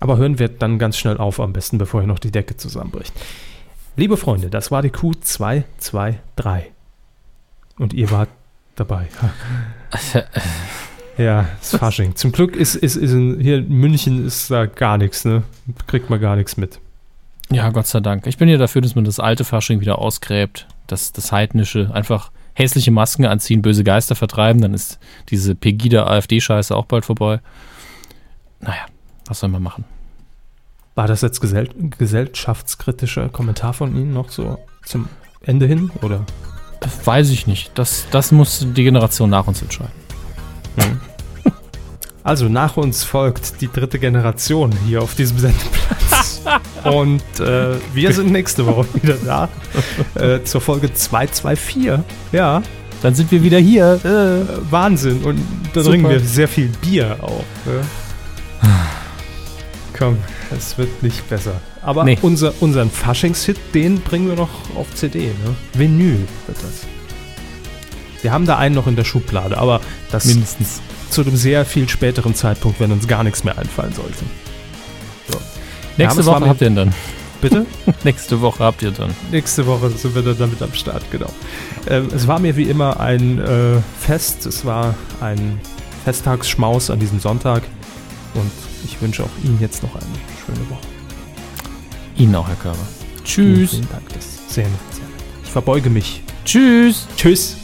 Aber hören wir dann ganz schnell auf, am besten, bevor hier noch die Decke zusammenbricht. Liebe Freunde, das war die Q223. Und ihr wart dabei. Ja, ist Fasching. Zum Glück ist, ist, ist in, hier in München ist da gar nichts, ne? Kriegt man gar nichts mit. Ja, Gott sei Dank. Ich bin ja dafür, dass man das alte Fasching wieder ausgräbt. Das, das heidnische. Einfach hässliche Masken anziehen, böse Geister vertreiben. Dann ist diese Pegida-AfD-Scheiße auch bald vorbei. Naja, was soll man machen? War das jetzt gesell gesellschaftskritischer Kommentar von Ihnen noch so zum Ende hin? Oder? Das weiß ich nicht. Das, das muss die Generation nach uns entscheiden. Also nach uns folgt die dritte Generation hier auf diesem Sendeplatz. <laughs> Und äh, wir sind nächste Woche wieder da äh, zur Folge 224. Ja, Dann sind wir wieder hier. äh, Wahnsinn. Und da Super. trinken wir sehr viel Bier auch. Komm, es wird nicht besser. Aber Nee. unser, unseren Faschingshit, den bringen wir noch auf CD. Ne? Vinyl wird das. Wir haben da einen noch in der Schublade, aber das Mindestens. Zu einem sehr viel späteren Zeitpunkt, wenn uns gar nichts mehr einfallen sollte. Nächste es war Woche habt ihr ihn dann. Bitte? <laughs> Nächste Woche habt ihr dann. Nächste Woche sind wir dann damit am Start, genau. Ähm, es war mir wie immer ein äh, Fest. Es war ein Festtagsschmaus an diesem Sonntag. Und ich wünsche auch Ihnen jetzt noch eine schöne Woche. Ihnen auch, Herr Körber. Tschüss. Vielen Dank, das sehr. Sehr nett. Ich verbeuge mich. Tschüss. Tschüss.